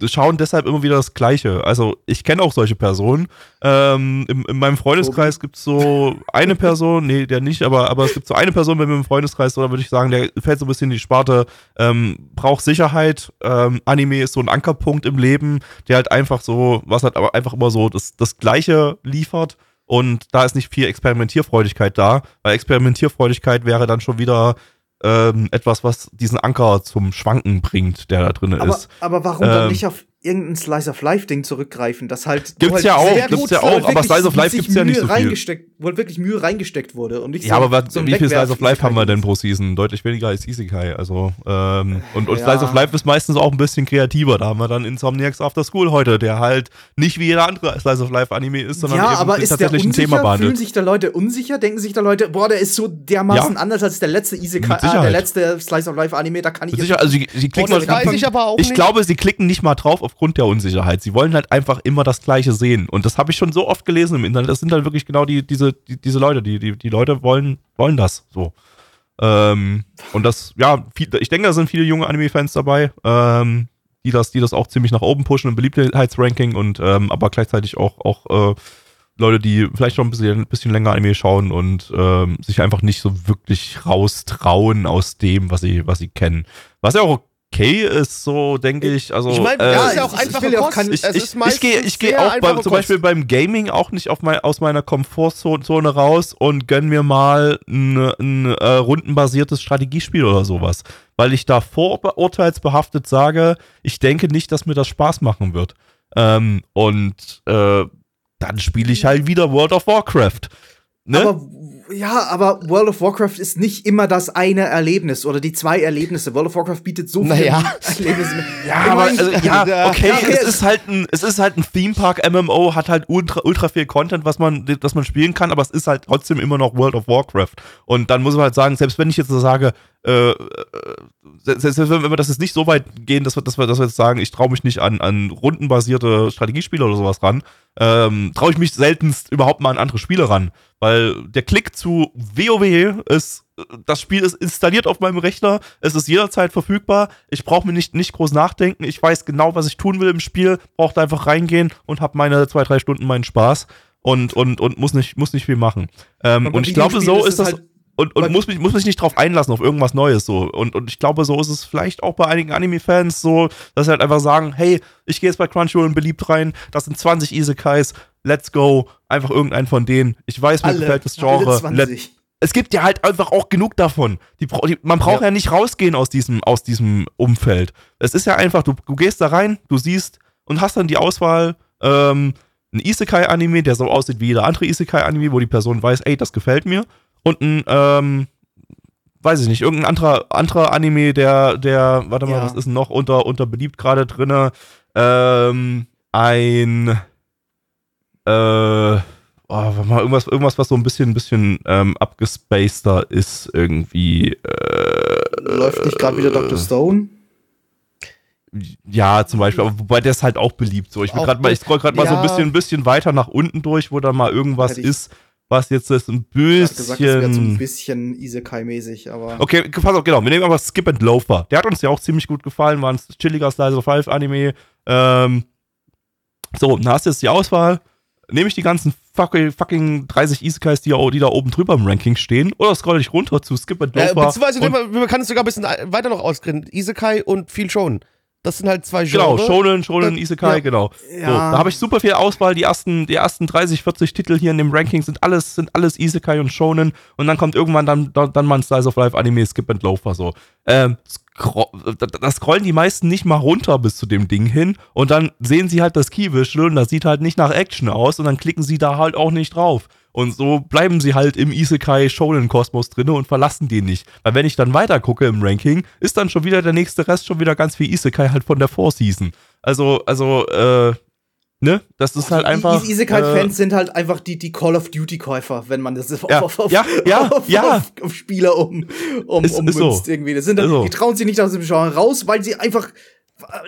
Speaker 3: schauen deshalb immer wieder das Gleiche. Also ich kenne auch solche Personen. Ähm, in, in meinem Freundeskreis gibt's so eine Person, nee, der nicht, aber, aber es gibt so eine Person bei mir im Freundeskreis, da würde ich sagen, der fällt so ein bisschen in die Sparte, ähm, braucht Sicherheit. Ähm, Anime ist so ein Ankerpunkt im Leben, der halt einfach so, was halt aber einfach immer so das, das Gleiche liefert. Und da ist nicht viel Experimentierfreudigkeit da, weil Experimentierfreudigkeit wäre dann schon wieder ähm, etwas, was diesen Anker zum Schwanken bringt, der da drin
Speaker 2: Aber,
Speaker 3: ist.
Speaker 2: aber warum dann
Speaker 3: Ähm,
Speaker 2: nicht auf irgendein Slice of Life Ding zurückgreifen, das halt
Speaker 3: Gibt's
Speaker 2: halt
Speaker 3: ja auch, gibt's ja
Speaker 2: wo halt
Speaker 3: auch, aber Slice of Life gibt's ja nicht
Speaker 2: Mühe
Speaker 3: so viel.
Speaker 2: reingesteckt, wo halt wirklich Mühe reingesteckt wurde und nicht
Speaker 3: Ja,
Speaker 2: so,
Speaker 3: aber was,
Speaker 2: so ein
Speaker 3: wie viel Slice of Life haben wir denn pro Season? Deutlich weniger als Isekai. Also, ähm, und, und
Speaker 2: Ja.
Speaker 3: Slice of Life ist meistens auch ein bisschen kreativer. Da haben wir dann Insomniacs After School heute, der halt nicht wie jeder andere Slice of Life Anime ist, sondern
Speaker 2: ja, aber ist der
Speaker 3: tatsächlich ein
Speaker 2: unsicher?
Speaker 3: Thema
Speaker 2: Fühlen
Speaker 3: behandelt.
Speaker 2: sich da Leute unsicher? Denken sich da Leute, boah, der ist so dermaßen
Speaker 3: Ja.
Speaker 2: anders als der letzte Isekai, äh, der letzte Slice of Life Anime, da kann ich
Speaker 3: Sicher, also sie, sie klicken
Speaker 2: Boah,
Speaker 1: ich auch
Speaker 3: Ich glaube, sie klicken nicht mal drauf aufgrund der Unsicherheit. Sie wollen halt einfach immer das Gleiche sehen. Und das habe ich schon so oft gelesen im Internet. Das sind halt wirklich genau die, diese, die, diese Leute, die, die, die Leute wollen, wollen das so. Ähm, und das, ja, viel, ich denke, da sind viele junge Anime-Fans dabei, ähm, die das, die das auch ziemlich nach oben pushen im Beliebtheitsranking und ähm, aber gleichzeitig auch, auch äh, Leute, die vielleicht schon ein bisschen, ein bisschen länger Anime schauen und ähm, sich einfach nicht so wirklich raustrauen aus dem, was sie, was sie kennen. Was ja auch okay ist, so denke ich. Also,
Speaker 1: Ich meine,
Speaker 3: äh,
Speaker 1: das ist ja auch
Speaker 2: will ja auch kein-
Speaker 3: ich, ich, ich gehe ich auch bei, zum Beispiel
Speaker 1: Kost.
Speaker 3: beim Gaming auch nicht auf mein, aus meiner Komfortzone raus und gönn mir mal ein, ein äh, rundenbasiertes Strategiespiel oder sowas. Weil ich da vorurteilsbehaftet sage, ich denke nicht, dass mir das Spaß machen wird. Ähm, und äh, dann spiele ich halt wieder World of Warcraft. Ne?
Speaker 2: Aber ja, aber World of Warcraft ist nicht immer das eine Erlebnis oder die zwei Erlebnisse. World of Warcraft bietet so viele
Speaker 1: Naja.
Speaker 2: Erlebnisse.
Speaker 3: Ja, aber also, ja, okay,
Speaker 2: ja,
Speaker 3: es ist halt ein, es ist halt ein Theme Park MMO, hat halt ultra, ultra viel Content, was man, das man spielen kann, aber es ist halt trotzdem immer noch World of Warcraft. Und dann muss man halt sagen, selbst wenn ich jetzt so sage, äh, äh, selbst wenn wir das jetzt nicht so weit gehen, dass wir, dass wir, dass wir jetzt sagen, ich traue mich nicht an, an rundenbasierte Strategiespiele oder sowas ran, ähm, traue ich mich seltenst überhaupt mal an andere Spiele ran. Weil der Klick zu WoW ist, das Spiel ist installiert auf meinem Rechner, es ist jederzeit verfügbar, ich brauche mir nicht, nicht groß nachdenken, ich weiß genau, was ich tun will im Spiel, brauche da einfach reingehen und habe meine zwei, drei Stunden meinen Spaß und, und, und muss, nicht, muss nicht viel machen. Ähm, und ich glaube, so
Speaker 2: ist
Speaker 3: ist das.
Speaker 2: halt-
Speaker 3: und, und muss mich, muss mich nicht drauf einlassen, auf irgendwas Neues so. Und, und ich glaube, so ist es vielleicht auch bei einigen Anime-Fans so, dass sie halt einfach sagen, hey, ich gehe jetzt bei Crunchyroll beliebt rein, das sind 20 Isekais, let's go, einfach irgendein von denen. Ich weiß, mir
Speaker 2: alle,
Speaker 3: gefällt das Genre. Let,
Speaker 2: 20.
Speaker 3: es gibt ja halt einfach auch genug davon. Die, die, man braucht ja. nicht rausgehen aus diesem, aus diesem Umfeld. Es ist ja einfach, du, du gehst da rein, du siehst und hast dann die Auswahl, ähm, ein Isekai-Anime, der so aussieht wie jeder andere Isekai-Anime, wo die Person weiß, ey, das gefällt mir. Und ein, ähm, weiß ich nicht, irgendein anderer, anderer Anime, der, der, warte mal,
Speaker 2: Ja.
Speaker 3: was ist noch unter, unter beliebt gerade drinne? Ähm, ein, äh, oh, warte mal, irgendwas, irgendwas, was so ein bisschen, ein bisschen ähm, abgespaceder ist irgendwie. Äh,
Speaker 2: Läuft nicht gerade wieder Dr. Stone?
Speaker 3: ja, zum Beispiel, aber wobei der ist halt auch beliebt. So, ich bin
Speaker 1: Auch
Speaker 3: gerade mal, ich scroll gerade mal so ein
Speaker 1: ja.
Speaker 3: bisschen, ein bisschen weiter nach unten durch, wo da mal irgendwas ist, was jetzt ist ein
Speaker 2: Ich hab gesagt, das wäre so ein
Speaker 3: bisschen.
Speaker 2: bisschen Isekai-mäßig, aber.
Speaker 3: Okay, pass auf, genau. Wir nehmen aber Skip and Loafer. Der hat uns ja auch ziemlich gut gefallen, war ein chilliger Slice of Life Anime. Ähm, so, dann hast du jetzt die Auswahl. Nehme ich die ganzen fucking, fucking 30 Isekais, die, da- die da oben drüber im Ranking stehen, oder scroll ich runter zu Skip and Loafer?
Speaker 1: beziehungsweise
Speaker 3: und-
Speaker 1: man, kann es sogar ein bisschen weiter noch ausgrenzen. Isekai und viel Shonen. Das sind halt zwei
Speaker 3: Genau,
Speaker 1: Genres.
Speaker 3: Shonen, Shonen,
Speaker 1: Das-
Speaker 3: Isekai,
Speaker 1: ja.
Speaker 3: genau.
Speaker 2: Ja.
Speaker 3: So, da habe ich super viel Auswahl. Die ersten, die ersten 30, 40 Titel hier in dem Ranking sind alles, sind alles Isekai und Shonen. Und dann kommt irgendwann dann, dann, dann mal ein Slice of Life Anime, Skip and Loafer so. Ähm, scro da, scrollen die meisten nicht mal runter bis zu dem Ding hin. Und dann sehen sie halt das Keyvisual und das sieht halt nicht nach Action aus. Und dann klicken sie da halt auch nicht drauf. Und so bleiben sie halt im Isekai-Shonen-Kosmos drinne und verlassen den nicht. Weil wenn ich dann weiter gucke im Ranking, ist dann schon wieder der nächste Rest schon wieder ganz viel Isekai halt von der Vorseason. Also, also, äh, ne? Das ist halt
Speaker 2: Die
Speaker 3: einfach.
Speaker 2: Is- Isekai-Fans sind halt einfach die, die Call of Duty-Käufer, wenn man das auf,
Speaker 3: Ja,
Speaker 2: auf, auf,
Speaker 3: ja, ja,
Speaker 2: auf,
Speaker 3: ja.
Speaker 2: auf, Spieler um, um,
Speaker 3: Ist- ist so.
Speaker 2: irgendwie. Das sind,
Speaker 3: Ist so.
Speaker 2: Die trauen sich nicht aus dem Genre raus, weil sie einfach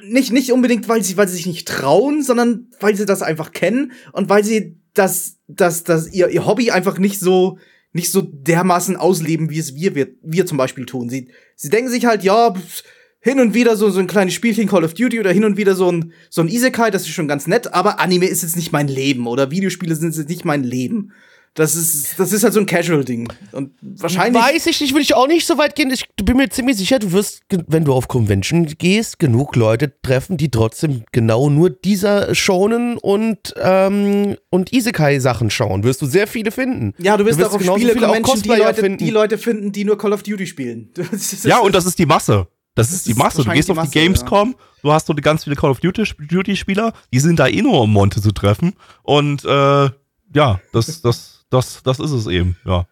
Speaker 2: nicht, nicht unbedingt, weil sie, weil sie sich nicht trauen, sondern weil sie das einfach kennen und weil sie das, das, das, ihr, ihr Hobby einfach nicht so, nicht so dermaßen ausleben, wie es wir, wir, wir zum Beispiel tun. Sie, sie denken sich halt, ja, pff, hin und wieder so, so ein kleines Spielchen Call of Duty oder hin und wieder so ein, so ein Isekai, das ist schon ganz nett, aber Anime ist jetzt nicht mein Leben oder Videospiele sind jetzt nicht mein Leben. Das ist, das ist halt so ein Casual-Ding. Und wahrscheinlich.
Speaker 1: Weiß ich nicht, würde ich auch nicht so weit gehen. Ich bin mir ziemlich sicher, du wirst, wenn du auf Convention gehst, genug Leute treffen, die trotzdem genau nur dieser Shonen und, ähm, und Isekai-Sachen schauen. Wirst du sehr viele finden.
Speaker 2: Ja, du wirst
Speaker 1: Du
Speaker 2: auch
Speaker 1: wirst
Speaker 2: auf
Speaker 1: genauso viele auch
Speaker 2: Spiele-Convention die Leute,
Speaker 1: finden.
Speaker 2: die Leute finden, die nur Call of Duty spielen. Das ist-
Speaker 3: Ja, und das ist die Masse. Das, ist die
Speaker 2: ist
Speaker 3: Masse. Du
Speaker 2: wahrscheinlich
Speaker 3: gehst auf
Speaker 2: die
Speaker 3: die
Speaker 2: Masse,
Speaker 3: Gamescom du hast so ganz viele Call of Duty-Spieler, die sind da eh nur, um Monte zu treffen. Und äh, ja, das, das, das, das ist es eben, ja.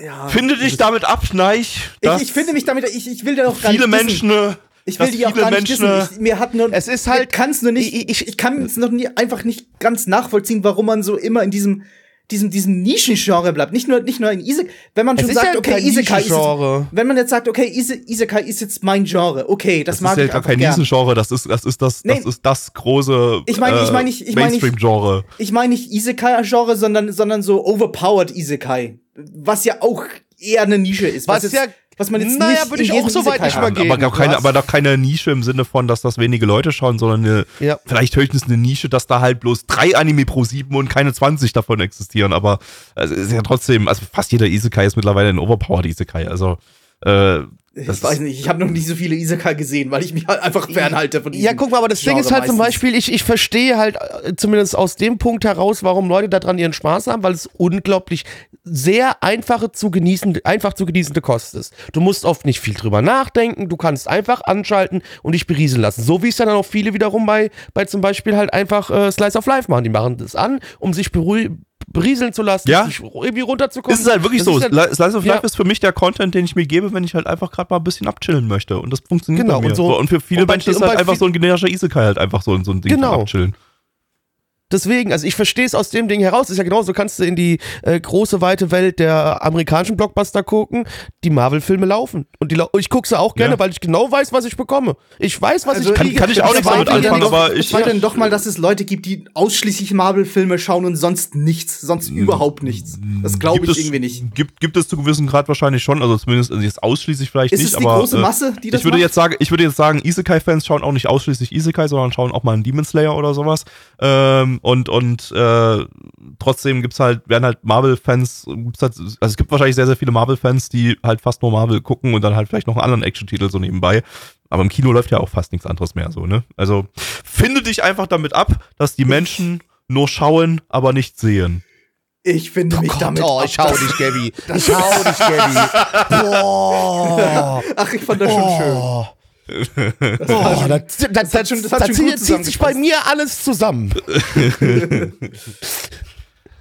Speaker 2: Ja,
Speaker 3: Finde dich damit ab, Schneich.
Speaker 2: ich, ich finde mich damit, ich, ich will da auch gar
Speaker 3: viele
Speaker 2: nicht dissen.
Speaker 3: Menschen.
Speaker 2: Ich will die auch
Speaker 3: viele
Speaker 2: gar nicht
Speaker 3: Menschen,
Speaker 2: dissen. Ich, mir hat nur,
Speaker 1: Es ist halt-
Speaker 2: kann's nur nicht,
Speaker 1: ich-
Speaker 2: ich,
Speaker 1: ich-
Speaker 2: kann es noch nie einfach nicht ganz nachvollziehen, warum man so immer in diesem diesem diesem Nischengenre bleibt. Nicht nur nicht nur in Isekai, wenn man
Speaker 1: Es
Speaker 2: schon sagt,
Speaker 1: ja
Speaker 2: okay, Isekai ist jetzt, wenn man jetzt sagt, okay, Ise, Isekai ist jetzt mein Genre. Okay, das,
Speaker 3: Das
Speaker 2: mag
Speaker 3: ist ja
Speaker 2: ich
Speaker 3: gar kein
Speaker 2: gern.
Speaker 3: Nischengenre, das ist, das ist das, das
Speaker 2: Nee.
Speaker 3: ist das große
Speaker 2: Ich meine- ich
Speaker 3: äh,
Speaker 2: meine, ich- ich meine, ich-
Speaker 3: Mainstream-Genre.
Speaker 2: Ich meine nicht Isekai-Genre, sondern, sondern so overpowered Isekai. Was ja auch eher eine Nische ist.
Speaker 1: Was
Speaker 2: jetzt,
Speaker 1: ja-
Speaker 2: was man jetzt
Speaker 1: naja,
Speaker 2: nicht
Speaker 1: würde ich auch so weit nicht mal gehen.
Speaker 3: aber, doch keine, aber doch keine Nische im Sinne von, dass das wenige Leute schauen, sondern eine,
Speaker 1: Ja.
Speaker 3: vielleicht höchstens eine Nische, dass da halt bloß drei Anime pro sieben und keine 20 davon existieren. Aber also, es ist ja trotzdem, also fast jeder Isekai ist mittlerweile ein Overpowered Isekai. Also äh,
Speaker 2: Ich weiß nicht, ich habe noch nicht so viele Isekai gesehen, weil ich mich halt einfach fernhalte von
Speaker 1: Ja, guck mal, aber das Ding ist halt zum
Speaker 2: meistens.
Speaker 1: Beispiel, ich, ich verstehe halt äh, zumindest aus dem Punkt heraus, warum Leute daran ihren Spaß haben, weil es unglaublich sehr einfache zu genießen, einfach zu genießende Kost ist. Du musst oft nicht viel drüber nachdenken, du kannst einfach anschalten und dich berieseln lassen. So wie es dann auch viele wiederum bei, bei zum Beispiel halt einfach äh, Slice of Life machen. Die machen das an, um sich berü- berieseln zu lassen,
Speaker 3: Ja.
Speaker 1: irgendwie runterzukommen.
Speaker 3: Ist es halt wirklich
Speaker 1: Das
Speaker 3: so.
Speaker 1: ist halt-
Speaker 3: Slice of
Speaker 1: ja.
Speaker 3: Life ist für mich der Content, den ich mir gebe, wenn ich halt einfach gerade mal ein bisschen abchillen möchte. Und das funktioniert
Speaker 1: Genau,
Speaker 3: bei mir.
Speaker 1: und so-
Speaker 3: und für viele
Speaker 1: und
Speaker 3: Menschen ist halt einfach so ein generischer Isekai halt einfach so, so ein Ding
Speaker 1: Genau.
Speaker 3: Abchillen.
Speaker 1: Deswegen, also ich verstehe es aus dem Ding heraus. Ist ja genauso, kannst du in die äh, große, weite Welt der amerikanischen Blockbuster gucken. Die Marvel-Filme laufen. Und die lau ich gucke sie auch gerne,
Speaker 3: Ja.
Speaker 1: weil ich genau weiß, was ich bekomme. Ich weiß, was
Speaker 2: Also
Speaker 1: ich
Speaker 3: Kann-
Speaker 1: kriege.
Speaker 3: kann ich auch
Speaker 1: Ich
Speaker 3: nichts damit anfangen,
Speaker 1: nicht-
Speaker 3: aber ich-
Speaker 2: Ich zweifle dann doch mal, dass es Leute gibt, die ausschließlich Marvel-Filme schauen und sonst nichts, sonst überhaupt nichts. Das glaube ich
Speaker 3: es-
Speaker 2: irgendwie nicht.
Speaker 3: Gibt, gibt es zu gewissen Grad wahrscheinlich schon, also zumindest also jetzt ausschließlich vielleicht
Speaker 2: Ist
Speaker 3: nicht,
Speaker 2: es die
Speaker 3: aber
Speaker 2: große
Speaker 3: äh,
Speaker 2: Masse, die das
Speaker 3: ich würde
Speaker 2: macht?
Speaker 3: jetzt sagen, ich würde jetzt sagen, Isekai-Fans schauen auch nicht ausschließlich Isekai, sondern schauen auch mal einen Demon Slayer oder sowas. Ähm, und und äh, trotzdem gibt's halt, werden halt Marvel-Fans, gibt's halt, also es gibt wahrscheinlich sehr, sehr viele Marvel-Fans, die halt fast nur Marvel gucken und dann halt vielleicht noch einen anderen Action-Titel so nebenbei. Aber im Kino läuft ja auch fast nichts anderes mehr so, ne? Also finde dich einfach damit ab, dass die Menschen nur schauen, aber nicht sehen.
Speaker 2: Ich finde mich
Speaker 1: Gott,
Speaker 2: damit.
Speaker 1: oh,
Speaker 2: ab,
Speaker 1: ich hau
Speaker 2: dass-
Speaker 1: dich, Gabby. Ich hau dich, Gabby. Boah.
Speaker 2: Ach, ich fand das schon schön.
Speaker 1: Oh. Oh, da, da, da,
Speaker 2: hat schon- das hat
Speaker 1: da
Speaker 2: schon
Speaker 1: zieht, zieht sich bei mir alles zusammen.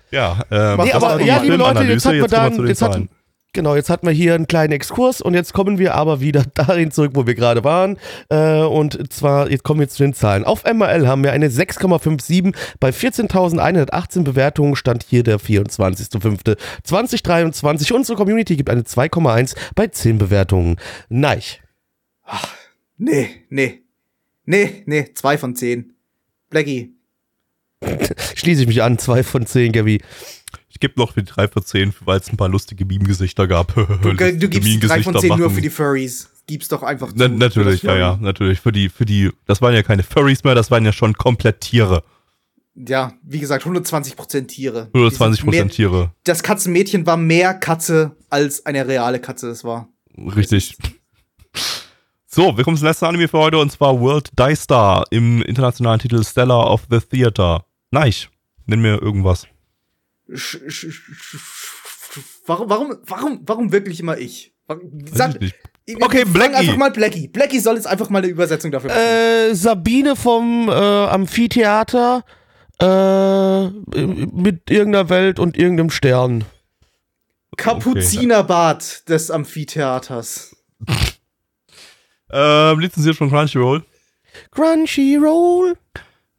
Speaker 3: Ja, ähm,
Speaker 1: Nee,
Speaker 3: das
Speaker 1: aber ja,
Speaker 3: die
Speaker 1: liebe Leute, jetzt hat man
Speaker 3: den
Speaker 1: jetzt hat, genau, jetzt hatten wir hier einen kleinen Exkurs und jetzt kommen wir aber wieder dahin zurück, wo wir gerade waren. Äh, und zwar, jetzt kommen wir zu den Zahlen. Auf MRL haben wir eine 6,57 bei 14.118 Bewertungen, stand hier der 24.05.2023. Unsere Community gibt eine 2,1 bei 10 Bewertungen. Neich.
Speaker 2: Nee, nee. Nee, nee, zwei von zehn. Blackie.
Speaker 1: Schließe ich mich an, 2 von 10, Gabi.
Speaker 3: Ich gebe noch für die 3 von 10, weil es ein paar lustige Meme-Gesichter gab.
Speaker 2: Du, du gibst drei von zehn nur für die Furries. Gib's doch einfach
Speaker 3: Na, natürlich, ja, ja, natürlich. Für die, für die, das waren ja keine Furries mehr, das waren ja schon komplett Tiere.
Speaker 2: Ja, wie gesagt, 120% Tiere.
Speaker 3: 120
Speaker 2: Die sind mehr-
Speaker 3: Prozent Tiere.
Speaker 2: Das Katzenmädchen war mehr Katze, als eine reale Katze es war.
Speaker 3: Richtig. So, wir kommen zum letzten Anime für heute und zwar World Die Star im internationalen Titel Stellar of the Theater. Neich, nenn mir irgendwas.
Speaker 2: Sch, sch, sch, sch, warum, warum, warum, warum wirklich immer ich? Sag,
Speaker 3: ich Okay,
Speaker 2: fang
Speaker 3: Blackie.
Speaker 2: Einfach mal Blackie. Blackie soll jetzt einfach mal eine Übersetzung dafür machen.
Speaker 1: Äh, Sabine vom äh, Amphitheater äh, mit irgendeiner Welt und irgendeinem Stern.
Speaker 2: Kapuzinerbad des Amphitheaters.
Speaker 3: Ähm, lizenziert von Crunchyroll.
Speaker 1: Crunchyroll.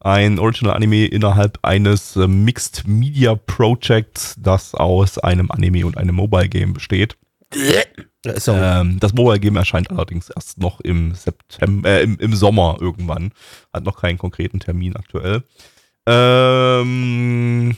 Speaker 3: Ein Original Anime innerhalb eines äh, Mixed Media Projects, das aus einem Anime und einem Mobile Game besteht.
Speaker 1: Äh.
Speaker 3: Ähm, das Mobile Game erscheint allerdings erst noch im September, äh, im, im Sommer irgendwann. Hat noch keinen konkreten Termin aktuell. Ähm,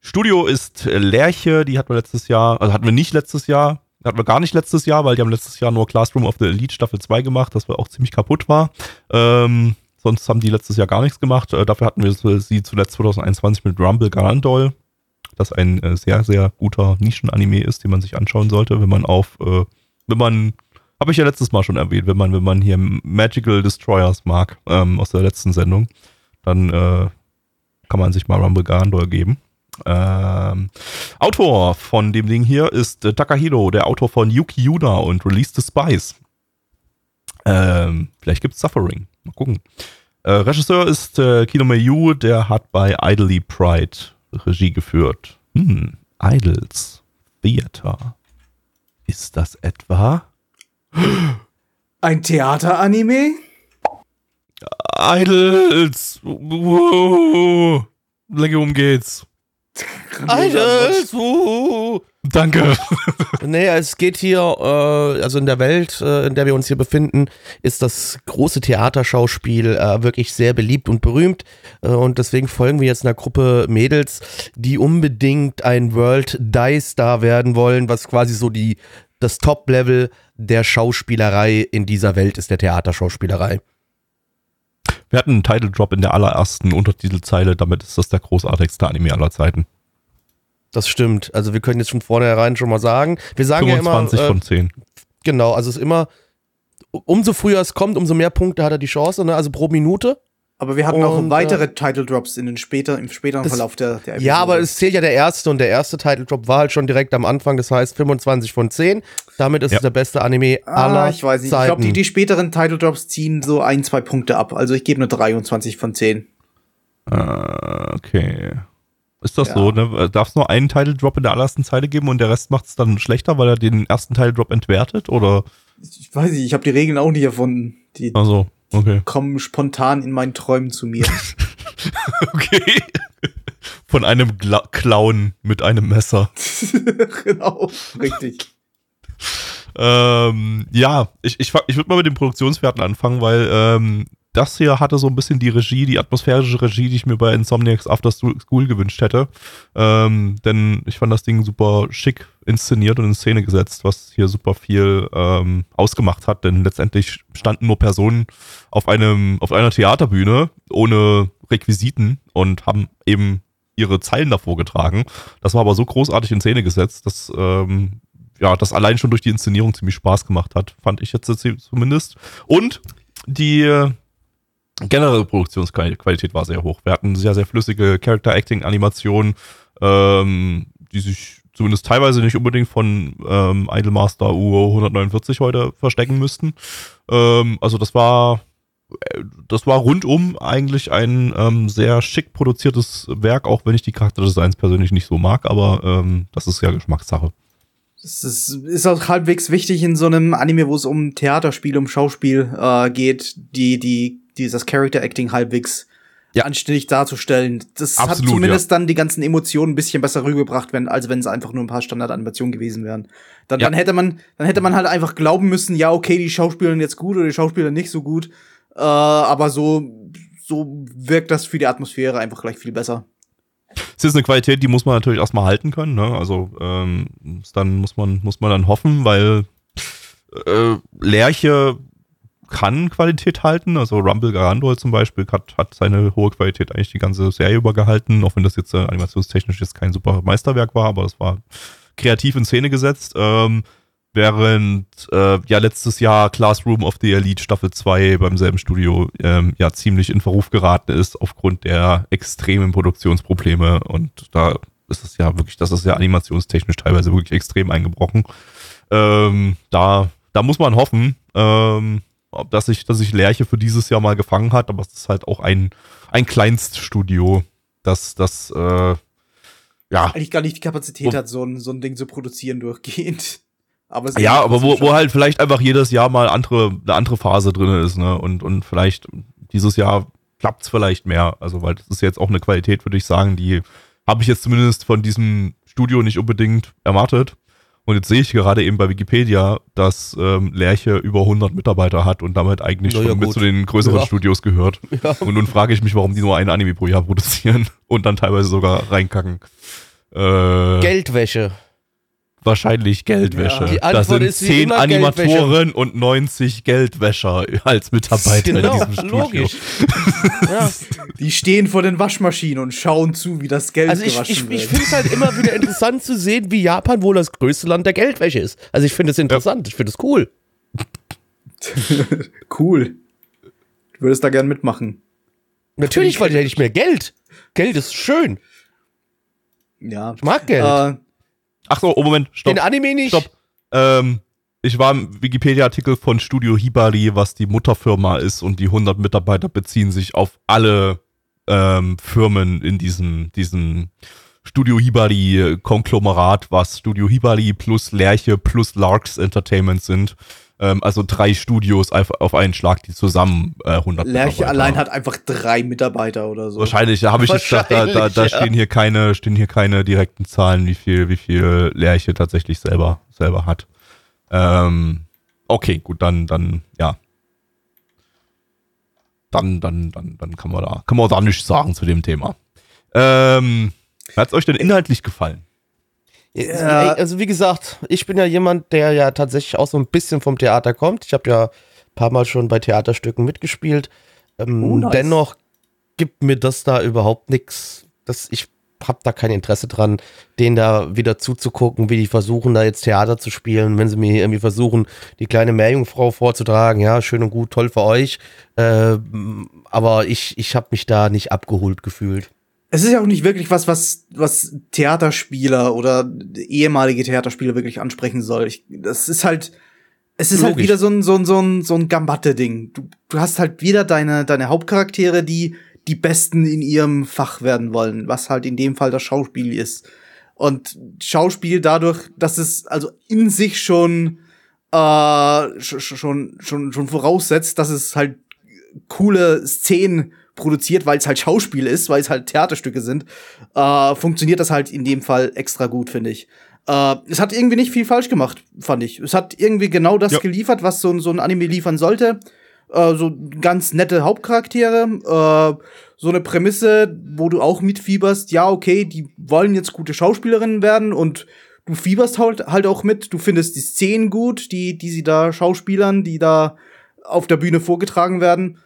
Speaker 3: Studio ist Lerche, die hatten wir letztes Jahr, also hatten wir nicht letztes Jahr, hatten wir gar nicht letztes Jahr, weil die haben letztes Jahr nur Classroom of the Elite Staffel 2 gemacht, das war auch ziemlich kaputt war. Ähm, sonst haben die letztes Jahr gar nichts gemacht. Äh, dafür hatten wir sie zuletzt 2021 mit Rumble Garandol, das ein äh, sehr, sehr guter Nischen-Anime ist, den man sich anschauen sollte, wenn man auf, äh, wenn man, habe ich ja letztes Mal schon erwähnt, wenn man, wenn man hier Magical Destroyers mag, ähm, aus der letzten Sendung, dann äh, kann man sich mal Rumble Garandol geben. Ähm, Autor von dem Ding hier ist äh, Takahiro, der Autor von Yuki Yuda und Release the Spice. Ähm, vielleicht gibt's Suffering. Mal gucken. Äh, Regisseur ist äh, Kino Mayu, der hat bei Idly Pride Regie geführt. Hm, Idols Theater. Ist das etwa?
Speaker 2: Ein Theateranime?
Speaker 3: Idols! Uh, Legium geht's.
Speaker 1: Idols! Uh.
Speaker 3: Danke.
Speaker 1: Nee, es geht hier, äh, also in der Welt, äh, in der wir uns hier befinden, ist das große Theaterschauspiel äh, wirklich sehr beliebt und berühmt. Äh, und deswegen folgen wir jetzt einer Gruppe Mädels, die unbedingt ein World Die Star werden wollen, was quasi so die, das Top-Level der Schauspielerei in dieser Welt ist, der Theaterschauspielerei.
Speaker 3: Wir hatten einen Title Drop in der allerersten Untertitelzeile, damit ist das der großartigste Anime aller Zeiten.
Speaker 1: Das stimmt. Also wir können jetzt von vornherein schon mal sagen. Wir sagen
Speaker 3: 25
Speaker 1: ja immer, äh,
Speaker 3: von 10.
Speaker 1: genau, also es ist immer, umso früher es kommt, umso mehr Punkte hat er die Chance, ne? also pro Minute.
Speaker 2: Aber wir hatten auch
Speaker 1: Und,
Speaker 2: weitere Title Drops in den später, im späteren
Speaker 1: Das-
Speaker 2: Verlauf der, der
Speaker 1: Ja, aber es zählt ja der erste und der erste Title Drop war halt schon direkt am Anfang, das heißt 25 von 10. Damit ist
Speaker 3: Ja.
Speaker 1: es der beste Anime aller
Speaker 2: Ah, ich weiß nicht. Ich
Speaker 1: Zeiten.
Speaker 2: glaube, die, die späteren Title Drops ziehen so ein, zwei Punkte ab. Also ich gebe nur 23 von 10.
Speaker 3: Äh, okay. Ist das
Speaker 2: Ja.
Speaker 3: so, ne? Darf es nur einen Title Drop in der allerersten Zeile geben und der Rest macht es dann schlechter, weil er den ersten Title Drop entwertet? Oder?
Speaker 2: Ich weiß nicht, ich habe die Regeln auch nicht erfunden. Die
Speaker 3: Also, okay.
Speaker 2: kommen spontan in meinen Träumen zu mir.
Speaker 3: Okay. Von einem Gla Clown mit einem Messer.
Speaker 2: genau, richtig.
Speaker 3: Ähm, ja, ich, ich, ich würde mal mit den Produktionswerten anfangen, weil ähm, das hier hatte so ein bisschen die Regie, die atmosphärische Regie, die ich mir bei Insomniacs After School gewünscht hätte. Ähm, denn ich fand das Ding super schick inszeniert und in Szene gesetzt, was hier super viel ähm, ausgemacht hat. Denn letztendlich standen nur Personen auf einem auf einer Theaterbühne ohne Requisiten und haben eben ihre Zeilen davor getragen. Das war aber so großartig in Szene gesetzt, dass ähm, ja, das allein schon durch die Inszenierung ziemlich Spaß gemacht hat, fand ich jetzt zumindest. Und die generelle Produktionsqualität war sehr hoch. Wir hatten sehr, sehr flüssige Character-Acting-Animationen, ähm, die sich zumindest teilweise nicht unbedingt von ähm, Idolmaster UO 149 heute verstecken müssten. Ähm, also das war äh, das war rundum eigentlich ein ähm, sehr schick produziertes Werk, auch wenn ich die Charakterdesigns persönlich nicht so mag, aber ähm, das ist ja Geschmackssache.
Speaker 2: Es ist, ist auch halbwegs wichtig in so einem Anime, wo es um Theaterspiel, um Schauspiel äh, geht, die, die, dieses Character Acting halbwegs
Speaker 3: Ja.
Speaker 2: anständig darzustellen. Das hat
Speaker 3: Absolut,
Speaker 2: zumindest dann die ganzen Emotionen ein bisschen besser rübergebracht, wenn, als wenn es einfach nur ein paar Standardanimationen gewesen wären. Dann,
Speaker 3: Ja.
Speaker 2: dann hätte man, dann hätte man halt einfach glauben müssen, ja, okay, die Schauspielerin jetzt gut oder die Schauspieler nicht so gut. Äh, aber so, so wirkt das für die Atmosphäre einfach gleich viel besser.
Speaker 3: Es ist eine Qualität, die muss man natürlich erstmal halten können. Ne? Also ähm, dann muss man, muss man dann hoffen, weil äh, Lerche kann Qualität halten. Also Rumble Garandol zum Beispiel hat, hat seine hohe Qualität eigentlich die ganze Serie über gehalten, auch wenn das jetzt äh, animationstechnisch jetzt kein super Meisterwerk war, aber das war kreativ in Szene gesetzt. Ähm, während äh, ja letztes Jahr Classroom of the Elite Staffel 2 beim selben Studio ähm, ja ziemlich in Verruf geraten ist aufgrund der extremen Produktionsprobleme und da ist es ja wirklich, das ist ja animationstechnisch teilweise wirklich extrem eingebrochen. Ähm, da, da muss man hoffen, ähm, dass sich, dass sich Lerche für dieses Jahr mal gefangen hat, aber es ist halt auch ein, ein Kleinststudio, das, das, äh, ja,
Speaker 2: Eigentlich gar nicht die Kapazität
Speaker 3: Wo-
Speaker 2: hat, so ein, so ein Ding zu produzieren durchgehend. Aber es
Speaker 3: Ja, aber wo, wo halt vielleicht einfach jedes Jahr mal andere, eine andere Phase drin ist, ne? Und, und vielleicht dieses Jahr klappt's vielleicht mehr. Also, weil das ist jetzt auch eine Qualität, würde ich sagen, die habe ich jetzt zumindest von diesem Studio nicht unbedingt erwartet. Und jetzt sehe ich gerade eben bei Wikipedia, dass ähm, Lerche über 100 Mitarbeiter hat und damit eigentlich
Speaker 1: ja,
Speaker 3: schon mit
Speaker 1: gut.
Speaker 3: zu den größeren
Speaker 1: Ja.
Speaker 3: Studios gehört.
Speaker 1: Ja.
Speaker 3: Und nun frage ich mich, warum die nur ein Anime pro Jahr produzieren und dann teilweise sogar reinkacken. Äh,
Speaker 1: Geldwäsche.
Speaker 3: Wahrscheinlich Geldwäsche.
Speaker 2: Ja.
Speaker 3: Da
Speaker 1: Antwort
Speaker 3: sind
Speaker 1: ist wie
Speaker 3: 10
Speaker 1: immer
Speaker 3: Animatoren und 90 Geldwäscher als Mitarbeiter
Speaker 1: Genau,
Speaker 3: in diesem Studio.
Speaker 1: logisch. ja.
Speaker 2: Die stehen vor den Waschmaschinen und schauen zu, wie das Geld
Speaker 1: Also ich,
Speaker 2: gewaschen
Speaker 1: ich, ich
Speaker 2: wird.
Speaker 1: finde es halt immer wieder interessant zu sehen, wie Japan wohl das größte Land der Geldwäsche ist. Also ich finde es interessant, ich finde es cool.
Speaker 2: cool. Du würdest da gern mitmachen.
Speaker 1: Natürlich, weil hätte ich mehr Geld. Geld ist schön.
Speaker 2: Ja.
Speaker 1: Ich mag Geld.
Speaker 2: Äh,
Speaker 3: Ach so, oh Moment, stopp.
Speaker 1: Den Anime nicht.
Speaker 3: Stopp. Ähm, ich war im Wikipedia-Artikel von Studio Hibari, was die Mutterfirma ist und die 100 Mitarbeiter beziehen sich auf alle ähm, Firmen in diesem, diesem Studio Hibari-Konglomerat, was Studio Hibari plus Lerche plus Larks Entertainment sind. Ähm, also drei Studios auf, einen Schlag, die zusammen äh, 100
Speaker 2: Lerche allein
Speaker 3: haben.
Speaker 2: hat einfach drei Mitarbeiter oder so.
Speaker 3: Wahrscheinlich, da habe ich jetzt da, da, da stehen hier keine, stehen hier keine direkten Zahlen, wie viel, wie viel Lerche tatsächlich selber, selber hat. Ähm, okay, gut, dann, dann, ja. Dann, dann, dann, dann kann man da, kann man da nichts sagen zu dem Thema. Ähm, hat es euch denn inhaltlich gefallen?
Speaker 2: Ja.
Speaker 1: Also wie gesagt, ich bin ja jemand, der ja tatsächlich auch so ein bisschen vom Theater kommt. Ich habe ja ein paar Mal schon bei Theaterstücken mitgespielt. Ähm,
Speaker 2: Oh, nice.
Speaker 1: Dennoch gibt mir das da überhaupt nichts. Ich habe da kein Interesse dran, denen da wieder zuzugucken, wie die versuchen, da jetzt Theater zu spielen. Wenn sie mir irgendwie versuchen, die kleine Meerjungfrau vorzutragen, ja, schön und gut, toll für euch. Äh, aber ich, ich habe mich da nicht abgeholt gefühlt.
Speaker 2: Es ist ja auch nicht wirklich was, was, was Theaterspieler oder ehemalige Theaterspieler wirklich ansprechen soll. Ich, das ist halt, es ist halt
Speaker 1: Logisch.
Speaker 2: wieder so ein, so ein, so ein, so ein Gambatte-Ding. Du, du hast halt wieder deine, deine Hauptcharaktere, die die Besten in ihrem Fach werden wollen, was halt in dem Fall das Schauspiel ist. Und Schauspiel dadurch, dass es also in sich schon, äh, sch- sch- schon, schon, schon voraussetzt, dass es halt coole Szenen produziert, weil es halt Schauspiel ist, weil es halt Theaterstücke sind, äh, funktioniert das halt in dem Fall extra gut, finde ich. Äh, es hat irgendwie nicht viel falsch gemacht, fand ich. Es hat irgendwie genau das
Speaker 3: Ja.
Speaker 2: geliefert, was so, ein- so ein Anime liefern sollte. Äh, so ganz nette Hauptcharaktere, äh, so eine Prämisse, wo du auch mitfieberst, ja, okay, die wollen jetzt gute Schauspielerinnen werden und du fieberst halt, halt auch mit, du findest die Szenen gut, die, die sie da schauspielern, die da auf der Bühne vorgetragen werden.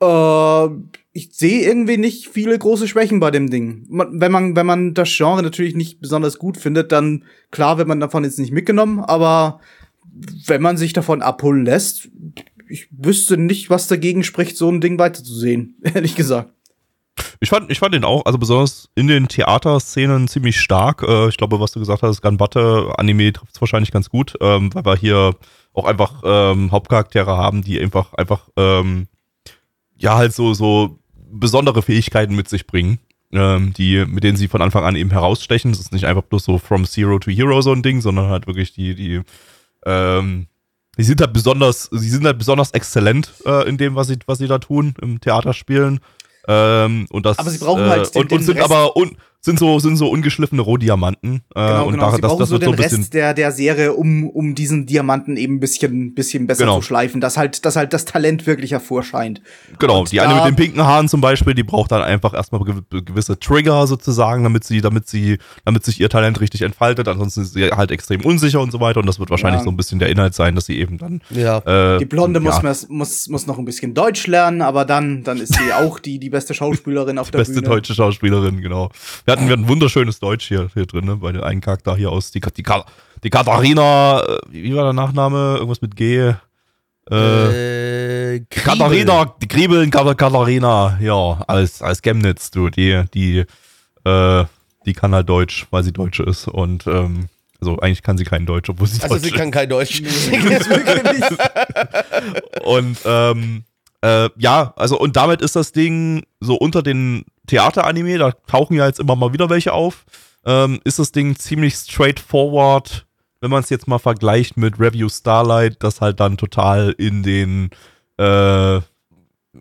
Speaker 2: Äh, ich sehe irgendwie nicht viele große Schwächen bei dem Ding. Man, wenn man, wenn man das Genre natürlich nicht besonders gut findet, dann klar wird man davon jetzt nicht mitgenommen, aber wenn man sich davon abholen lässt, ich wüsste nicht, was dagegen spricht, so ein Ding weiterzusehen, ehrlich gesagt.
Speaker 3: Ich fand, ich fand den auch, also besonders in den Theaterszenen ziemlich stark. Äh, ich glaube, was du gesagt hast, Ganbatte Anime trifft es wahrscheinlich ganz gut, ähm, weil wir hier auch einfach ähm, Hauptcharaktere haben, die einfach, einfach, ähm, ja, halt so, so besondere Fähigkeiten mit sich bringen, ähm, die, mit denen sie von Anfang an eben herausstechen. Das ist nicht einfach bloß so from zero to hero so ein Ding, sondern halt wirklich die, die, ähm, die sind halt besonders, sie sind halt besonders exzellent äh, in dem, was sie, was sie da tun, im Theaterspielen. Ähm, und das,
Speaker 2: Aber sie brauchen halt den-
Speaker 3: und, und
Speaker 2: den
Speaker 3: sind
Speaker 2: Rest-
Speaker 3: aber un, sind so sind so ungeschliffene Rohdiamanten. Äh,
Speaker 2: Genau,
Speaker 3: und
Speaker 2: genau. Sie
Speaker 3: das,
Speaker 2: brauchen
Speaker 3: das
Speaker 2: so
Speaker 3: wird
Speaker 2: den
Speaker 3: so ein bisschen
Speaker 2: Rest der, der Serie, um, um diesen Diamanten eben ein bisschen, bisschen besser
Speaker 3: Genau.
Speaker 2: zu schleifen, dass halt, dass halt das Talent wirklich hervorscheint.
Speaker 3: Genau,
Speaker 2: Und
Speaker 3: die eine
Speaker 2: da-
Speaker 3: mit den pinken Haaren zum Beispiel, die braucht dann einfach erstmal gew- gewisse Trigger sozusagen, damit sie, damit sie, damit sich ihr Talent richtig entfaltet. Ansonsten ist sie halt extrem unsicher und so weiter. Und das wird wahrscheinlich
Speaker 2: Ja.
Speaker 3: so ein bisschen der Inhalt sein, dass sie eben dann.
Speaker 1: Ja.
Speaker 3: Äh,
Speaker 2: Die Blonde
Speaker 3: ja,
Speaker 2: muss, muss, muss noch ein bisschen Deutsch lernen, aber dann, dann ist sie auch die, die beste Schauspielerin auf der
Speaker 3: beste
Speaker 2: Bühne.
Speaker 3: deutsche Schauspielerin, genau. Wir hatten wir hatten wunderschönes Deutsch hier, hier drin, ne, bei dem einen Charakter hier aus, die, die, die Katharina, äh, wie war der Nachname? Irgendwas mit G. Äh,
Speaker 1: Äh.
Speaker 3: Katharina, die Kriebeln, Kath- Katharina, ja, als, als Chemnitz, du, die, die, äh, die kann halt Deutsch, weil sie Deutsche ist und, ähm, also eigentlich kann sie kein Deutsch, obwohl sie
Speaker 1: Also
Speaker 3: Deutsch
Speaker 1: sie kann kein Deutsch.
Speaker 3: Und, ähm, äh, ja, also und damit ist das Ding so unter den Theateranime, da tauchen ja jetzt immer mal wieder welche auf, ähm, ist das Ding ziemlich straightforward, wenn man es jetzt mal vergleicht mit Review Starlight, das halt dann total in den, äh,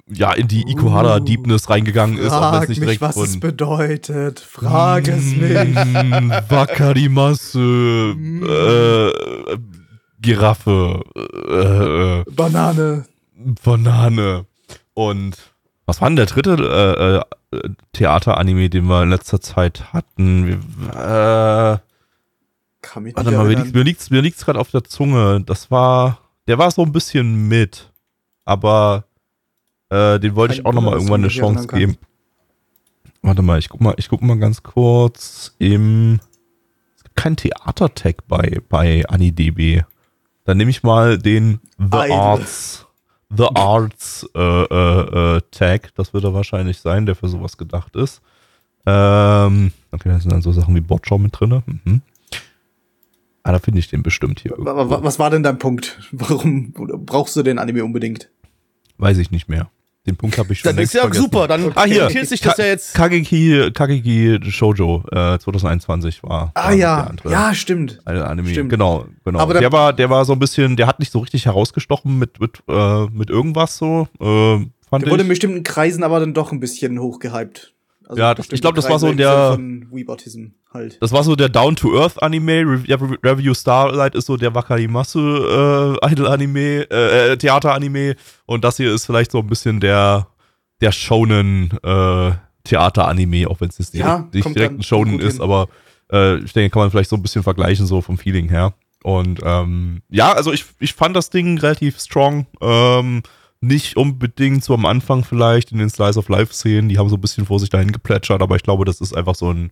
Speaker 3: ja, in die Ikuhara Deepness reingegangen ist, wenn es nicht
Speaker 2: mich,
Speaker 3: direkt
Speaker 2: was es bedeutet. Frag es mich.
Speaker 3: Mm, Wakarimasu, äh, Giraffe, äh, äh,
Speaker 2: Banane.
Speaker 3: Banane. Und was war denn der dritte äh, äh, Theater-Anime, den wir in letzter Zeit hatten? Wir, äh,
Speaker 2: Kann mich
Speaker 3: warte mal, mir liegt mir liegt's, mir liegt's gerade auf der Zunge. Das war, der war so ein bisschen mit, aber äh, den wollte ich auch noch mal irgendwann eine Chance geben. Warte mal, ich guck mal, ich guck mal ganz kurz im. Es gibt keinen Theater-Tag bei, bei AniDB. Dann nehme ich mal den The
Speaker 2: Idle.
Speaker 3: Arts. The Arts äh, äh, äh, Tag, das wird er wahrscheinlich sein, der für sowas gedacht ist. Ähm, okay, da sind dann so Sachen wie Botschau mit drin. Mhm. Ah, da finde ich den bestimmt hier.
Speaker 2: Wa- Was war denn dein Punkt? Warum brauchst du den Anime unbedingt?
Speaker 3: Weiß ich nicht mehr. Den Punkt habe ich schon
Speaker 1: Dann ist ja
Speaker 3: vergessen.
Speaker 1: super, dann
Speaker 3: Ah, hier.
Speaker 1: rentiert sich das ja jetzt.
Speaker 3: Kageki, Kageki Shoujo äh, 2021 war.
Speaker 2: Ah ja,
Speaker 3: andere.
Speaker 2: ja, stimmt.
Speaker 3: Eine Anime,
Speaker 2: Stimmt.
Speaker 3: genau, genau.
Speaker 2: Aber
Speaker 3: der, war, der war so ein bisschen, der hat nicht so richtig herausgestochen mit, mit, äh, mit irgendwas so, äh, fand
Speaker 2: Der wurde in bestimmten Kreisen aber dann doch ein bisschen hochgehypt. Also
Speaker 3: Ja, das- ich
Speaker 2: bestimmte
Speaker 3: glaub, das war so der-
Speaker 2: Von halt.
Speaker 3: Das war so der Down-to-Earth-Anime. Re Re Review Starlight ist so der Wakarimasu äh, Idol-Anime, äh, äh, Theater-Anime. Und das hier ist vielleicht so ein bisschen der, der Shonen äh, Theater-Anime, auch wenn es jetzt nicht,
Speaker 2: Ja,
Speaker 3: nicht direkt ein Shonen ist,
Speaker 2: hin.
Speaker 3: aber äh, ich denke, kann man vielleicht so ein bisschen vergleichen, so vom Feeling her. Und ähm, ja, also ich, ich fand das Ding relativ strong. Ähm, nicht unbedingt so am Anfang vielleicht in den Slice of Life-Szenen, die haben so ein bisschen vor sich dahin geplätschert, aber ich glaube, das ist einfach so ein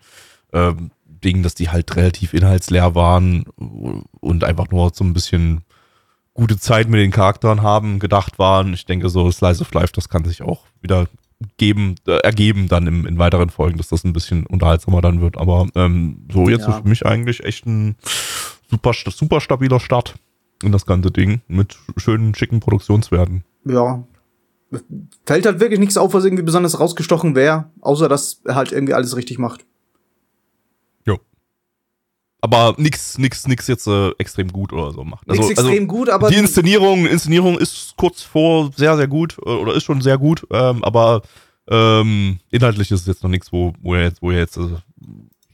Speaker 3: ähm, Ding, dass die halt relativ inhaltsleer waren und einfach nur so ein bisschen gute Zeit mit den Charakteren haben, gedacht waren. Ich denke, so Slice of Life, das kann sich auch wieder geben, äh, ergeben dann im, in weiteren Folgen, dass das ein bisschen unterhaltsamer dann wird. Aber ähm, so jetzt
Speaker 2: Ja.
Speaker 3: ist für mich eigentlich echt ein super, super stabiler Start in das ganze Ding mit schönen, schicken Produktionswerten.
Speaker 2: Ja. Fällt halt wirklich nichts auf, was irgendwie besonders rausgestochen wäre, außer dass er halt irgendwie alles richtig macht.
Speaker 3: Aber nix, nix, nix jetzt äh, extrem gut oder so macht.
Speaker 2: Nichts extrem gut, aber
Speaker 3: die Inszenierung, Inszenierung ist kurz vor sehr, sehr gut äh, oder ist schon sehr gut, ähm, aber ähm, inhaltlich ist es jetzt noch nichts, wo, wo er jetzt, wo er jetzt äh,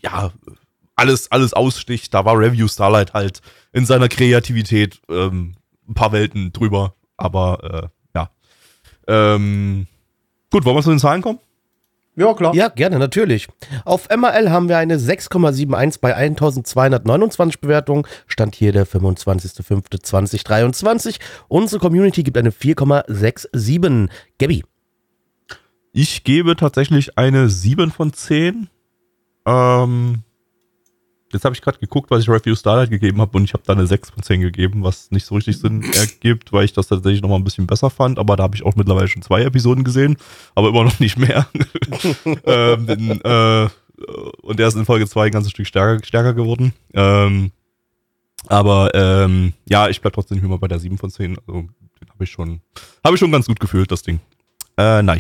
Speaker 3: ja alles, alles aussticht. Da war Review Starlight halt in seiner Kreativität ähm, ein paar Welten drüber, aber äh. Ähm, gut, wollen wir zu den Zahlen kommen?
Speaker 2: ja, klar.
Speaker 1: Ja, gerne, natürlich. Auf MRL haben wir eine 6,71 bei 1229 Bewertungen. Stand hier der 25.05.2023. Unsere Community gibt eine 4,67. Gabby.
Speaker 3: Ich gebe tatsächlich eine 7 von 10. Ähm, jetzt habe ich gerade geguckt, was ich Review Starlight gegeben habe und ich habe da eine 6 von 10 gegeben, was nicht so richtig Sinn ergibt, weil ich das tatsächlich nochmal ein bisschen besser fand, aber da habe ich auch mittlerweile schon zwei Episoden gesehen, aber immer noch nicht mehr. ähm, denn, äh, und der ist in Folge 2 ein ganzes Stück stärker, stärker geworden. Ähm, aber ähm, ja, ich bleib trotzdem immer bei der 7 von 10. Also, den habe ich schon, habe ich schon ganz gut gefühlt, das Ding. Äh, nein.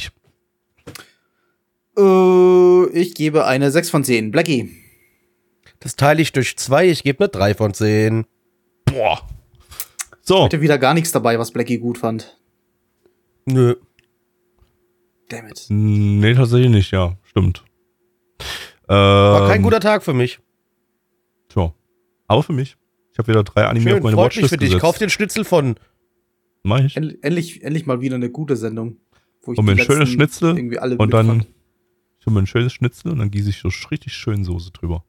Speaker 2: Äh, ich gebe eine 6 von 10. Blackie.
Speaker 1: Das teile ich durch zwei. Ich gebe eine 3 von 10.
Speaker 3: Boah. So,
Speaker 2: Heute wieder gar nichts dabei, was Blackie gut fand.
Speaker 1: Nö.
Speaker 2: Damn it.
Speaker 3: nee, tatsächlich nicht, ja, stimmt.
Speaker 1: War
Speaker 3: Ähm,
Speaker 1: kein guter Tag für mich.
Speaker 3: Tja. Aber für mich. Ich habe wieder drei Anime
Speaker 1: Schön,
Speaker 3: auf meine
Speaker 1: freut mich
Speaker 3: Watchlist
Speaker 1: für dich.
Speaker 3: gesetzt.
Speaker 1: Kauf den Schnitzel von.
Speaker 3: Mach ich.
Speaker 2: End endlich, endlich mal wieder eine gute Sendung. Wo
Speaker 3: Und mir
Speaker 2: die
Speaker 3: ein schönes Schnitzel
Speaker 2: irgendwie alle
Speaker 3: Und dann
Speaker 2: mitfand.
Speaker 3: Ich hol mir ein schönes Schnitzel und dann gieße ich so richtig schön Soße drüber.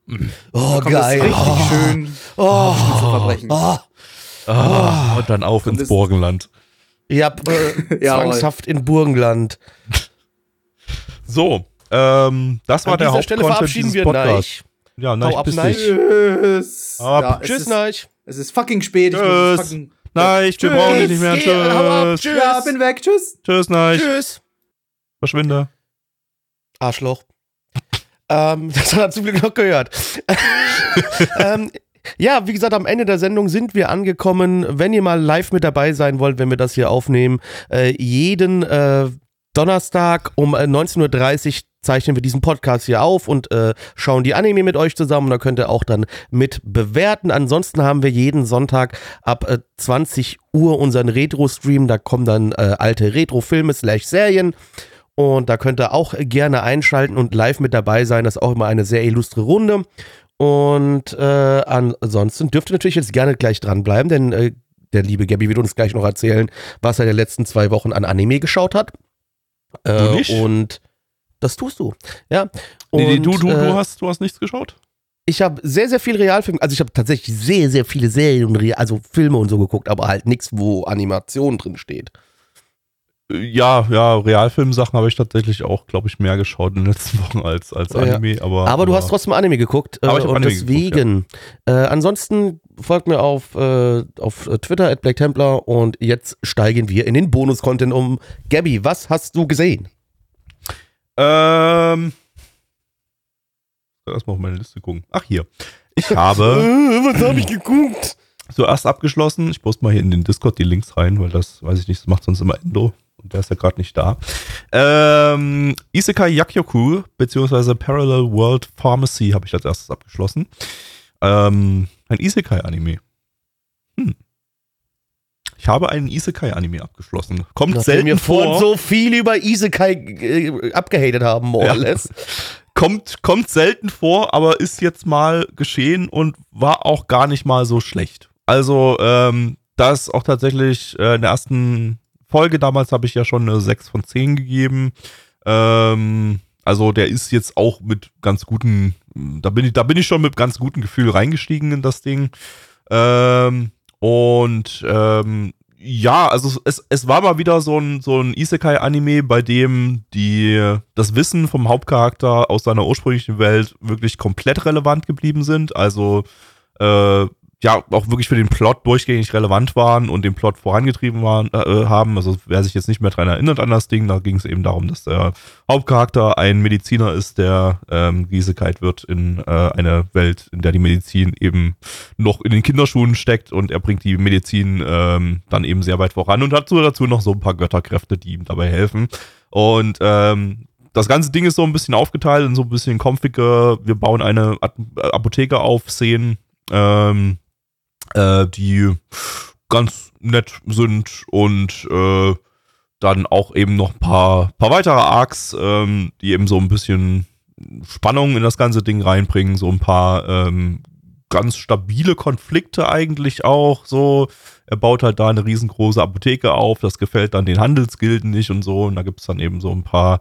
Speaker 1: Oh,
Speaker 2: kommt das
Speaker 1: geil.
Speaker 2: richtig
Speaker 1: Oh,
Speaker 2: schön
Speaker 1: oh, oh.
Speaker 3: Ah, und dann auf
Speaker 2: Und
Speaker 3: ins Burgenland.
Speaker 1: Habt äh,
Speaker 2: Jawohl.
Speaker 1: zwangshaft in Burgenland.
Speaker 3: So, ähm, das war
Speaker 1: An
Speaker 3: der
Speaker 1: dieser Stelle
Speaker 3: Hauptcontent
Speaker 1: verabschieden
Speaker 3: dieses
Speaker 1: wir
Speaker 3: Podcasts.
Speaker 1: Neich.
Speaker 3: Ja,
Speaker 1: ab,
Speaker 3: bis
Speaker 1: Neich.
Speaker 3: dich.
Speaker 2: Tschüss.
Speaker 3: Ab.
Speaker 2: Ja,
Speaker 1: Tschüss, Neich.
Speaker 2: Es ist fucking spät.
Speaker 3: Tschüss. Nein, wir
Speaker 2: Tschüss.
Speaker 3: brauchen dich nicht mehr. Tschüss.
Speaker 1: Tschüss.
Speaker 2: Ja, bin weg. Tschüss.
Speaker 3: Tschüss, nein.
Speaker 1: Tschüss.
Speaker 3: Verschwinde.
Speaker 1: Arschloch. ähm, das hat er zum Glück noch gehört. ähm, ja, wie gesagt, am Ende der Sendung sind wir angekommen. Wenn ihr mal live mit dabei sein wollt, wenn wir das hier aufnehmen, äh, jeden äh, Donnerstag um äh, 19.30 Uhr zeichnen wir diesen Podcast hier auf und äh, schauen die Anime mit euch zusammen. Da könnt ihr auch dann mit bewerten. Ansonsten haben wir jeden Sonntag ab äh, 20 Uhr unseren Retro-Stream. Da kommen dann äh, alte Retro-Filme slash Serien. Und da könnt ihr auch gerne einschalten und live mit dabei sein. Das ist auch immer eine sehr illustre Runde. Und äh, ansonsten dürft ihr natürlich jetzt gerne gleich dranbleiben, denn äh, der liebe Gabby wird uns gleich noch erzählen, was er in den letzten zwei Wochen an Anime geschaut hat. Äh,
Speaker 3: Du nicht?
Speaker 1: Und das tust du. Ja.
Speaker 3: Nee, nee,
Speaker 1: Und,
Speaker 3: du, du,
Speaker 1: äh,
Speaker 3: du, hast, du hast nichts geschaut?
Speaker 1: ich habe sehr, sehr viel Realfilme, also ich habe tatsächlich sehr, sehr viele Serien und also Filme und so geguckt, aber halt nichts, wo Animation drin steht.
Speaker 3: Ja, ja, Realfilmsachen habe ich tatsächlich auch, glaube ich, mehr geschaut in den letzten Wochen als, als
Speaker 1: Ja.
Speaker 3: Anime. Aber,
Speaker 1: Aber du hast trotzdem Anime geguckt. Äh,
Speaker 3: Aber ich hab
Speaker 1: und
Speaker 3: Anime geguckt,
Speaker 1: deswegen. äh, ansonsten folgt mir auf, äh, auf Twitter at Black Templar und jetzt steigen wir in den Bonus-Content um. Gabby, was hast du gesehen?
Speaker 3: Ähm. Erstmal auf meine Liste gucken. Ach, hier. Ich habe.
Speaker 1: Äh, was habe ich geguckt?
Speaker 3: Zuerst abgeschlossen. Ich poste mal hier in den Discord die Links rein, weil das, weiß ich nicht, das macht sonst immer Endo. Und der ist ja gerade nicht da. Ähm, Isekai Yakyoku, beziehungsweise Parallel World Pharmacy habe ich als erstes abgeschlossen. Ähm, ein Isekai-Anime. Hm. Ich habe einen Isekai-Anime abgeschlossen. Kommt
Speaker 1: Nachdem
Speaker 3: selten
Speaker 1: wir vorhin
Speaker 3: vor.
Speaker 1: so viel über Isekai äh, abgehatet haben, more
Speaker 3: Ja.
Speaker 1: or less.
Speaker 3: kommt, kommt selten vor, aber ist jetzt mal geschehen und war auch gar nicht mal so schlecht. Also, ähm, da ist auch tatsächlich äh, in der ersten Folge damals habe ich ja schon eine 6 von 10 gegeben. Ähm, also der ist jetzt auch mit ganz guten, da bin ich, da bin ich schon mit ganz gutem Gefühl reingestiegen in das Ding. Ähm, und ähm, ja, also es, es war mal wieder so ein, so ein Isekai-Anime, bei dem die, das Wissen vom Hauptcharakter aus seiner ursprünglichen Welt wirklich komplett relevant geblieben sind. Also äh, ja, auch wirklich für den Plot durchgängig relevant waren und den Plot vorangetrieben waren, äh, haben. Also wer sich jetzt nicht mehr dran erinnert an das Ding, da ging es eben darum, dass der Hauptcharakter ein Mediziner ist, der ähm, geisekalt wird in äh, eine Welt, in der die Medizin eben noch in den Kinderschuhen steckt und er bringt die Medizin ähm, dann eben sehr weit voran und hat so dazu noch so ein paar Götterkräfte, die ihm dabei helfen. Und ähm, das ganze Ding ist so ein bisschen aufgeteilt in so ein bisschen confige, wir bauen eine Apotheke auf, Szenen, ähm, äh, die ganz nett sind und äh, dann auch eben noch ein paar, paar weitere Arcs, ähm, die eben so ein bisschen Spannung in das ganze Ding reinbringen, so ein paar ähm, ganz stabile Konflikte eigentlich auch so. Er baut halt da eine riesengroße Apotheke auf, das gefällt dann den Handelsgilden nicht und so. Und da gibt's dann eben so ein paar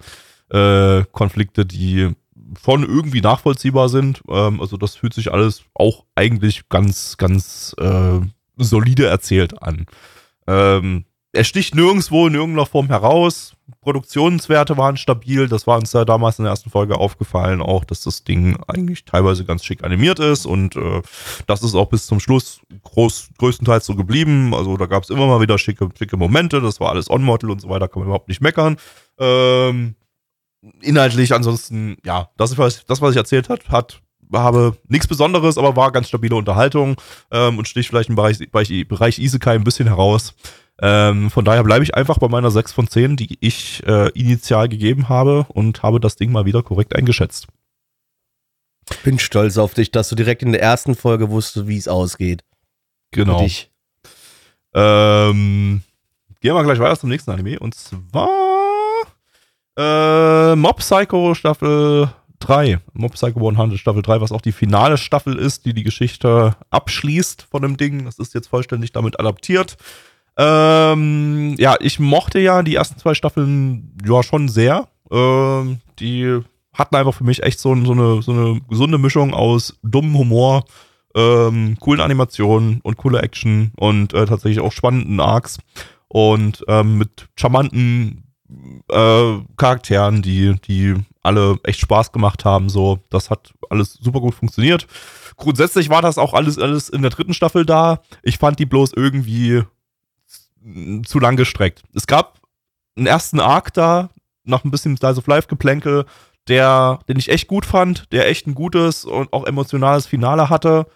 Speaker 3: äh, Konflikte, die schon irgendwie nachvollziehbar sind. Ähm, also das fühlt sich alles auch eigentlich ganz, ganz äh, solide erzählt an. Ähm, er sticht nirgendwo in irgendeiner Form heraus. Produktionswerte waren stabil. Das war uns ja damals in der ersten Folge aufgefallen, auch, dass das Ding eigentlich teilweise ganz schick animiert ist und äh, das ist auch bis zum Schluss groß, größtenteils so geblieben. Also da gab es immer mal wieder schicke, schicke Momente. Das war alles On-Model und so weiter, kann man überhaupt nicht meckern. Ähm, inhaltlich ansonsten, ja, das was, das, was ich erzählt hat, hat habe nichts Besonderes, aber war ganz stabile Unterhaltung ähm, und sticht vielleicht im Bereich, Bereich, Bereich Isekai ein bisschen heraus. Ähm, von daher bleibe ich einfach bei meiner 6 von 10, die ich äh, initial gegeben habe und habe das Ding mal wieder korrekt eingeschätzt.
Speaker 1: Bin stolz auf dich, dass du direkt in der ersten Folge wusstest, wie es ausgeht.
Speaker 3: Genau. Ähm, gehen wir gleich weiter zum nächsten Anime und zwar äh, Mob Psycho Staffel 3. Mob Psycho 100 Staffel 3, was auch die finale Staffel ist, die die Geschichte abschließt von dem Ding. Das ist jetzt vollständig damit adaptiert. Ähm, ja, ich mochte ja die ersten zwei Staffeln ja schon sehr. Ähm, die hatten einfach für mich echt so, so, eine, so eine gesunde Mischung aus dummem Humor, ähm, coolen Animationen und coole Action und äh, tatsächlich auch spannenden Arcs und ähm, mit charmanten äh, Charakteren, die, die alle echt Spaß gemacht haben. So, das hat alles super gut funktioniert. Grundsätzlich war das auch alles, alles in der dritten Staffel da. Ich fand die bloß irgendwie zu lang gestreckt. Es gab einen ersten Arc da, nach ein bisschen Slice of Life Geplänkel, der, den ich echt gut fand, der echt ein gutes und auch emotionales Finale hatte.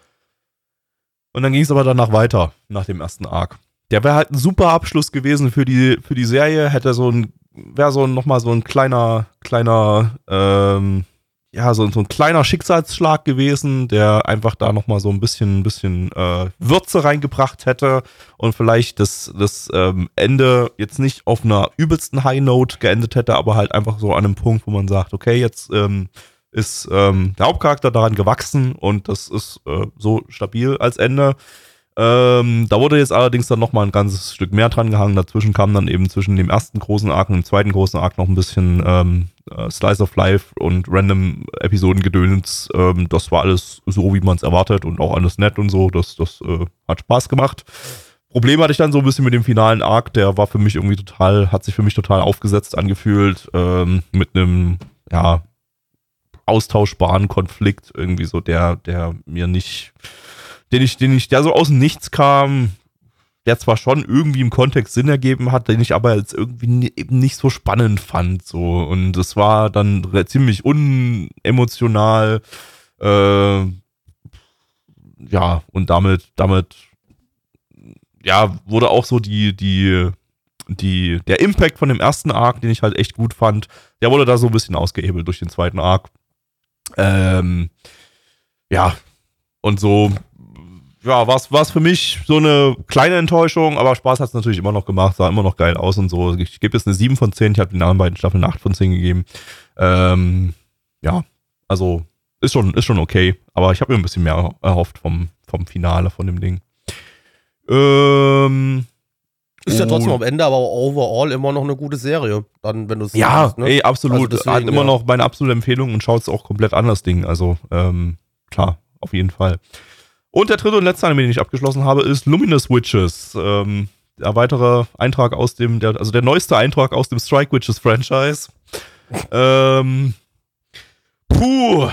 Speaker 3: Und dann ging es aber danach weiter, nach dem ersten Arc. Der wäre halt ein super Abschluss gewesen für die, für die Serie, hätte so ein, wäre so nochmal so ein kleiner, kleiner, ähm, ja, so, so ein kleiner Schicksalsschlag gewesen, der einfach da nochmal so ein bisschen, ein bisschen äh, Würze reingebracht hätte und vielleicht das, das ähm, Ende jetzt nicht auf einer übelsten High Note geendet hätte, aber halt einfach so an einem Punkt, wo man sagt, okay, jetzt ähm, ist ähm, der Hauptcharakter daran gewachsen und das ist äh, so stabil als Ende. Ähm, da wurde jetzt allerdings dann nochmal ein ganzes Stück mehr dran gehangen. Dazwischen kam dann eben zwischen dem ersten großen Arc und dem zweiten großen Arc noch ein bisschen ähm, äh, Slice of Life und random Episodengedöns. Ähm, das war alles so, wie man es erwartet und auch alles nett und so. Das, das äh, hat Spaß gemacht. Problem hatte ich dann so ein bisschen mit dem finalen Arc. Der war für mich irgendwie total, hat sich für mich total aufgesetzt angefühlt. Ähm, mit einem, ja, austauschbaren Konflikt irgendwie so, der, der mir nicht, den ich, den ich, der so aus dem Nichts kam, der zwar schon irgendwie im Kontext Sinn ergeben hat, den ich aber als irgendwie eben nicht so spannend fand, so. Und es war dann ziemlich unemotional, äh, ja, und damit, damit, ja, wurde auch so die, die, die, der Impact von dem ersten Arc, den ich halt echt gut fand, der wurde da so ein bisschen ausgehebelt durch den zweiten Arc. Ähm, ja, und so, ja, war es für mich so eine kleine Enttäuschung, aber Spaß hat es natürlich immer noch gemacht, sah immer noch geil aus und so. Ich gebe jetzt eine 7 von 10, ich habe den anderen beiden Staffeln eine 8 von 10 gegeben. Ähm, ja, also ist schon, ist schon okay, aber ich habe mir ein bisschen mehr erhofft vom, vom Finale von dem Ding. Ähm,
Speaker 1: ist ja trotzdem am Ende, aber overall immer noch eine gute Serie. Dann, wenn du es
Speaker 3: Ja, sagst, ne? ey, absolut. Also deswegen, Hat immer ja. noch meine absolute Empfehlung und schaut es auch komplett an, das Ding. Also, ähm, klar, auf jeden Fall. Und der dritte und letzte Anime, den ich abgeschlossen habe, ist Luminous Witches. Ähm, der weitere Eintrag aus dem, der, also der neueste Eintrag aus dem Strike Witches Franchise. ähm, puh.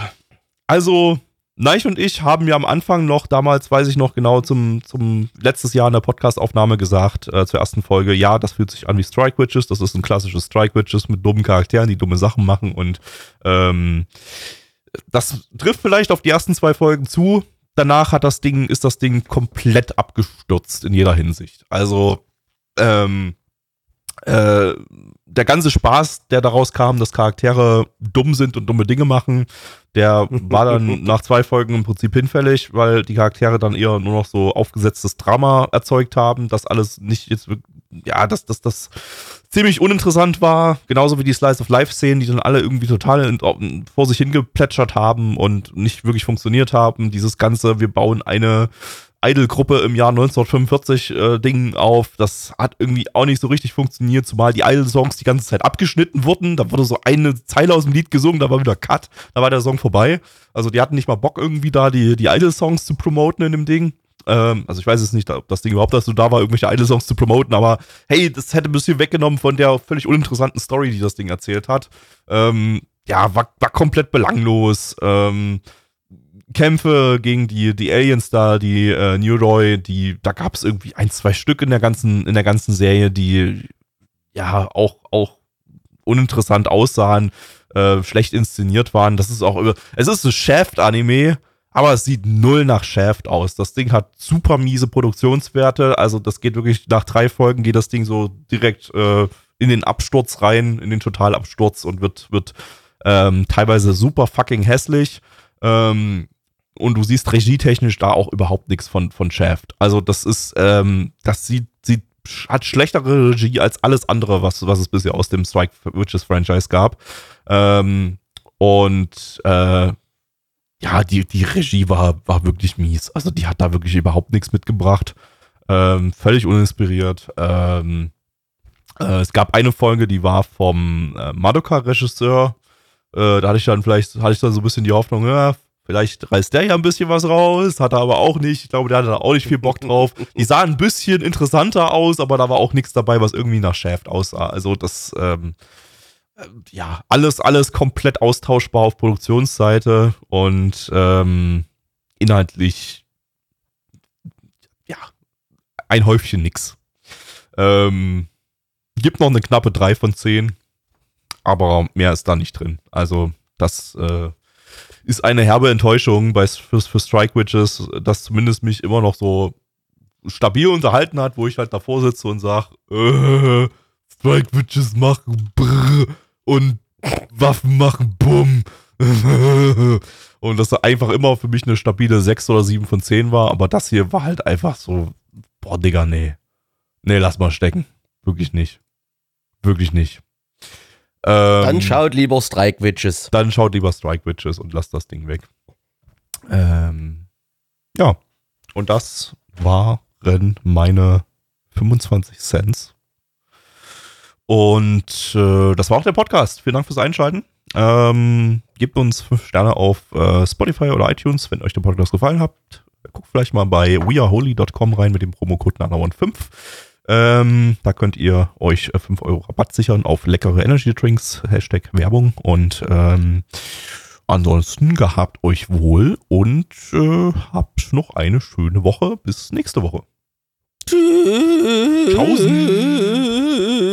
Speaker 3: Also, Neich und ich haben ja am Anfang noch, damals weiß ich noch genau, zum, zum letztes Jahr in der Podcastaufnahme gesagt, äh, zur ersten Folge, ja, das fühlt sich an wie Strike Witches, das ist ein klassisches Strike Witches mit dummen Charakteren, die dumme Sachen machen und ähm, das trifft vielleicht auf die ersten zwei Folgen zu. Danach hat das Ding, ist das Ding komplett abgestürzt in jeder Hinsicht. Also, ähm, äh, der ganze Spaß, der daraus kam, dass Charaktere dumm sind und dumme Dinge machen, der war dann nach zwei Folgen im Prinzip hinfällig, weil die Charaktere dann eher nur noch so aufgesetztes Drama erzeugt haben, dass alles nicht jetzt, ja, dass das, das ziemlich uninteressant war, genauso wie die Slice of Life-Szenen, die dann alle irgendwie total vor sich hingeplätschert haben und nicht wirklich funktioniert haben. Dieses ganze, wir bauen eine Idol-Gruppe im Jahr 1945 äh, auf. Das hat irgendwie auch nicht so richtig funktioniert, zumal die Idol-Songs die ganze Zeit abgeschnitten wurden. Da wurde so eine Zeile aus dem Lied gesungen, da war wieder Cut, da war der Song vorbei. Also die hatten nicht mal Bock irgendwie da die, die Idol-Songs zu promoten in dem Ding. Ähm, also ich weiß jetzt nicht, ob das Ding überhaupt dazu da war, irgendwelche Idol-Songs zu promoten, aber hey, das hätte ein bisschen weggenommen von der völlig uninteressanten Story, die das Ding erzählt hat. Ähm, ja, war, war komplett belanglos. Ähm, Kämpfe gegen die, die Aliens da, die äh, New Roy, die, da gab es irgendwie ein, zwei Stück in der ganzen, in der ganzen Serie, die ja auch, auch uninteressant aussahen, äh, schlecht inszeniert waren. Das ist auch über. Es ist ein Shaft-Anime, aber es sieht null nach Shaft aus. Das Ding hat super miese Produktionswerte. Also, das geht wirklich nach drei Folgen geht das Ding so direkt äh, in den Absturz rein, in den Totalabsturz und wird, wird ähm, teilweise super fucking hässlich. Ähm, und du siehst regietechnisch da auch überhaupt nichts von, von Shaft. Also das ist, ähm, das sieht, sieht, hat schlechtere Regie als alles andere, was, was es bisher aus dem Strike Witches Franchise gab. Ähm, und äh, ja, die, die Regie war, war wirklich mies. Also die hat da wirklich überhaupt nichts mitgebracht. Ähm, völlig uninspiriert. Ähm, äh, es gab eine Folge, die war vom äh, Madoka-Regisseur. Äh, da hatte ich dann vielleicht, hatte ich dann so ein bisschen die Hoffnung, ja, Vielleicht reißt der ja ein bisschen was raus, hat er aber auch nicht. Ich glaube, der hatte da auch nicht viel Bock drauf. Die sahen ein bisschen interessanter aus, aber da war auch nichts dabei, was irgendwie nach Shaft aussah. Also das, ähm, äh, ja, alles, alles komplett austauschbar auf Produktionsseite und ähm, inhaltlich, ja, ein Häufchen nix. Ähm, gibt noch eine knappe 3 von 10, aber mehr ist da nicht drin. Also das, äh, ist eine herbe Enttäuschung bei, für, für Strike Witches, das zumindest mich immer noch so stabil unterhalten hat, wo ich halt davor sitze und sage, äh, Strike Witches machen brr und Waffen machen bumm. und das einfach immer für mich eine stabile 6 oder 7 von 10 war, aber das hier war halt einfach so, boah, Digga, nee. Nee, lass mal stecken. Wirklich nicht. Wirklich nicht.
Speaker 1: Ähm, dann schaut lieber Strike Witches.
Speaker 3: Dann schaut lieber Strike Witches und lasst das Ding weg. Ähm, ja, und das waren meine 25 Cents. Und äh, das war auch der Podcast. Vielen Dank fürs Einschalten. Ähm, gebt uns 5 Sterne auf äh, Spotify oder iTunes, wenn euch der Podcast gefallen hat. Guckt vielleicht mal bei weareholy.com rein mit dem Promocode NANAONE5. Ähm, da könnt ihr euch 5 äh, Euro Rabatt sichern auf leckere Energy Drinks, Hashtag Werbung. Und ähm, ansonsten gehabt euch wohl und äh, habt noch eine schöne Woche. Bis nächste Woche. Tschüss. Tschaußen.